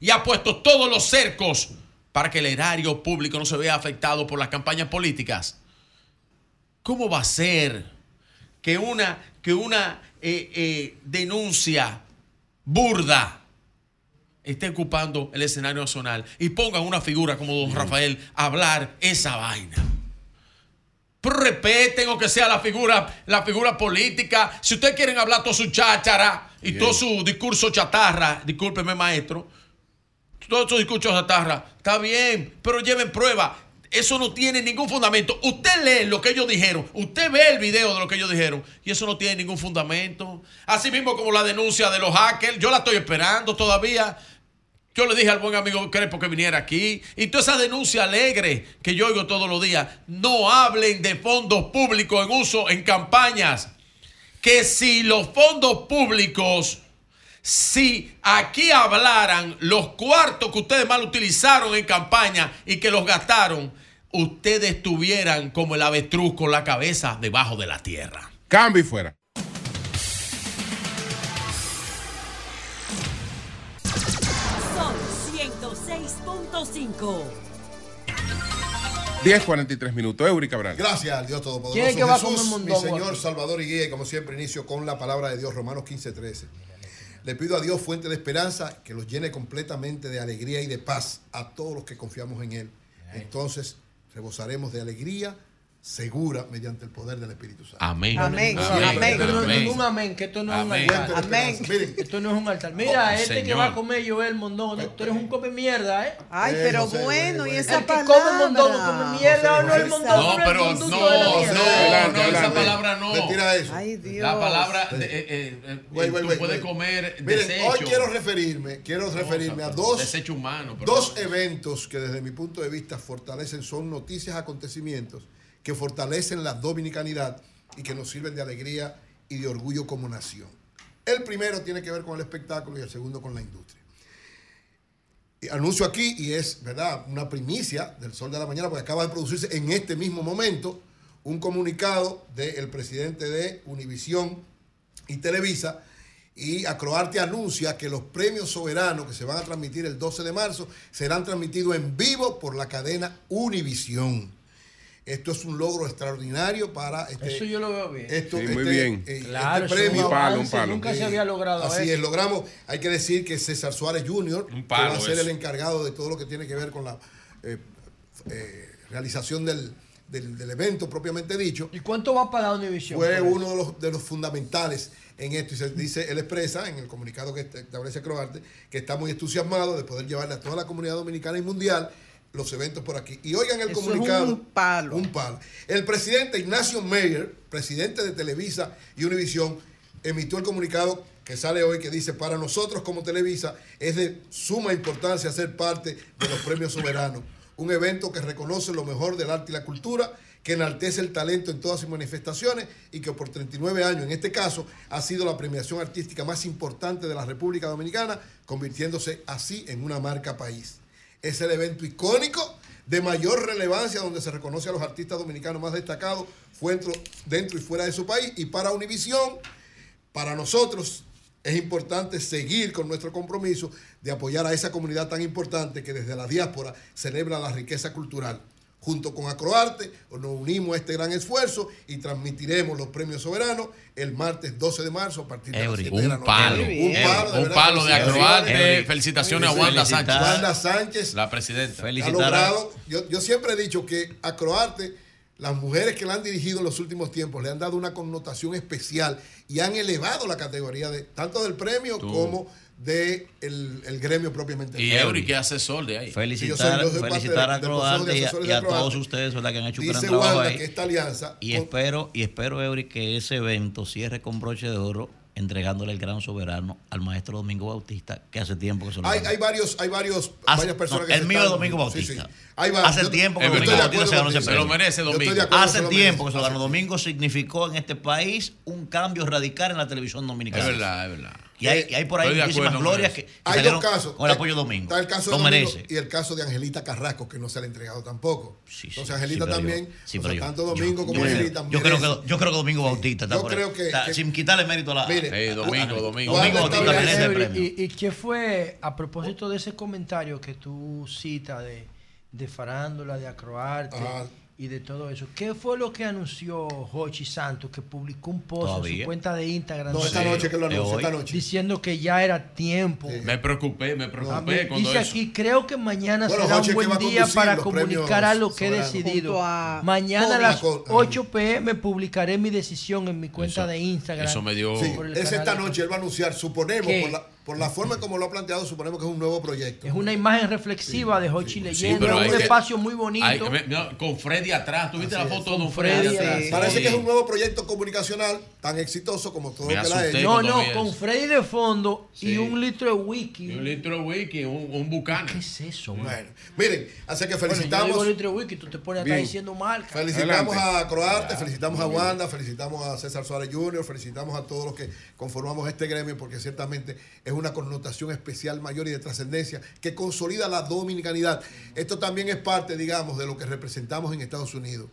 O: y ha puesto todos los cercos para que el erario público no se vea afectado por las campañas políticas. ¿Cómo va a ser que una, que una eh, eh, denuncia burda esté ocupando el escenario nacional y pongan una figura como don Rafael a hablar esa vaina? Pero respeten o que sea la figura, la figura política. Si ustedes quieren hablar todo su cháchara y todo su discurso chatarra, discúlpeme maestro, todo su discurso chatarra, está bien, pero lleven prueba. Eso no tiene ningún fundamento. Usted lee lo que ellos dijeron, usted ve el video de lo que ellos dijeron y eso no tiene ningún fundamento. Así mismo como la denuncia de los hackers, yo la estoy esperando todavía. Yo le dije al buen amigo Crepo que viniera aquí. Y toda esa denuncia alegre que yo oigo todos los días. No hablen de fondos públicos en uso en campañas. Que si los fondos públicos, si aquí hablaran los cuartos que ustedes mal utilizaron en campaña y que los gastaron, ustedes estuvieran como el avestruz con la cabeza debajo de la tierra.
A: Cambio y fuera.
R: 106.5.
A: 10.43 minutos. Eury Cabral.
Q: Gracias al Dios Todopoderoso.
A: ¿Quién es que va a
Q: Jesús, mi Señor? Salvador y Guía, y como siempre inicio con la palabra de Dios, Romanos 15, 13. Le pido a Dios, fuente de esperanza, que los llene completamente de alegría y de paz a todos los que confiamos en Él. Entonces, rebosaremos de alegría segura mediante el poder del Espíritu Santo.
O: Amén.
K: Amén.
O: Amén.
K: Amén. No-
O: Amén.
K: ningún amén, que esto no es un altar.
Q: Amén. Miren,
K: Esto no es un altar. Mira,
O: Oh,
K: este que va a comer Joel Mondongo, tú eres un come mierda, ¿eh?
J: Ay,
Q: Eh,
J: pero bueno,
Q: bueno,
J: y esa
K: El que
J: palabra.
K: come mondongo come mierda o no el mondongo
O: No,
K: no,
O: pero
K: el
O: no, no,
K: mierda.
O: no, esa palabra no.
Q: Retira eso.
J: Ay, Dios.
O: La palabra, de- eh, eh, eh,
Q: Güey, güey,
O: tú
Q: güey,
O: puedes comer desecho.
Q: hoy quiero referirme, quiero referirme a dos,
O: Desecho humano.
Q: dos eventos que desde mi punto de vista fortalecen, son noticias, acontecimientos que fortalecen la dominicanidad y que nos sirven de alegría y de orgullo como nación. El primero tiene que ver con el espectáculo y el segundo con la industria. Y anuncio aquí, y es verdad, una primicia del Sol de la Mañana, porque acaba de producirse en este mismo momento un comunicado del presidente de Univisión y Televisa. Y Acroarte anuncia que los premios soberanos que se van a transmitir el 12 de marzo serán transmitidos en vivo por la cadena Univisión. Esto es un logro extraordinario para este,
K: Eso yo lo veo bien.
Q: esto,
A: Sí, muy
Q: este,
A: bien.
Q: eh,
K: Claro,
Q: este
K: eso es un
Q: premio.
A: Un palo, un palo.
K: Nunca se había logrado
Q: Así
K: eso.
Q: es, logramos, hay que decir que César Suárez Jr.,
O: palo
Q: va a ser
O: eso.
Q: el encargado de todo lo que tiene que ver con la eh, eh, realización del, del- del evento propiamente dicho,
K: ¿Y cuánto va a pagar Univision?
Q: fue uno de los, de los fundamentales en esto. Y se dice, él expresa en el comunicado que establece Croarte, que está muy entusiasmado de poder llevarle a toda la comunidad dominicana y mundial los eventos por aquí. Y oigan el
J: Eso es
Q: comunicado.
J: un palo.
Q: Un palo. El presidente Ignacio Meyer, presidente de Televisa y Univisión, emitió el comunicado que sale hoy que dice, para nosotros como Televisa es de suma importancia ser parte de los premios soberanos, un evento que reconoce lo mejor del arte y la cultura, que enaltece el talento en todas sus manifestaciones y que por 39 años, en este caso, ha sido la premiación artística más importante de la República Dominicana, convirtiéndose así en una marca país. Es el evento icónico de mayor relevancia donde se reconoce a los artistas dominicanos más destacados dentro y fuera de su país. Y para Univisión, para nosotros es importante seguir con nuestro compromiso de apoyar a esa comunidad tan importante que desde la diáspora celebra la riqueza cultural. Junto con Acroarte nos unimos a este gran esfuerzo y transmitiremos los premios soberanos el martes 12 de marzo a partir de las
O: Eury,
Q: 7 de la
O: un
Q: noche.
O: palo.
Q: Un palo, de
O: Un palo de. Acroarte.
Q: Eury.
O: Felicitaciones a Wanda. Sánchez.
Q: Wanda Sánchez
O: La presidenta.
Q: ha logrado, yo, yo siempre he dicho que a Croarte, las mujeres que la han dirigido en los últimos tiempos le han dado una connotación especial y han elevado la categoría de tanto del premio
O: Tú.
Q: como del el, el gremio propiamente.
O: Y. Eury, que asesor de ahí.
L: Felicitar,
Q: Sí, yo soy- yo soy parte
L: felicitar a
Q: de
L: Croarte y, a- y
Q: de
L: a todos ustedes ¿verdad? que han hecho un gran trabajo
Q: Wanda
L: ahí.
Q: que esta alianza
L: Y
Q: con-
L: espero, y espero, Eury, que ese evento cierre con broche de oro entregándole el gran soberano al maestro Domingo Bautista, que hace tiempo que se lo
Q: hay, hay varios, hay varios,
L: Hace-
Q: varias personas
L: no,
Q: que
L: el
Q: se
L: mío es Domingo Bautista.
Q: sí. Hay varios.
L: Hace
Q: Yo-
L: tiempo que Domingo
Q: de
L: Bautista se ganó ese
Q: contigo.
L: premio.
O: merece, Domingo.
Q: de
L: Hace
Q: se lo
L: tiempo que se lo ganó. Domingo significó en este país un cambio radical en la televisión dominicana.
O: Es verdad, es verdad.
L: Y hay, y hay por ahí muchísimas
O: acuerdo,
L: glorias que, que
Q: Hay dos casos.
L: con el apoyo Domingo.
Q: Está el caso de
L: Lo
Q: Domingo
L: merece.
Q: y el caso de Angelita Carrasco, que no se le ha entregado tampoco. Entonces,
L: sí,
Q: Angelita
L: pero yo-
Q: también,
L: sí,
Q: o sea,
L: yo-
Q: tanto Domingo como
L: yo,
Q: Angelita.
L: yo creo que, yo creo que Domingo Bautista está
Q: Yo
L: por
Q: creo que-
L: Está-
Q: que-
L: sin quitarle mérito a la.
Q: Mire,
O: Eh, Domingo,
L: a-
O: Domingo.
L: Domingo Bautista merece el premio.
K: ¿Y, y qué fue a propósito de ese comentario que tú citas de, de farándula, de acroarte
Q: Ajá.
K: Y de todo eso? ¿Qué fue lo que anunció Hochi Santos, que publicó un post en su cuenta de Instagram
Q: No, esta
L: Sí,
Q: noche que lo anunció, esta noche.
K: diciendo que ya era tiempo?
O: Me preocupé, me
K: Ah,
O: preocupé
K: Dice
O: eso.
K: aquí, creo que mañana
Q: Bueno,
K: será
Q: Jochi
K: un buen
Q: a
K: día para comunicar
Q: premios
K: algo que he decidido.
J: A
K: Mañana a las
Q: Con-
K: 8 pm publicaré mi decisión en mi cuenta
O: Eso-
K: de Instagram.
O: eso me dio-
Q: Sí, es esta noche, él va a anunciar, suponemos, por la, por la forma como lo ha planteado, suponemos que es un nuevo proyecto.
K: Es una imagen reflexiva de Hochi
O: Sí, hay
K: un
O: que-
K: espacio muy bonito.
O: Hay- me- no, con Freddy atrás. ¿Tuviste la foto de
K: Con
O: Freddy,
K: Freddy.
Q: Parece
O: Sí.
Q: que es un nuevo proyecto comunicacional tan exitoso como todo lo que la hecho.
K: no, no, con. Freddy de fondo
O: Sí.
K: y un litro de wiki.
O: Y un litro de wiki, un, un bucana.
K: ¿Qué es eso? man?
Q: Bueno, miren, así que
K: Bueno, yo
Q: felicitamos.
K: digo litro de wiki, tú te pones a estar
Q: Bien.
K: diciendo marca.
Q: Felicitamos
A: Adelante.
Q: a Croarte, felicitamos a Wanda, felicitamos a César Suárez Jr., felicitamos a todos los que conformamos este gremio, porque ciertamente es una connotación especial mayor y de trascendencia que consolida la dominicanidad. Esto también es parte, digamos, de lo que representamos en Estados Unidos.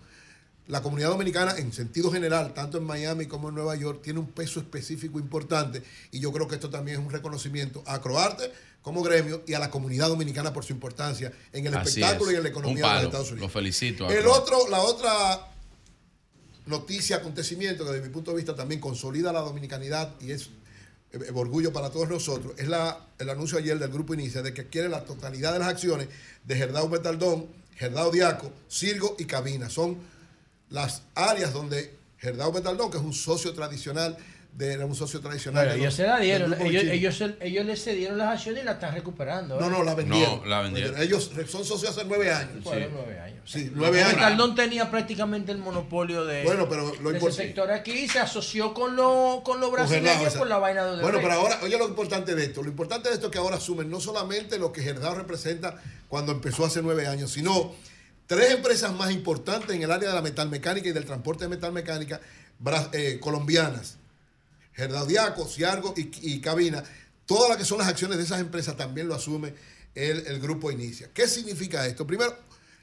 Q: La comunidad dominicana, en sentido general, tanto en Miami como en Nueva York, tiene un peso específico importante y yo creo que esto también es un reconocimiento a Croarte como gremio y a la comunidad dominicana por su importancia en el
O: Así
Q: espectáculo
O: es.
Q: y en la economía de los. Estados Unidos.
O: Lo felicito.
Q: El otro, la otra noticia, acontecimiento que desde mi punto de vista también consolida la dominicanidad y es orgullo para todos nosotros, es la, el anuncio ayer del Grupo Inicia de que quiere la totalidad de las acciones de Gerdao Metaldón, Gerdao Diaco, Sirgo y Cabina. Son las áreas donde Gerdau Metaldón, que es un socio tradicional, de, era un socio tradicional.
K: Pero ellos
Q: los-
K: se la dieron, ellos, ellos, se- ellos le cedieron las acciones y la están recuperando.
Q: No,
K: ¿eh?
Q: no, la vendieron.
O: No, la vendieron.
Q: Ellos son socios hace nueve años.
K: Bueno, nueve años.
Q: Sí, nueve años.
K: Tenía prácticamente el monopolio de,
Q: Bueno, pero lo
K: de ese sector aquí y se asoció con los con
Q: Gerdau,
K: brasileños
Q: exacto.
K: por la vaina de
Q: Bueno, pero ahora, oye lo importante de esto. Lo importante de esto es que ahora asumen no solamente lo que Gerdau representa cuando empezó hace nueve años, sino tres empresas más importantes en el área de la metalmecánica y del transporte de metalmecánica eh, colombianas. Gerdau Diaco, Ciargo y, y Cabina. Todas las que son las acciones de esas empresas también lo asume el, el grupo Inicia. ¿Qué significa esto? Primero,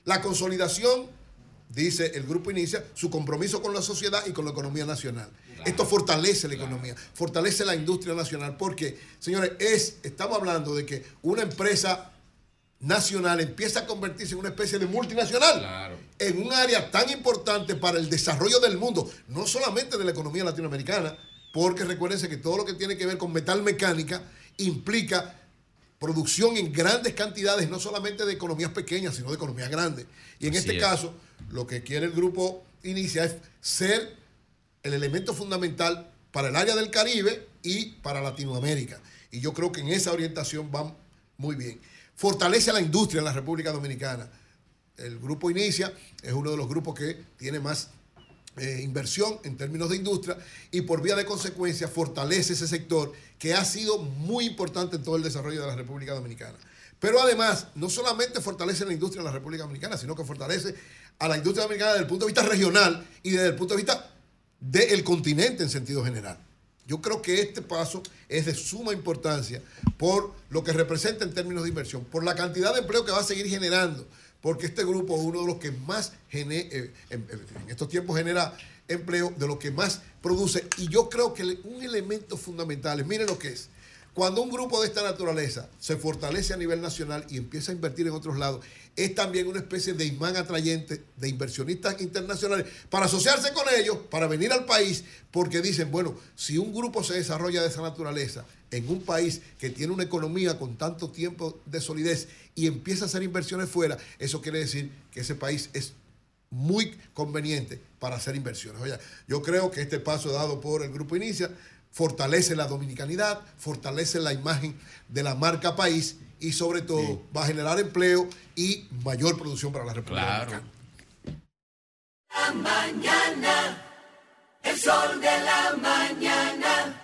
Q: la consolidación, dice el grupo Inicia, su compromiso con la sociedad y con la economía nacional. Esto fortalece la economía, fortalece la industria nacional, porque, señores, es, estamos hablando de que una empresa nacional empieza a convertirse en una especie de multinacional en un área tan importante para el desarrollo del mundo, no solamente de la economía latinoamericana, porque recuérdense que todo lo que tiene que ver con metal mecánica implica producción en grandes cantidades, no solamente de economías pequeñas, sino de economías grandes. Y en
O: Así
Q: este
O: es.
Q: caso, lo que quiere el grupo Inicia es ser el elemento fundamental para el área del Caribe y para Latinoamérica. Y yo creo que en esa orientación van muy bien. Fortalece a la industria en la República Dominicana. El grupo Inicia es uno de los grupos que tiene más eh, inversión en términos de industria y por vía de consecuencia fortalece ese sector que ha sido muy importante en todo el desarrollo de la República Dominicana. Pero además, no solamente fortalece la industria en la República Dominicana, sino que fortalece a la industria dominicana desde el punto de vista regional y desde el punto de vista del continente en sentido general. Yo creo que este paso es de suma importancia por lo que representa en términos de inversión, por la cantidad de empleo que va a seguir generando, porque este grupo es uno de los que más gene- eh, en, en estos tiempos genera empleo, de los que más produce. Y yo creo que un elemento fundamental es, miren lo que es, cuando un grupo de esta naturaleza se fortalece a nivel nacional y empieza a invertir en otros lados, es también una especie de imán atrayente de inversionistas internacionales para asociarse con ellos, para venir al país, porque dicen, bueno, si un grupo se desarrolla de esa naturaleza en un país que tiene una economía con tanto tiempo de solidez y empieza a hacer inversiones fuera, eso quiere decir que ese país es muy conveniente para hacer inversiones. Oye, yo creo que este paso dado por el Grupo Inicia fortalece la dominicanidad, fortalece la imagen de la marca país y sobre todo va a generar empleo y mayor producción para la República Dominicana.
R: La mañana, el sol de la mañana.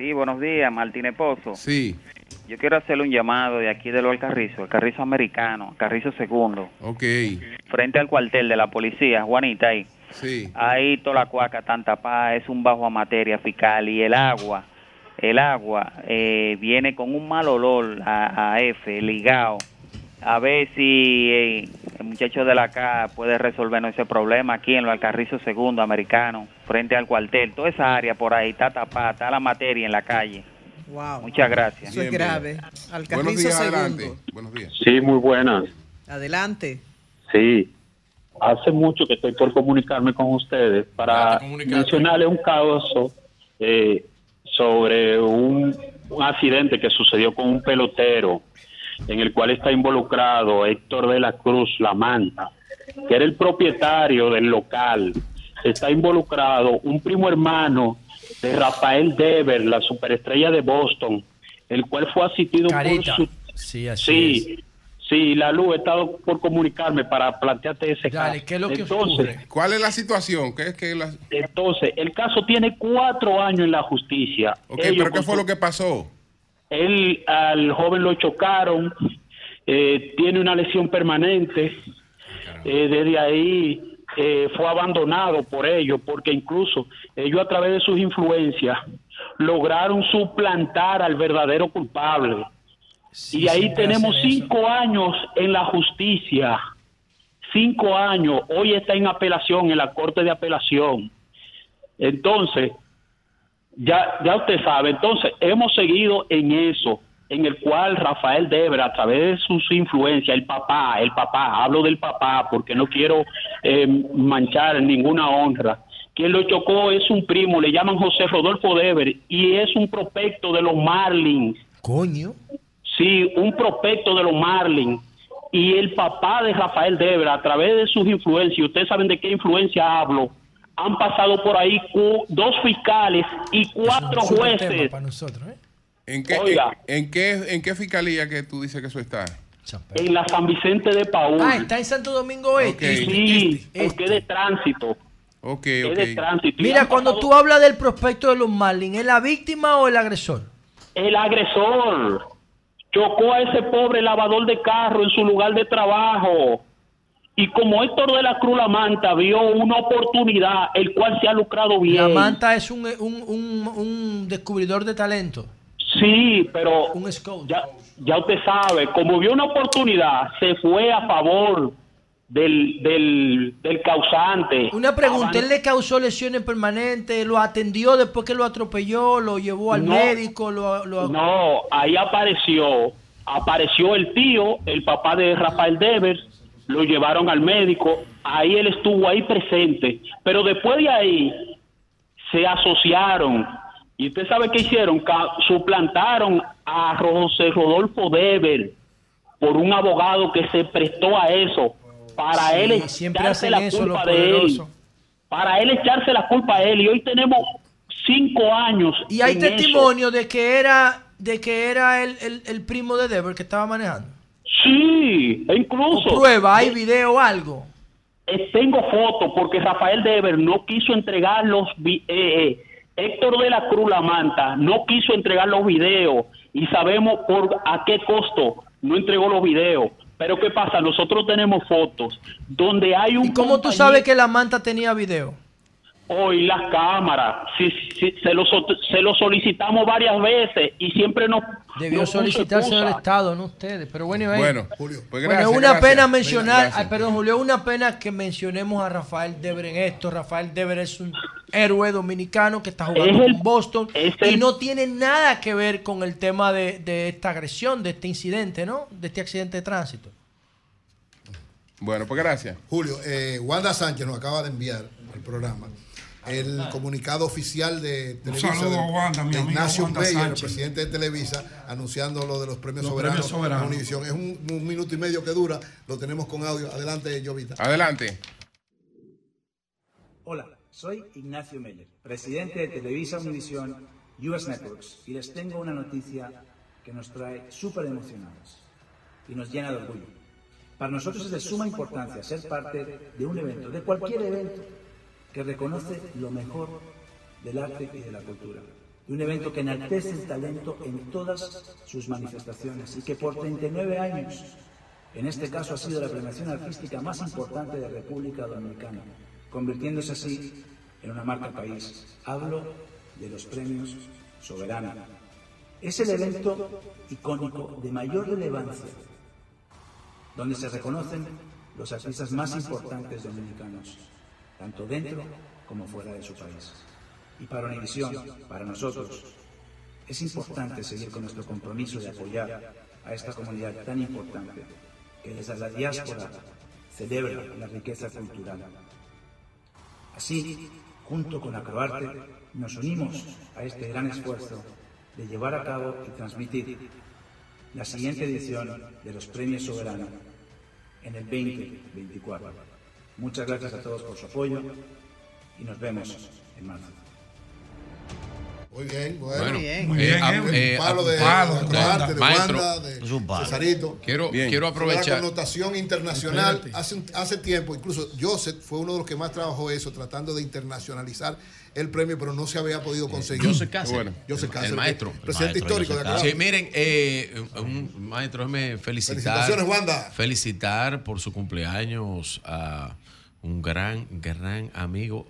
T: Sí, buenos días, Martínez Pozo.
A: Sí,
T: Yo quiero hacerle un llamado de aquí de lo del Carrizo, el Carrizo americano, Carrizo segundo,
A: ok.
T: frente al cuartel de la policía, Juanita, ahí.
A: Sí.
T: Ahí toda la cuaca tan tapada, es un bajo a materia fiscal y el agua, el agua eh, viene con un mal olor a, a F, ligado. A ver si eh, el muchacho de la CA puede resolvernos ese problema aquí en lo Alcarrizo Segundo Americano, frente al cuartel. Toda esa área por ahí está tapada, está la materia en la calle.
J: Wow.
T: Muchas gracias.
J: Eso es grave. Al
A: Buenos días,
J: segundo.
A: adelante. Buenos días.
U: Sí, muy buenas.
J: Adelante.
U: Sí. Hace mucho que estoy por comunicarme con ustedes para mencionarle un caso eh, sobre un, un accidente que sucedió con un pelotero en el cual está involucrado Héctor de la Cruz La Manta, que era el propietario del local. Está involucrado un primo hermano de Rafael Dever, la superestrella de Boston, el cual fue asistido
K: Carita.
U: por su...
K: Sí, así
U: Sí, sí, la luz, he estado por comunicarme para plantearte ese
K: Dale,
U: caso.
K: ¿qué es lo que
U: entonces,
K: ocurre?
A: ¿Cuál es la situación? ¿Qué es que la...
U: entonces, el caso tiene cuatro años en la justicia.
A: Ok,
U: Ellos
A: pero ¿qué fue lo que pasó?
U: Él, al joven lo chocaron, eh, tiene una lesión permanente. Eh, desde ahí eh, fue abandonado por ellos, porque incluso ellos a través de sus influencias lograron suplantar al verdadero culpable. y ahí tenemos cinco años en la justicia. cinco años, hoy está en apelación, en la Corte de Apelación. Entonces, ya, ya usted sabe, entonces hemos seguido en eso, en el cual Rafael Debra, a través de sus influencias, el papá, el papá, hablo del papá porque no quiero eh, manchar ninguna honra. Quien lo chocó es un primo, le llaman José Rodolfo Deber, y es un prospecto de los Marlins.
K: Coño.
U: Sí, un prospecto de los Marlins. Y el papá de Rafael Debra, a través de sus influencias, ustedes saben de qué influencia hablo, han pasado por ahí dos fiscales y cuatro jueces.
A: ¿En qué,
U: Oiga.
A: en, en qué, ¿En qué fiscalía que tú dices que eso está?
U: En la San Vicente de Paúl.
K: Ah, está en Santo Domingo Este.
U: Sí, porque es de tránsito.
A: Ok,
U: Es de tránsito. Y
K: Mira, cuando
U: pasado-
K: tú hablas del prospecto de los Marlins, ¿es la víctima o el agresor?
U: El agresor chocó a ese pobre lavador de carro en su lugar de trabajo. Y como Héctor de la Cruz La Manta vio una oportunidad, el cual se ha lucrado bien.
K: La Manta es un, un, un, un descubridor de talento.
U: Sí, pero ya, ya usted sabe, como vio una oportunidad, se fue a favor del, del, del causante.
K: Una pregunta, ¿él le causó lesiones permanentes? ¿Lo atendió después que lo atropelló? ¿Lo llevó al
U: No.
K: médico? Lo, lo-
U: No, ahí apareció, apareció el tío, el papá de Rafael Devers, lo llevaron al médico, ahí él estuvo ahí presente, pero después de ahí se asociaron y usted sabe qué hicieron, suplantaron a José Rodolfo Dever por un abogado que se prestó a eso para
K: Sí,
U: él
K: siempre
U: echarse la
K: eso
U: culpa de él, para él echarse la culpa a él y hoy tenemos cinco años
K: Y hay
U: eso.
K: testimonio de que era de que era el, el- el primo de Dever que estaba manejando.
U: Sí, e incluso.
K: O prueba, hay video o algo.
U: Eh, tengo fotos porque Rafael Dever no quiso entregar los eh, eh, Héctor de la Cruz La Manta no quiso entregar los videos y sabemos por a qué costo no entregó los videos. Pero qué pasa, nosotros tenemos fotos donde hay un
K: ¿Y cómo tú sabes que la manta tenía video?
U: Hoy las cámaras, sí, se lo se lo solicitamos varias veces y siempre nos
K: Debió
U: nos
K: solicitarse al. Estado, no ustedes. Pero bueno, ahí-
A: Bueno, Julio, pues
K: Bueno,
A: gracias,
K: es una
A: gracias.
K: pena mencionar,
A: Gracias.
K: ay, perdón, Julio, es una pena que mencionemos a Rafael Dever en esto. Rafael Dever es un héroe dominicano que está jugando
U: Es el-
K: con Boston
U: es
K: y
U: el-
K: no tiene nada que ver con el tema de, de esta agresión, de este incidente, ¿no? De este accidente de tránsito.
A: Bueno, pues gracias.
Q: Julio, eh, Wanda Sánchez nos acaba de enviar al programa el comunicado oficial de Televisa.
F: saludo
Q: de-
F: a Wanda, mi
Q: de
F: amiga
Q: Ignacio
F: Wanda
Q: Meyer, el presidente de Televisa, anunciando lo de los premios
F: Los
Q: soberanos.
F: premios soberanos.
Q: a Univisión. Es un, un minuto y medio que dura, lo tenemos con audio. Adelante, Jovita.
A: Adelante.
V: Hola, soy Ignacio Meyer, presidente de Televisa Univisión US Networks, y les tengo una noticia que nos trae súper emocionados y nos llena de orgullo. Para nosotros es de suma importancia ser parte de un evento, de cualquier evento, que reconoce lo mejor del arte y de la cultura. Un evento que enaltece el talento en todas sus manifestaciones y que por 39 años, en este caso ha sido la premiación artística más importante de República Dominicana, convirtiéndose así en una marca país. Hablo de los premios Soberana. Es el evento icónico de mayor relevancia donde se reconocen los artistas más importantes dominicanos, tanto dentro como fuera de su país. Y para Univisión, para nosotros, es importante seguir con nuestro compromiso de apoyar a esta comunidad tan importante que desde la diáspora celebra la riqueza cultural. Así, junto con Acroarte, nos unimos a este gran esfuerzo de llevar a cabo y transmitir la siguiente edición de los Premios Soberano en el 2024. Muchas gracias a todos por su apoyo y nos vemos en marzo.
Q: Muy bien, bueno.
G: Bueno,
Q: Muy
G: eh,
Q: bien,
G: a-
Q: eh,
G: eh,
Q: palo
G: a-
Q: de,
G: palo,
Q: de Acroarte, de
G: maestro,
Q: de. Cesarito.
G: Quiero-
Q: Bien.
G: quiero aprovechar-
Q: La connotación internacional hace, hace tiempo, incluso Joseph fue uno de los que más trabajó eso, tratando de internacionalizar el premio, pero no se había podido conseguir.
G: Joseph Cáceres.
Q: Bueno, Joseph
G: el,
Q: Cáceres,
G: maestro.
Q: presidente
G: El maestro
Q: histórico de.
G: Cáceres. Sí, miren, eh, un maestro, déjeme felicitar.
Q: Felicitaciones, Wanda.
G: Felicitar por su cumpleaños a un gran, gran amigo,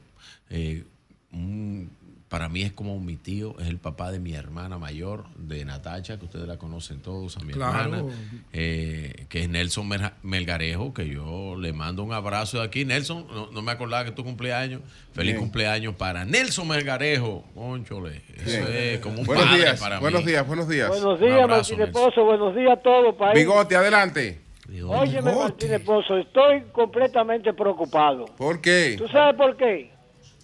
G: eh, un
O: para mí es como mi tío, es el papá de mi hermana mayor, de Natacha, que ustedes la conocen todos, a mi
F: Claro.
O: hermana, eh, que es Nelson Melgarejo, que yo le mando un abrazo de aquí. Nelson, no, no me acordaba que tu cumpleaños. Feliz
A: Bien.
O: cumpleaños para Nelson Melgarejo. Conchole, eso
A: Bien.
O: es como un
A: Buenos
O: padre
A: días,
O: para mí.
A: buenos días, buenos días.
W: Buenos días, Martínez Pozo. Buenos días a todo país.
A: Bigote, adelante.
W: Óyeme, Martínez Pozo, estoy completamente preocupado.
A: ¿Por qué?
W: ¿Tú sabes por qué?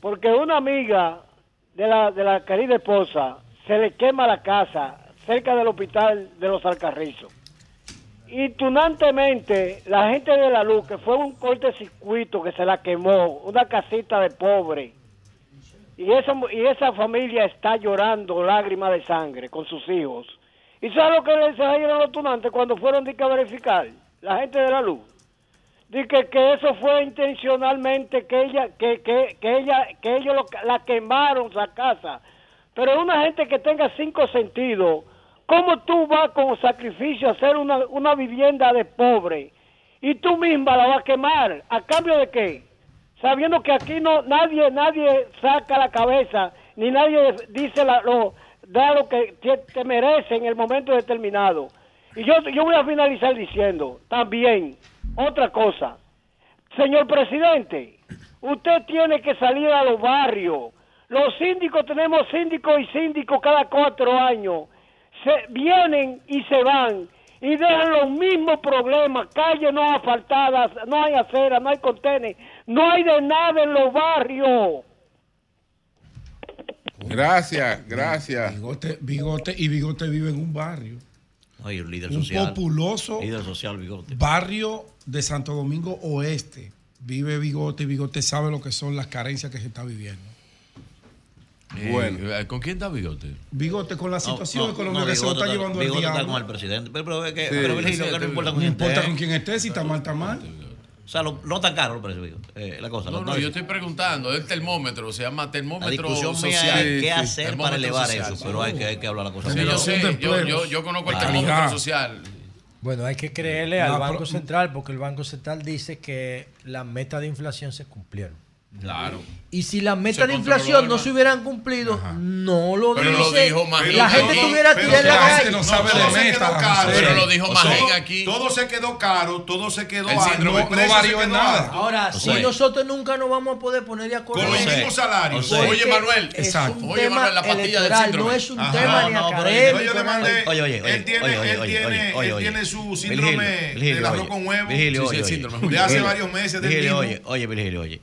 W: Porque una amiga de la, de la querida esposa se le quema la casa cerca del hospital de los Alcarrizos. Y tunantemente, la gente de la luz, que fue un cortocircuito que se la quemó, una casita de pobre, y esa, y esa familia está llorando lágrimas de sangre con sus hijos. ¿Y sabes lo que les dijeron los tunantes cuando fueron a verificar? La gente de la luz. Dice que, que eso fue intencionalmente que ella que, que, que ella que ellos lo- la quemaron la casa. Pero una gente que tenga cinco sentidos cómo tú vas con sacrificio a hacer una, una vivienda de pobre y tú misma la vas a quemar. A cambio de qué sabiendo que aquí no nadie nadie saca la cabeza ni nadie dice la, lo da lo que te, te merece en el momento determinado y yo yo voy a finalizar diciendo también otra cosa señor presidente usted tiene que salir a los barrios los síndicos tenemos síndicos y síndicos cada cuatro años se vienen y se van y dejan los mismos problemas, calles no asfaltadas, no hay acera, no hay contenes, no hay de nada en los barrios.
A: Gracias, gracias.
F: Bigote, bigote y bigote vive en un barrio.
L: Un líder
F: Un
L: social.
F: populoso
L: Líder social, bigote.
F: barrio de Santo Domingo Oeste. Vive Bigote y Bigote sabe lo que son las carencias que se está viviendo.
O: Eh,
A: Bueno.
O: eh, ¿Con quién está Bigote?
F: Bigote con la situación
L: No,
F: económica
L: no,
F: que se lo
L: Bigote
F: está llevando el
L: Bigote está con el presidente. Pero, pero es que,
F: Sí.
L: pero Virgilio, que no importa con
F: No
L: quién
F: importa
L: esté.
F: con quién esté, si está mal, está mal.
L: O sea, lo- no tan caro el precio, Bigote, eh, la cosa.
O: No, no, yo estoy preguntando, el termómetro, se llama
L: La
O: termómetro
L: mía
O: social.
L: es qué hacer para elevar
O: social.
L: eso, pero hay que, hay que hablar la cosa.
O: Sí, yo sé, yo, yo, yo conozco el
L: Ah.
O: termómetro social.
K: Bueno, hay que creerle
O: No,
K: al Banco
O: pero-
K: Central porque el Banco Central dice que las metas de inflación se cumplieron.
O: Claro.
K: Y si las metas de inflación no se hubieran cumplido, no lo
O: Pero lo
K: dice.
O: dijo Magín
K: la gente tirada en la
O: la gente
K: calle.
O: no sabe
G: todo
O: de
G: se
O: meta,
G: quedó caro.
O: Pero lo dijo Magín aquí.
G: Todo se quedó caro, todo se quedó
O: El
G: alto,
O: no varió en nada.
G: alto.
K: Ahora,
G: O
K: si
G: sea,
K: nosotros nunca nos vamos a poder poner de acuerdo
G: Con los mismos salarios. Oye, Manuel,
K: es
G: exacto. Oye, Manuel, la pastilla del síndrome.
K: no es un
G: Ajá.
K: tema ni académico.
G: yo le mandé-
L: Oye, oye, oye,
G: él tiene,
L: oye, oye,
G: él
L: oye,
G: tiene,
L: oye, oye,
G: él
L: oye.
G: tiene su síndrome del arroz
L: oye.
G: con huevo. De hace varios meses
L: oye, oye, Virgilio, oye.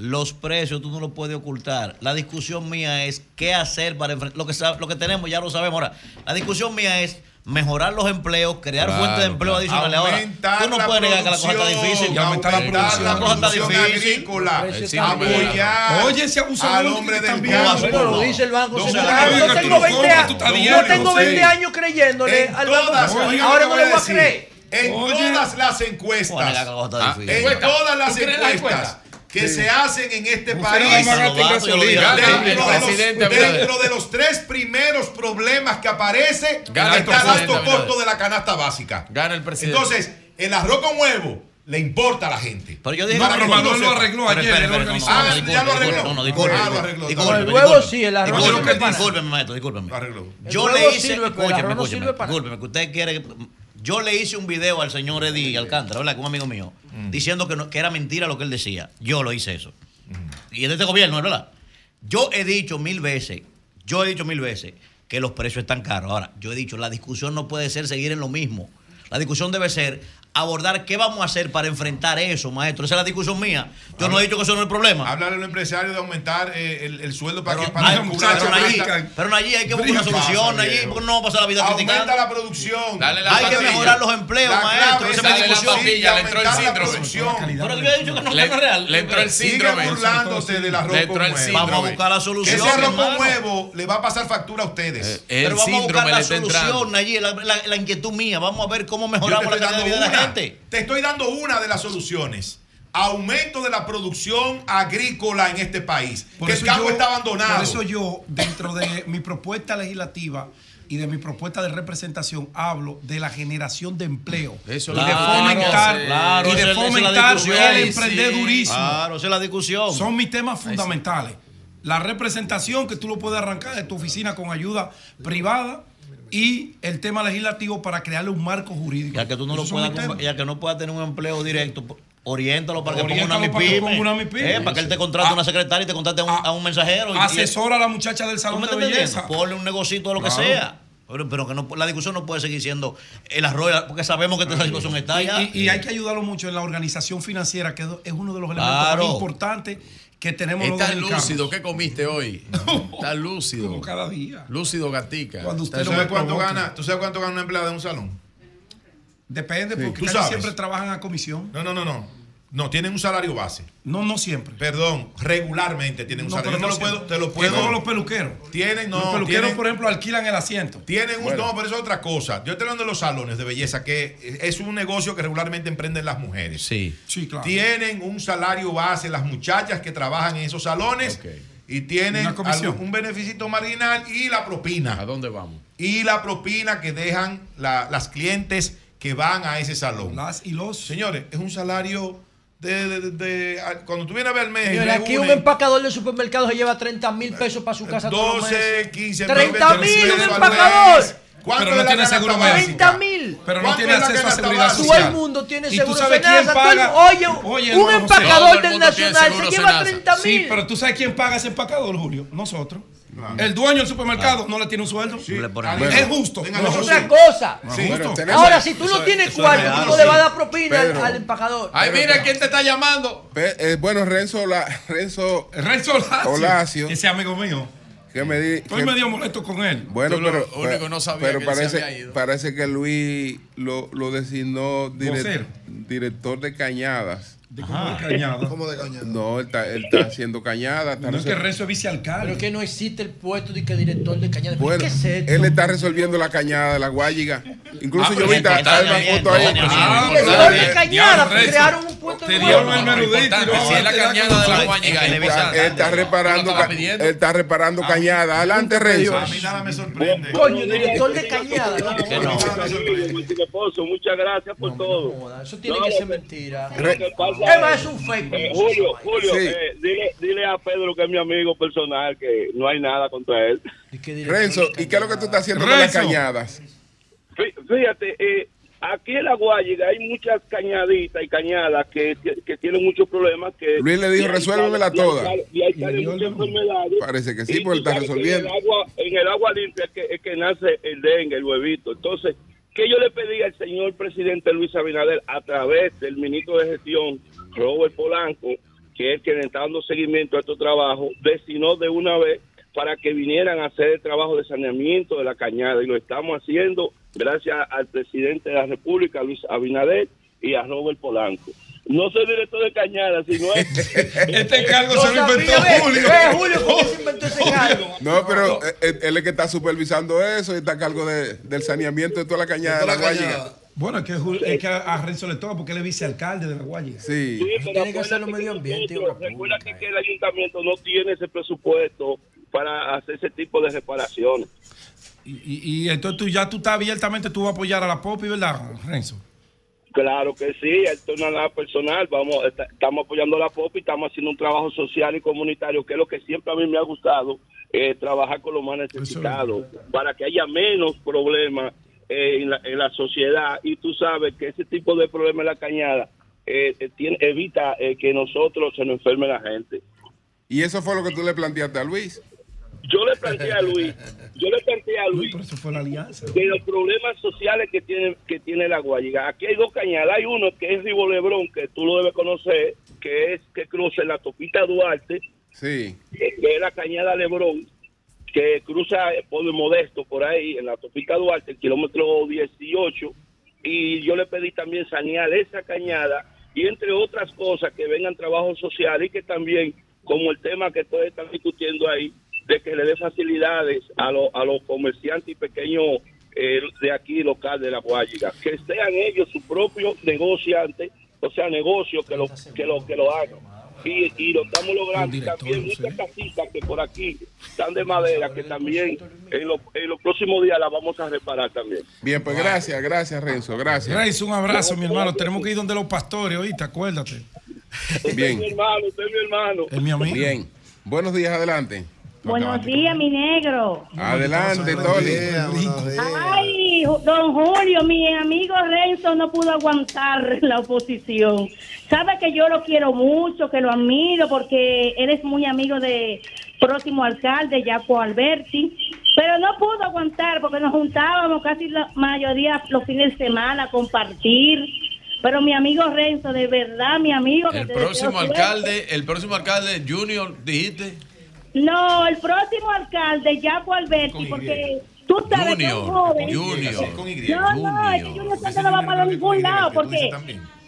L: Los precios tú no los puedes ocultar. La discusión mía es qué hacer para enfrentar. Lo que, lo que tenemos ya lo sabemos. Ahora, la discusión mía es mejorar los empleos, crear
G: Claro,
L: fuentes de empleo
G: claro.
L: adicionales. Ahora, tú no puedes negar que la cosa está difícil.
G: aumentar la producción,
L: La cosa está difícil.
G: agrícola, apoyar
F: Oye, ese abusador
G: al hombre del campo.
K: Bueno, lo dice el Banco Central. Yo tengo
G: tú
K: 20
G: cobras,
K: años,
G: tú estás
K: yo tengo
G: sí.
K: 20 años creyéndole
G: En
K: al Banco Central. Ahora no le voy a creer.
G: En todas las encuestas, en todas las
L: ¿Tú crees la
G: encuestas
L: encuesta?
G: Que
L: Sí.
G: se hacen en este
L: Usted
G: país,
L: no
G: dentro, de los,
L: presidente Abinader.
G: dentro de los tres primeros problemas que aparece,
O: Gana el
G: está el
O: presidente
G: gasto corto de la canasta básica.
O: Gana el presidente.
G: Entonces, el arroz con huevo le importa a la gente.
L: Pero yo dije
G: Para
L: que
G: que todo
L: lo arregló ayer.
G: Ah,
L: No,
G: ya lo arregló.
L: no, no, disculpe.
G: Ah, lo arregló.
L: Disculpe,
G: El huevo sí, el arroz no.
L: Discúlpeme, maestro, discúlpeme. Yo le hice, escúcheme,
K: no
L: escúcheme, discúlpeme, que usted quiere yo le hice un video al señor Eddie Alcántara, ¿verdad? Que un amigo mío, diciendo que, no- que era mentira lo que él decía. Yo lo hice eso. Y es de este gobierno, ¿es ¿verdad? Yo he dicho mil veces, yo he dicho mil veces que los precios están caros. Ahora, yo he dicho, la discusión no puede ser seguir en lo mismo. La discusión debe ser abordar qué vamos a hacer para enfrentar eso, maestro. Esa es la discusión mía. Yo no he dicho que eso no es el problema.
G: Hablarle a los empresarios de aumentar eh, el, el sueldo para
L: Pero,
G: que para
L: ay,
G: que
L: muchacho,
G: cubran
L: pero allí- pero allí hay que buscar una solución,
G: pasa,
L: allí, porque no vamos a pasar la vida
G: Aumenta
L: criticando.
G: la producción.
L: Dale la Hay que mejorar los empleos,
G: La
L: maestro, esa
G: es
L: mi discusión.
G: pastilla,
L: Le entró el síndrome. Pero yo he dicho que no,
G: Le-
L: es real.
G: le entró el
L: Sigue
G: síndrome. burlándote del arroz con huevo.
L: Vamos a buscar la solución,
G: Ese arroz con huevo le va a pasar factura a ustedes.
L: Pero vamos a buscar la solución allí, la, inquietud mía. Vamos a ver cómo mejoramos la calidad de vida
G: una. Te estoy dando una de las soluciones. Aumento de la producción agrícola en este país.
F: Por
G: que el campo
F: yo-
G: está abandonado.
F: Por eso yo, dentro de mi propuesta legislativa y de mi propuesta de representación, hablo de la generación de empleo.
O: Eso
F: y
L: Claro,
F: de fomentar,
L: claro,
F: y de
L: es- es
F: fomentar
L: discusión.
F: el emprendedurismo.
L: Claro, esa es la discusión.
F: Son mis temas fundamentales. la representación que tú lo puedes arrancar de tu oficina con ayuda privada y el tema legislativo para crearle un marco jurídico.
L: Ya que tú no lo
F: Esos
L: puedas, ya que no pueda tener un empleo directo, oriéntalo para que ponga una
F: Oriéntalo para que
L: MIPYME.
F: ponga una MIPYME.
L: Eh, para que él te contrate a una secretaria y te contrate a un, a un mensajero. y- y-
F: Asesora a la muchacha del
L: ¿Tú
F: salón de belleza.
L: Ponle un negocito o lo que sea. Pero, pero que no, la discusión no puede seguir siendo el arroyo, porque sabemos que esta situación está ya.
F: Y, y hay que ayudarlo mucho en la organización financiera, que es uno de los elementos
L: Claro.
F: más importantes que tenemos los
O: Estás lúcido, ¿qué comiste hoy? Estás lúcido.
F: Como cada día.
O: Lúcido gatica.
F: Cuando usted
G: ¿Tú
F: no
G: sabes cuánto gana? ¿Tú sabes cuánto gana una empleada de un salón?
F: Depende,
G: Sí.
F: porque
G: ¿Tú
F: casi
G: sabes?
F: siempre trabajan a comisión.
G: No, no, no, no. No, tienen un salario base.
F: No, no siempre.
G: Perdón, regularmente tienen un
F: No,
G: salario. Yo
F: no
G: te lo puedo, te lo
F: Es
G: puedo.
F: como los peluqueros.
G: Tienen, no,
F: los peluqueros,
G: tienen-
F: por ejemplo, alquilan el asiento.
G: Tienen un,
F: Bueno.
G: no, pero eso es otra cosa. Yo estoy hablando de los salones de belleza, que es un negocio que regularmente emprenden las mujeres.
O: Sí.
F: Sí, claro.
G: Tienen un salario base las muchachas que trabajan en esos salones y tienen
F: Una comisión.
G: algún- un beneficio marginal y la propina.
O: ¿A dónde vamos?
G: Y la propina que dejan la- las clientes que van a ese salón.
F: Las y los.
G: Señores, es un salario de, de- de- de- a- cuando tú vienes a ver el mes.
K: Señores, aquí un empacador de supermercado se lleva 30 mil pesos para su casa todos los
G: 12,
K: meses.
G: 15
K: 30 mil un
G: al
K: empacador.
G: mes. ¿Cuánto
F: Pero no tiene seguro
G: básica?
F: médico.
K: 30 mil.
F: Pero no
G: ¿Cuánto
F: tiene acceso a seguridad
G: básica?
K: Todo el
F: social.
K: mundo tiene
F: ¿Y tú
K: seguro
F: sabes quién paga?
K: Oye,
F: Oye,
K: un empacador del Nacional se
F: seguro
K: lleva
F: Senasa.
K: 30
F: Sí,
K: mil.
F: pero tú sabes quién paga ese empacador, Julio. Nosotros. El dueño del supermercado no le tiene un sueldo. Es justo.
G: Venga,
F: no
K: Es otra cosa.
G: Sí,
F: justo.
K: Ahora, si tú no tienes cuarto, tú no le vas a dar propina al-
A: Pedro.
K: al empacador.
O: Ay, mira, ¿quién te está llamando?
A: Pe- eh, bueno, Renzo, la, Renzo
F: Renzo Olacio.
A: Olacio.
F: Ese amigo mío.
A: que me di,
F: Estoy
A: que-
F: medio molesto con él.
A: Bueno,
O: lo
A: pero,
O: único
A: pero-
O: no sabía
A: pero
O: que él se
A: parece,
O: había ido.
A: parece que Luis lo, lo designó direct- director de cañadas.
F: De cómo de cañada.
Q: ¿Cómo de cañada?
A: No, él está, él está haciendo cañadas. está
F: No es que Renzo es vicealcalde.
K: Pero que no existe el puesto de que director de cañada.
A: bueno,
K: ¿Qué es esto?
A: él está resolviendo la cañada de la Guayiga. Incluso
O: Ah,
A: yo
O: pero
A: vi
O: es
A: una foto ahí.
F: Ah,
K: Director
F: claro.
K: de cañada, pues, crearon un puesto
F: Te
K: nuevo.
F: dieron el menudito.
O: si es la
F: te da
O: cañada de la
L: Es
O: Guayiga, es.
A: Él está reparando, él está reparando cañada. Adelante, Renzo.
G: A mí nada me sorprende.
K: Coño, director de cañada.
H: muchas gracias por todo.
K: Eso tiene que ser mentira.
H: Pasa
K: Es un fake.
H: Eh, Julio, Julio,
A: Sí.
H: eh, dile, dile a Pedro que es mi amigo personal, que no hay nada contra él.
K: ¿Y
A: Renzo, ¿y qué es lo que tú estás haciendo con las
F: Renzo.
A: cañadas?
H: Fí- Fíjate, eh, aquí en La Guayiga hay muchas cañaditas y cañadas que, que, que tienen muchos problemas. Que,
A: Luis le dijo, resuélvemela
H: sale- y ahí
A: toda.
H: Y ahí
F: Y le
H: salen
F: dio el
H: muchas
F: nombre.
H: enfermedades.
A: Parece que sí, porque está resolviendo.
H: En el, agua, en el agua limpia es que, es que nace el dengue, el huevito. Entonces, que yo le pedí al señor presidente Luis Abinader a través del ministro de gestión, Robert Polanco, que es el que le está dando seguimiento a estos trabajos, destinó de una vez para que vinieran a hacer el trabajo de saneamiento de la cañada. Y lo estamos haciendo gracias al presidente de la República, Luis Abinader, y a Robert Polanco. No soy director de cañada, sino es...
F: Este cargo se lo inventó
K: sabía,
F: Julio.
K: Julio, ¿por qué se inventó ese cargo?
A: No, pero eh, eh, él es que está supervisando eso y está a cargo de- del saneamiento de toda la cañada de la Guayiga.
F: Bueno, es que, es que a Renzo le toca porque él es vicealcalde de la Guayiga.
A: Sí.
H: Sí,
K: Eso
H: pero
K: tiene que hacerlo medio ambiente
H: Recuerda
K: pública,
H: que el ayuntamiento no tiene ese presupuesto para hacer ese tipo de reparaciones.
F: Y, y- y entonces tú ya tú estás abiertamente, tú vas a apoyar a la Popi, ¿verdad, Renzo?
H: Claro que sí, esto no es nada personal, vamos, está- estamos apoyando a la POP y estamos haciendo un trabajo social y comunitario, que es lo que siempre a mí me ha gustado, eh, trabajar con los más necesitados, para que haya menos problemas eh, en, la, en la sociedad. Y tú sabes que ese tipo de problemas en la cañada eh, eh, tiene- evita que nosotros se nos enferme la gente.
A: Y eso fue lo que tú le planteaste a Luis.
H: Yo le planteé a Luis, yo le planteé a Luis
F: Pero eso fue la alianza.
H: de los problemas sociales que tiene que tiene la Guayiga. Aquí hay dos cañadas. Hay uno que es Rivo Lebrón, que tú lo debes conocer, que es que cruza en la Topita Duarte,
A: Sí.
H: que que es la cañada Lebrón, que cruza por el Modesto, por ahí, en la Topita Duarte, el kilómetro 18. Y yo le pedí también sanear esa cañada y entre otras cosas que vengan trabajos sociales y que también, como el tema que todos están discutiendo ahí, de que le dé facilidades a, los a los comerciantes y pequeños eh, de aquí local de la Guayiga, que sean ellos su propio negociante, o sea, negocio que lo que lo que lo hagan. Y, y lo estamos logrando. Y también muchas casitas que por aquí están de madera, que también en, lo- en los próximos días las vamos a reparar también.
A: Bien, pues gracias, gracias Renzo, gracias.
F: Renzo, un abrazo, mi hermano. Tenemos que ir donde los pastores, oíste, acuérdate.
H: Usted es
A: Bien.
H: mi hermano, usted es mi hermano.
F: Es mi amigo.
A: Bien. Buenos días, adelante.
X: Buenos días, mi negro.
A: Adelante, Tony.
X: Ay, don Julio, mi amigo Renzo no pudo aguantar la oposición. Sabe que yo lo quiero mucho, que lo admiro, porque él es muy amigo de próximo alcalde, Jaco Alberti. Pero no pudo aguantar porque nos juntábamos casi la mayoría los fines de semana a compartir. Pero mi amigo Renzo, de verdad, mi amigo. que
O: El
X: te
O: próximo alcalde, el próximo alcalde Junior, dijiste.
X: No, el próximo alcalde, Jaco Alberti, porque tú sabes que es un
O: Junior,
X: joven.
O: Junior.
X: No, no, es que Junior Santos no va para ningún lado, porque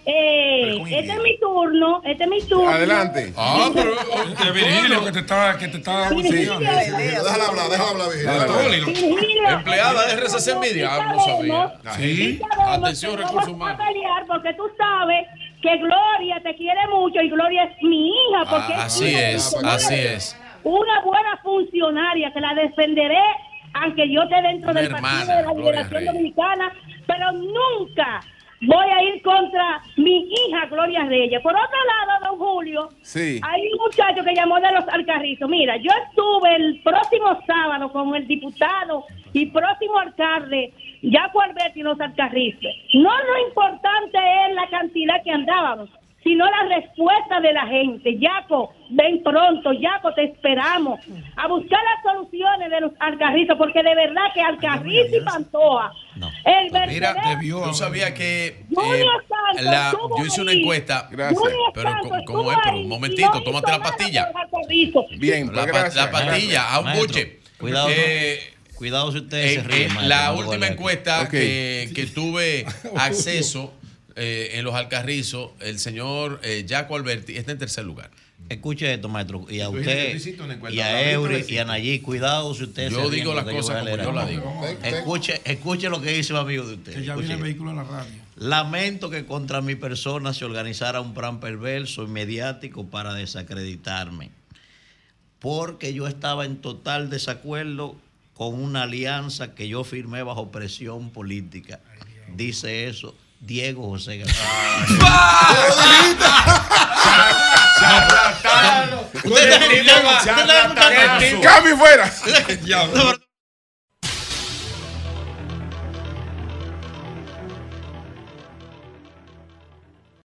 X: eh, este es mi turno, este es mi turno.
A: Adelante.
F: Ah, pero de Virgilio que te está, que te está
X: Virgilio.
Q: Déjala hablar, déjala hablar, Virgilio.
X: Virgilio,
O: Empleada de
X: eh,
O: RCC Media.
X: sí
O: no sabía. Sí. Atención, recursos
X: vamos a
O: humanos.
X: pelear porque tú sabes que Gloria te quiere mucho y Gloria es mi hija. Porque
O: Ah, así es, así es.
X: Una buena funcionaria que la defenderé aunque yo esté dentro del
O: hermana,
X: Partido de la Liberación. Dominicana, pero nunca voy a ir contra mi hija Gloria Reyes. Por otro lado, don Julio,
A: Sí.
X: hay un muchacho que llamó de los Alcarrizos. Mira, yo estuve el próximo sábado con el diputado y próximo alcalde, Jaco Alberti los Alcarrizos. No lo importante es la cantidad que andábamos, sino la respuesta de la gente. Jaco, ven pronto, Jaco, te esperamos a buscar las soluciones de los Alcarrizos, porque de verdad que Alcarrizo y Pantoja, el
O: Mira,
X: vertedero-
O: tú sabías que eh, la- yo hice una
X: ahí.
O: encuesta,
X: Junior
O: pero
X: Santos
O: co- ¿cómo
X: estuvo
O: es? Pero un momentito,
X: no
O: tómate la pastilla.
A: Bien,
O: La,
A: pues gracias.
O: la pastilla, a un buche.
L: cuidado,
O: Eh,
L: Cuidado si ustedes se
O: en-
L: ríen.
O: la
L: no
O: última encuesta que, que tuve acceso eh, en los Alcarrizos, el señor eh, Jaco Alberti está en tercer lugar.
L: Escuche esto, maestro. Y a usted, y a Eury, y a Nayib, cuidado si ustedes
O: Yo
L: se
O: digo las cosas como yo las
L: aquí.
O: digo.
L: Escuche, escuche lo que dice un amigo de usted.
F: Que ya viene el vehículo en la radio.
L: Lamento que contra mi persona se organizara un plan perverso y mediático para desacreditarme, porque yo estaba en total desacuerdo con una alianza que yo firmé bajo presión política. Dice eso Diego José.
A: Cambio fuera.